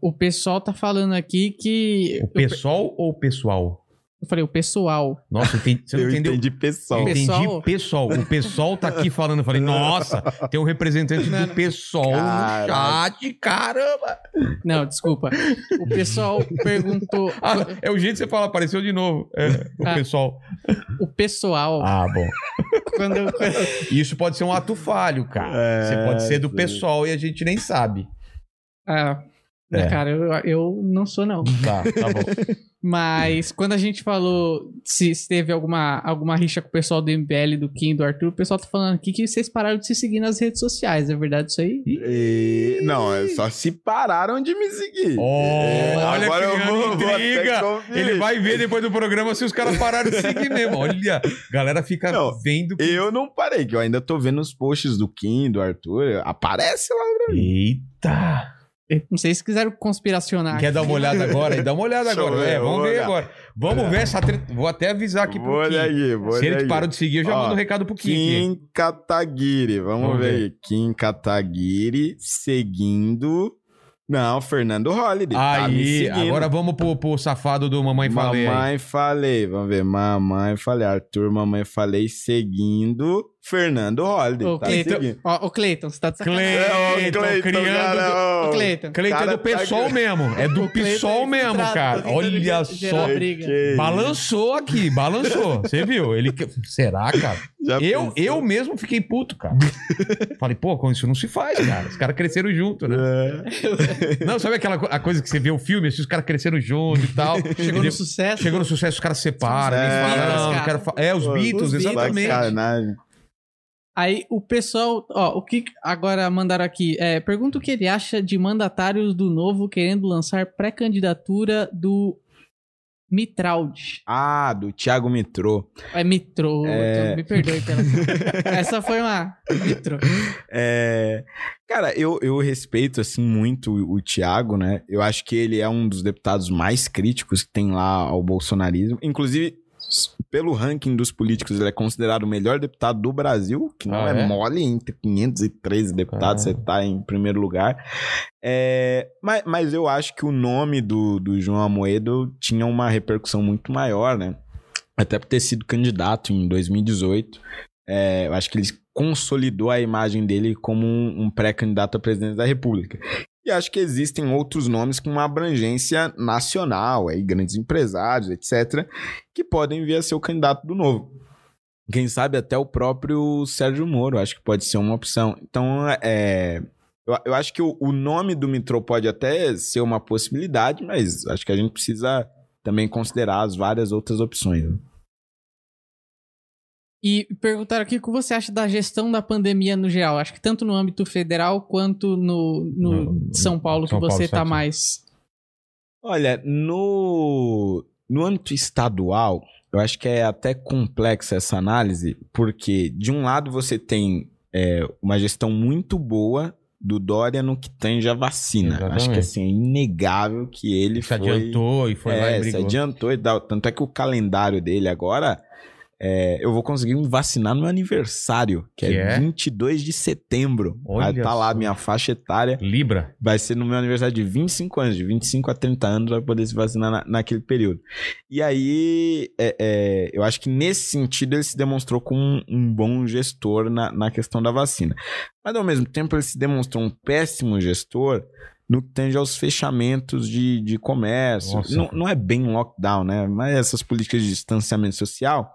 O pessoal tá falando aqui que. O pessoal ou o pessoal? Eu falei, o pessoal. Nossa, entendi, você não eu entendeu? entendi pessoal. Eu entendi pessoal. O pessoal tá aqui falando. Eu falei, nossa, tem um representante do pessoal no chat, caramba. Não, desculpa. O pessoal perguntou. Ah, é o jeito que você fala, apareceu de novo. É, o ah, pessoal. O pessoal. Ah, bom. Quando eu... Isso pode ser um ato falho, cara. É, você pode ser do sim. pessoal e a gente nem sabe. Ah. É. Cara, eu, eu não sou, não. Tá, tá bom. Mas quando a gente falou se, se, teve alguma, alguma rixa com o pessoal do MBL, do Kim, do Arthur, o pessoal tá falando aqui que vocês pararam de se seguir nas redes sociais. É verdade isso aí? E... Não, é só se pararam de me seguir. Oh, é, olha agora eu vou, vou liga. Ele vai ver depois do programa se os caras pararam de seguir mesmo. Olha, a galera fica Não, vendo. que- Eu não parei, que eu ainda tô vendo os posts do Kim, do Arthur. Aparece lá pra mim. Eita! Não sei se quiseram conspiracionar. Quer aqui. dar uma olhada agora? Dá uma olhada eu agora. ver, É, vamos ver olhar. agora. Vamos ver essa treta. Vou até avisar aqui pro Vou Kim. aí, vou Se ele aí. parou de seguir, eu já Ó, mando um recado pro Kim. Kim Kataguiri, vamos, Vamos ver ver. aí. Kim Kataguiri seguindo. Não, Fernando Holliday. tá me Aí, seguindo. agora vamos pro, pro safado do Mamãe Falei. aí. Mamãe falei, vamos ver. Mamãe falei, Arthur, mamãe falei, seguindo Fernando Holliday. Ô, tá Cleiton, ó, ô, Cleiton, você tá de sacanagem. Cleiton, Cleiton, criando. cara, ô. Cleiton. Cleiton é Cara, do PSOL tá- mesmo. É do O Cleiton PSOL é mesmo, cara. tá tentando Olha só. Balançou aqui, balançou. Você viu? Ele. Será, cara? Já Eu, pensou? eu mesmo fiquei puto, cara. Falei, pô, com isso não se faz, cara. Os caras cresceram junto, né? É. Não, sabe aquela co- a coisa que você vê o filme, assim, os caras cresceram junto e tal. Chegou no sucesso. Chegou no sucesso, os caras se separam. É, falam, Beatles, não, não cara. quero fa- É, os Pô, Beatles, os Beatles, exatamente. Sacanagem. Aí o pessoal, ó, o que agora mandaram aqui? É, pergunta o que ele acha de mandatários do Novo querendo lançar pré-candidatura do Mitraldi. Ah, do Thiago Mitrô. É Mitro, É. me perdoe pela. Essa foi uma. Mitro. É, Cara, eu, eu respeito, assim, muito o, o Thiago, né? Eu acho que ele é um dos deputados mais críticos que tem lá ao bolsonarismo. Inclusive, pelo ranking dos políticos, ele é considerado o melhor deputado do Brasil, que não Ah, é, é? mole, entre 513 deputados, Ah. você tá em primeiro lugar. É, mas, mas eu acho que o nome do, do João Amoedo tinha uma repercussão muito maior, né? Até por ter sido candidato em 2018. É, eu acho que ele consolidou a imagem dele como um, um pré-candidato à presidência da República. E acho que existem outros nomes com uma abrangência nacional, aí, grandes empresários, etc., que podem vir a ser o candidato do novo. Quem sabe até o próprio Sérgio Moro, acho que pode ser uma opção. Então, é, eu, eu acho que o, o nome do Mitro pode até ser uma possibilidade, mas acho que a gente precisa também considerar as várias outras opções. E perguntaram aqui o que você acha da gestão da pandemia no geral. Acho que tanto no âmbito federal quanto no, no No- São Paulo, São que você tá certo. mais. Olha, no, no âmbito estadual, eu acho que é até complexa essa análise, porque de um lado você tem é, uma gestão muito boa do Dória no que tange a vacina. Exatamente. Acho que assim, é inegável que ele Se foi... adiantou e foi lá é, e se brigou. adiantou e tal. Tanto é que o calendário dele agora, é, eu vou conseguir me vacinar no meu aniversário, que, Que é, é? 22 de setembro. Olha Vai tá lá a minha faixa etária. Libra. Vai ser no meu aniversário de 25 anos, de 25 a 30 anos, vai poder se vacinar na- naquele período. E aí, é, é, eu acho que nesse sentido ele se demonstrou como um, um bom gestor na, na questão da vacina. Mas ao mesmo tempo ele se demonstrou um péssimo gestor no que tange aos fechamentos de, de comércio. Nossa. Não, não é bem lockdown, né? Mas essas políticas de distanciamento social.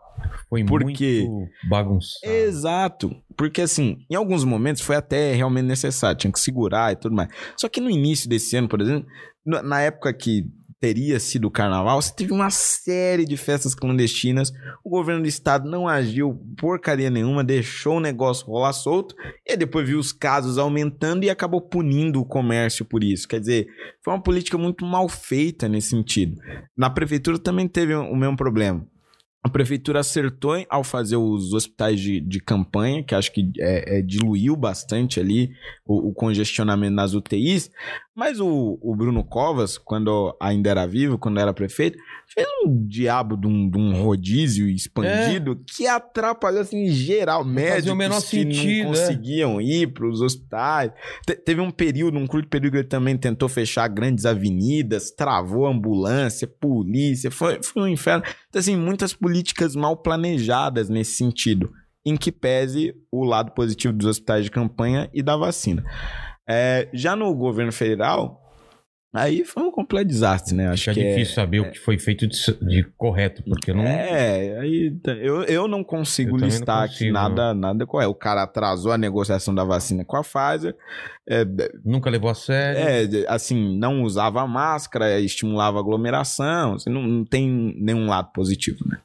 Foi Por muito bagunçado. Exato. Porque, assim, em alguns momentos foi até realmente necessário, tinha que segurar e tudo mais. Só que no início desse ano, por exemplo, na época que teria sido o carnaval, você teve uma série de festas clandestinas, o governo do estado não agiu porcaria nenhuma, deixou o negócio rolar solto, e depois viu os casos aumentando e acabou punindo o comércio por isso. Quer dizer, foi uma política muito mal feita nesse sentido. Na prefeitura também teve o mesmo problema. A prefeitura acertou ao fazer os hospitais de, de campanha, que acho que é, é, diluiu bastante ali o, o congestionamento nas UTIs, mas o, o Bruno Covas, quando ainda era vivo, quando era prefeito, fez um diabo de um, de um rodízio expandido que atrapalhou assim, em geral, médicos o menor que sentido, não é. conseguiam ir para os hospitais. Te- teve um período, um curto período, que ele também tentou fechar grandes avenidas, travou ambulância, polícia, foi, foi um inferno. Então, assim, muitas políticas mal planejadas nesse sentido, em que pese o lado positivo dos hospitais de campanha e da vacina. É, já no governo federal, aí foi um completo desastre, né? Acho Acho que é é- difícil saber o que foi feito de, de correto, porque não. é, aí eu, eu não consigo Eu também não listar aqui consigo, nada, nada qual é. O cara atrasou a negociação da vacina com a Pfizer, é, Nunca levou a sério. é, assim, não usava máscara, estimulava aglomeração, assim, não, não tem nenhum lado positivo, né?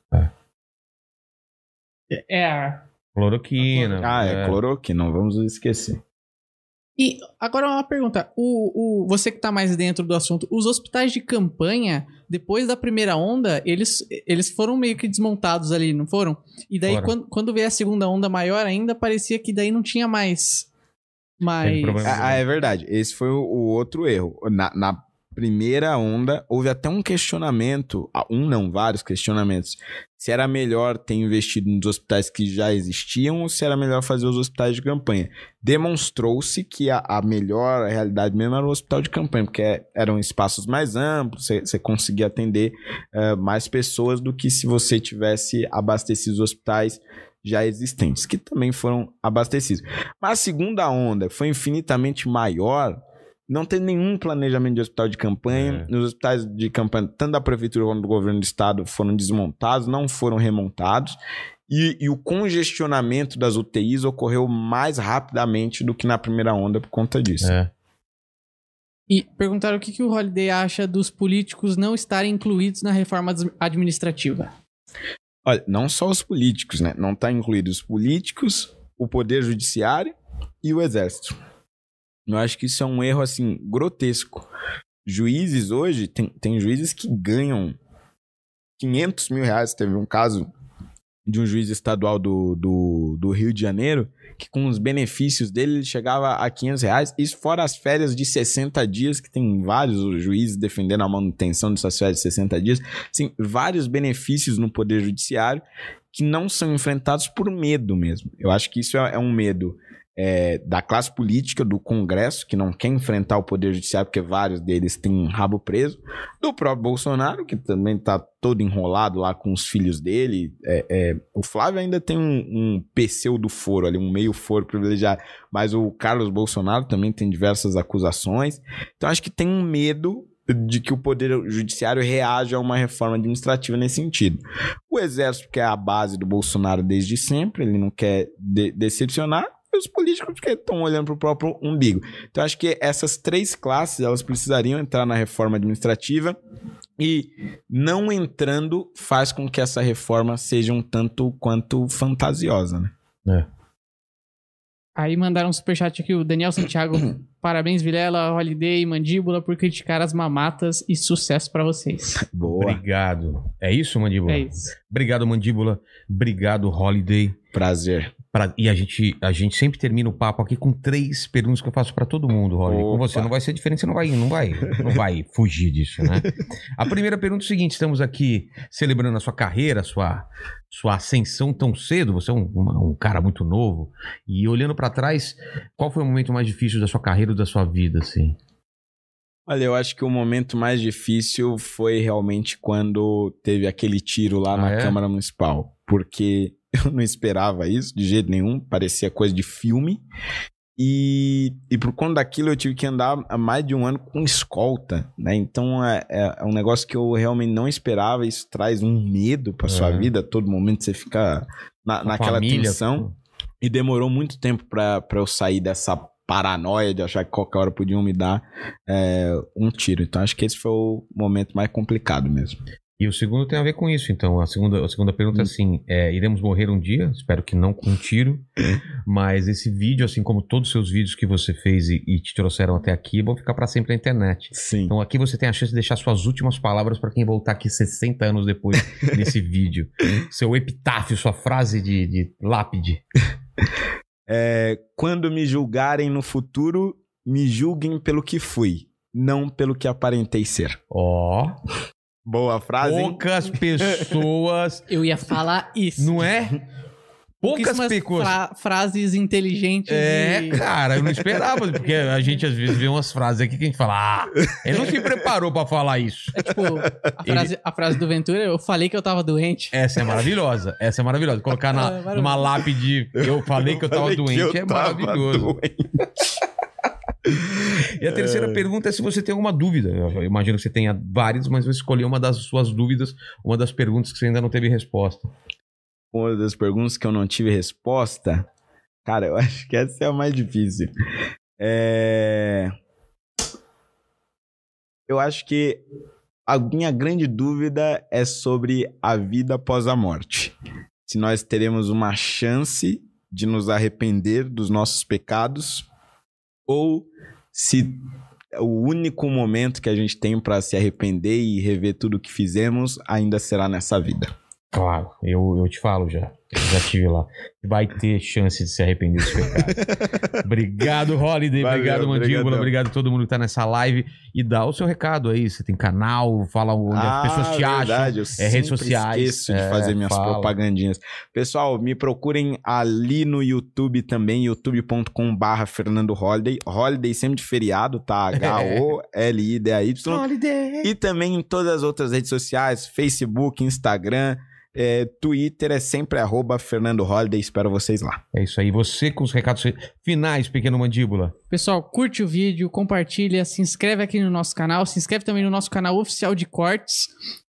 É. Cloroquina. Ah, é, cloroquina, não vamos esquecer. E agora uma pergunta. O, o, você que tá mais dentro do assunto, os hospitais de campanha depois da primeira onda, eles, eles foram meio que desmontados ali, não foram? E daí, Foram. quando, quando veio a segunda onda maior ainda, parecia que daí não tinha mais. mais... Ah, é verdade. Esse foi o, o outro erro. Na, na primeira onda, houve até um questionamento, ah, um não, vários questionamentos, se era melhor ter investido nos hospitais que já existiam ou se era melhor fazer os hospitais de campanha. Demonstrou-se que a, a melhor realidade mesmo era o hospital de campanha, porque eram espaços mais amplos, você conseguia atender eh, mais pessoas do que se você tivesse abastecido os hospitais já existentes, que também foram abastecidos. Mas a segunda onda foi infinitamente maior, não tem nenhum planejamento de hospital de campanha. É. Os hospitais de campanha, tanto da prefeitura quanto do governo do estado, foram desmontados, não foram remontados. E, e o congestionamento das UTIs ocorreu mais rapidamente do que na primeira onda por conta disso. É. E perguntaram o que, que o Holiday acha dos políticos não estarem incluídos na reforma ad- administrativa. Olha, não só os políticos, né? Não está incluído os políticos, o poder judiciário e o exército. Eu acho que isso é um erro, assim, grotesco. Juízes hoje, tem, tem juízes que ganham 500 mil reais. Teve um caso de um juiz estadual do, do, do Rio de Janeiro que com os benefícios dele ele chegava a 500 reais. Isso fora as férias de 60 dias, que tem vários juízes defendendo a manutenção dessas férias de 60 dias. Sim, vários benefícios no Poder Judiciário que não são enfrentados por medo mesmo. Eu acho que isso é, é um medo é, da classe política, do Congresso, que não quer enfrentar o Poder Judiciário, porque vários deles têm um rabo preso, do próprio Bolsonaro, que também está todo enrolado lá com os filhos dele. É, é, o Flávio ainda tem um, um pseudo foro ali, um meio foro privilegiado, mas o Carlos Bolsonaro também tem diversas acusações. Então acho que tem um medo de que o Poder Judiciário reaja a uma reforma administrativa nesse sentido. O Exército, que é a base do Bolsonaro desde sempre, ele não quer de- decepcionar, os políticos que estão olhando para o próprio umbigo. Então, acho que essas três classes, elas precisariam entrar na reforma administrativa e não entrando faz com que essa reforma seja um tanto quanto fantasiosa, né? É. Aí mandaram um superchat aqui, o Daniel Santiago. Parabéns, Vilela, Holiday e Mandíbula, por criticar as mamatas e sucesso pra vocês. Boa. Obrigado. É isso, Mandíbula? É isso. Obrigado, Mandíbula. Obrigado, Holiday. Prazer. Pra- e a gente, a gente sempre termina o papo aqui com três perguntas que eu faço pra todo mundo, Holiday. Com Opa. você não vai ser diferente, você não vai, não vai, não vai fugir disso, né? A primeira pergunta é o seguinte: estamos aqui celebrando a sua carreira, a sua, sua ascensão tão cedo. Você é um, um cara muito novo. E olhando pra trás, qual foi o momento mais difícil da sua carreira ou da sua vida, assim? Olha, eu acho que o momento mais difícil foi realmente quando teve aquele tiro lá Ah, na é? Câmara Municipal. Porque eu não esperava isso de jeito nenhum, parecia coisa de filme. E, e por conta daquilo eu tive que andar há mais de um ano com escolta, né? Então é, é- é um negócio que eu realmente não esperava. Isso traz um medo pra sua É. vida. Todo momento você fica na, naquela família, tensão. pô. E demorou muito tempo pra eu sair dessa paranoia de achar que qualquer hora podiam me dar é, um tiro. Então acho que esse foi o momento mais complicado mesmo. E o segundo tem a ver com isso, então. A segunda, a segunda pergunta é assim: é, iremos morrer um dia? Espero que não com um tiro. Mas esse vídeo, assim como todos os seus vídeos que você fez e, e te trouxeram até aqui, vão ficar pra sempre na internet. Sim. Então aqui você tem a chance de deixar suas últimas palavras pra quem voltar aqui 60 anos depois nesse vídeo. Seu epitáfio, sua frase de, de lápide. É, quando me julgarem no futuro, me julguem pelo que fui, não pelo que aparentei ser. Ó. Boa frase, hein? Poucas pessoas. Eu ia falar isso. Não é? Poucas pessoas. fra- frases inteligentes. É, e- cara, eu não esperava, porque a gente às vezes vê umas frases aqui que a gente fala, ah, ele não se preparou pra falar isso. É tipo, a frase, a frase do Ventura, eu falei que eu tava doente. Essa é maravilhosa, essa é maravilhosa. Colocar É, na, maravilhoso. numa lápide, eu falei que eu tava doente, eu é tava maravilhoso. doente. E a terceira pergunta é se você tem alguma dúvida. Eu imagino que você tenha várias, mas você escolheu uma das suas dúvidas, uma das perguntas que você ainda não teve resposta. Uma das perguntas que eu não tive resposta, cara, eu acho que essa é a mais difícil. É... Eu acho que a minha grande dúvida é sobre a vida após a morte. Se nós teremos uma chance de nos arrepender dos nossos pecados ou se o único momento que a gente tem pra se arrepender e rever tudo que fizemos ainda será nessa vida. Claro, eu, eu te falo já. Eu já tive lá. Vai ter chance de se arrepender dos pecados. obrigado, Holiday. Valeu, obrigado, Mandíbula. Obrigado a todo mundo que tá nessa live. E dá o seu recado aí. Você tem canal, fala onde as pessoas te Ah, verdade, acham. É, redes sociais. esqueço de É, fazer minhas fala. propagandinhas. Pessoal, me procurem ali no YouTube também, youtube.com barra Fernando Holiday. Holiday sempre de feriado, tá? H-O-L-I-D-A-Y. Holiday. E também em todas as outras redes sociais, Facebook, Instagram, é, Twitter, é sempre arroba Fernando Holiday. Espero vocês lá. É isso aí. Você com os recados finais, pequeno Mandíbula. Pessoal, curte o vídeo, compartilha, se inscreve aqui no nosso canal, se inscreve também no nosso canal oficial de cortes.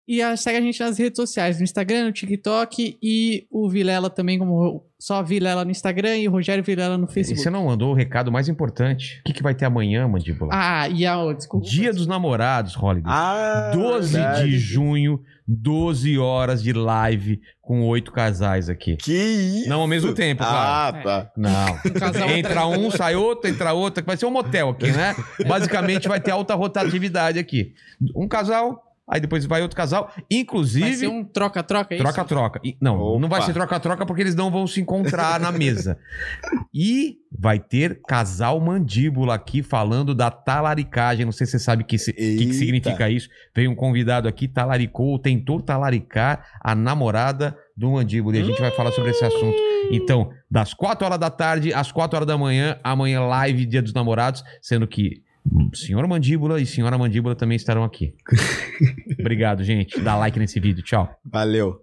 E segue a gente nas redes sociais, no Instagram, no TikTok e o Vilela também, como só Vilela no Instagram e o Rogério Vilela no E Facebook. você não mandou o recado mais importante. O que, que vai ter amanhã, Mandíbula? Ah, e a desculpa. Dia dos Namorados, Holiday. Ah, 12 verdade. de junho, 12 horas de live com oito casais aqui. Que isso? Não ao mesmo tempo, claro. Ah, tá. Não. Um Entra um, sai outro, entra outro. Vai ser um motel aqui, né? Basicamente vai ter alta rotatividade aqui. Um casal, aí depois vai outro casal. Vai ser Inclusive. um troca-troca, é isso? Troca-troca. Não, não vai Opa. ser troca-troca porque eles não vão se encontrar na mesa. E vai ter casal mandíbula aqui falando da talaricagem. Não sei se você sabe o que, se- que que significa isso. Veio um convidado aqui, talaricou, tentou talaricar a namorada do mandíbula. E a gente vai falar sobre esse assunto. Então, das 4 horas da tarde às 4 horas da manhã, amanhã live Dia dos Namorados, sendo que senhor Mandíbula e senhora Mandíbula também estarão aqui. Obrigado, gente. Dá like nesse vídeo. Tchau. Valeu.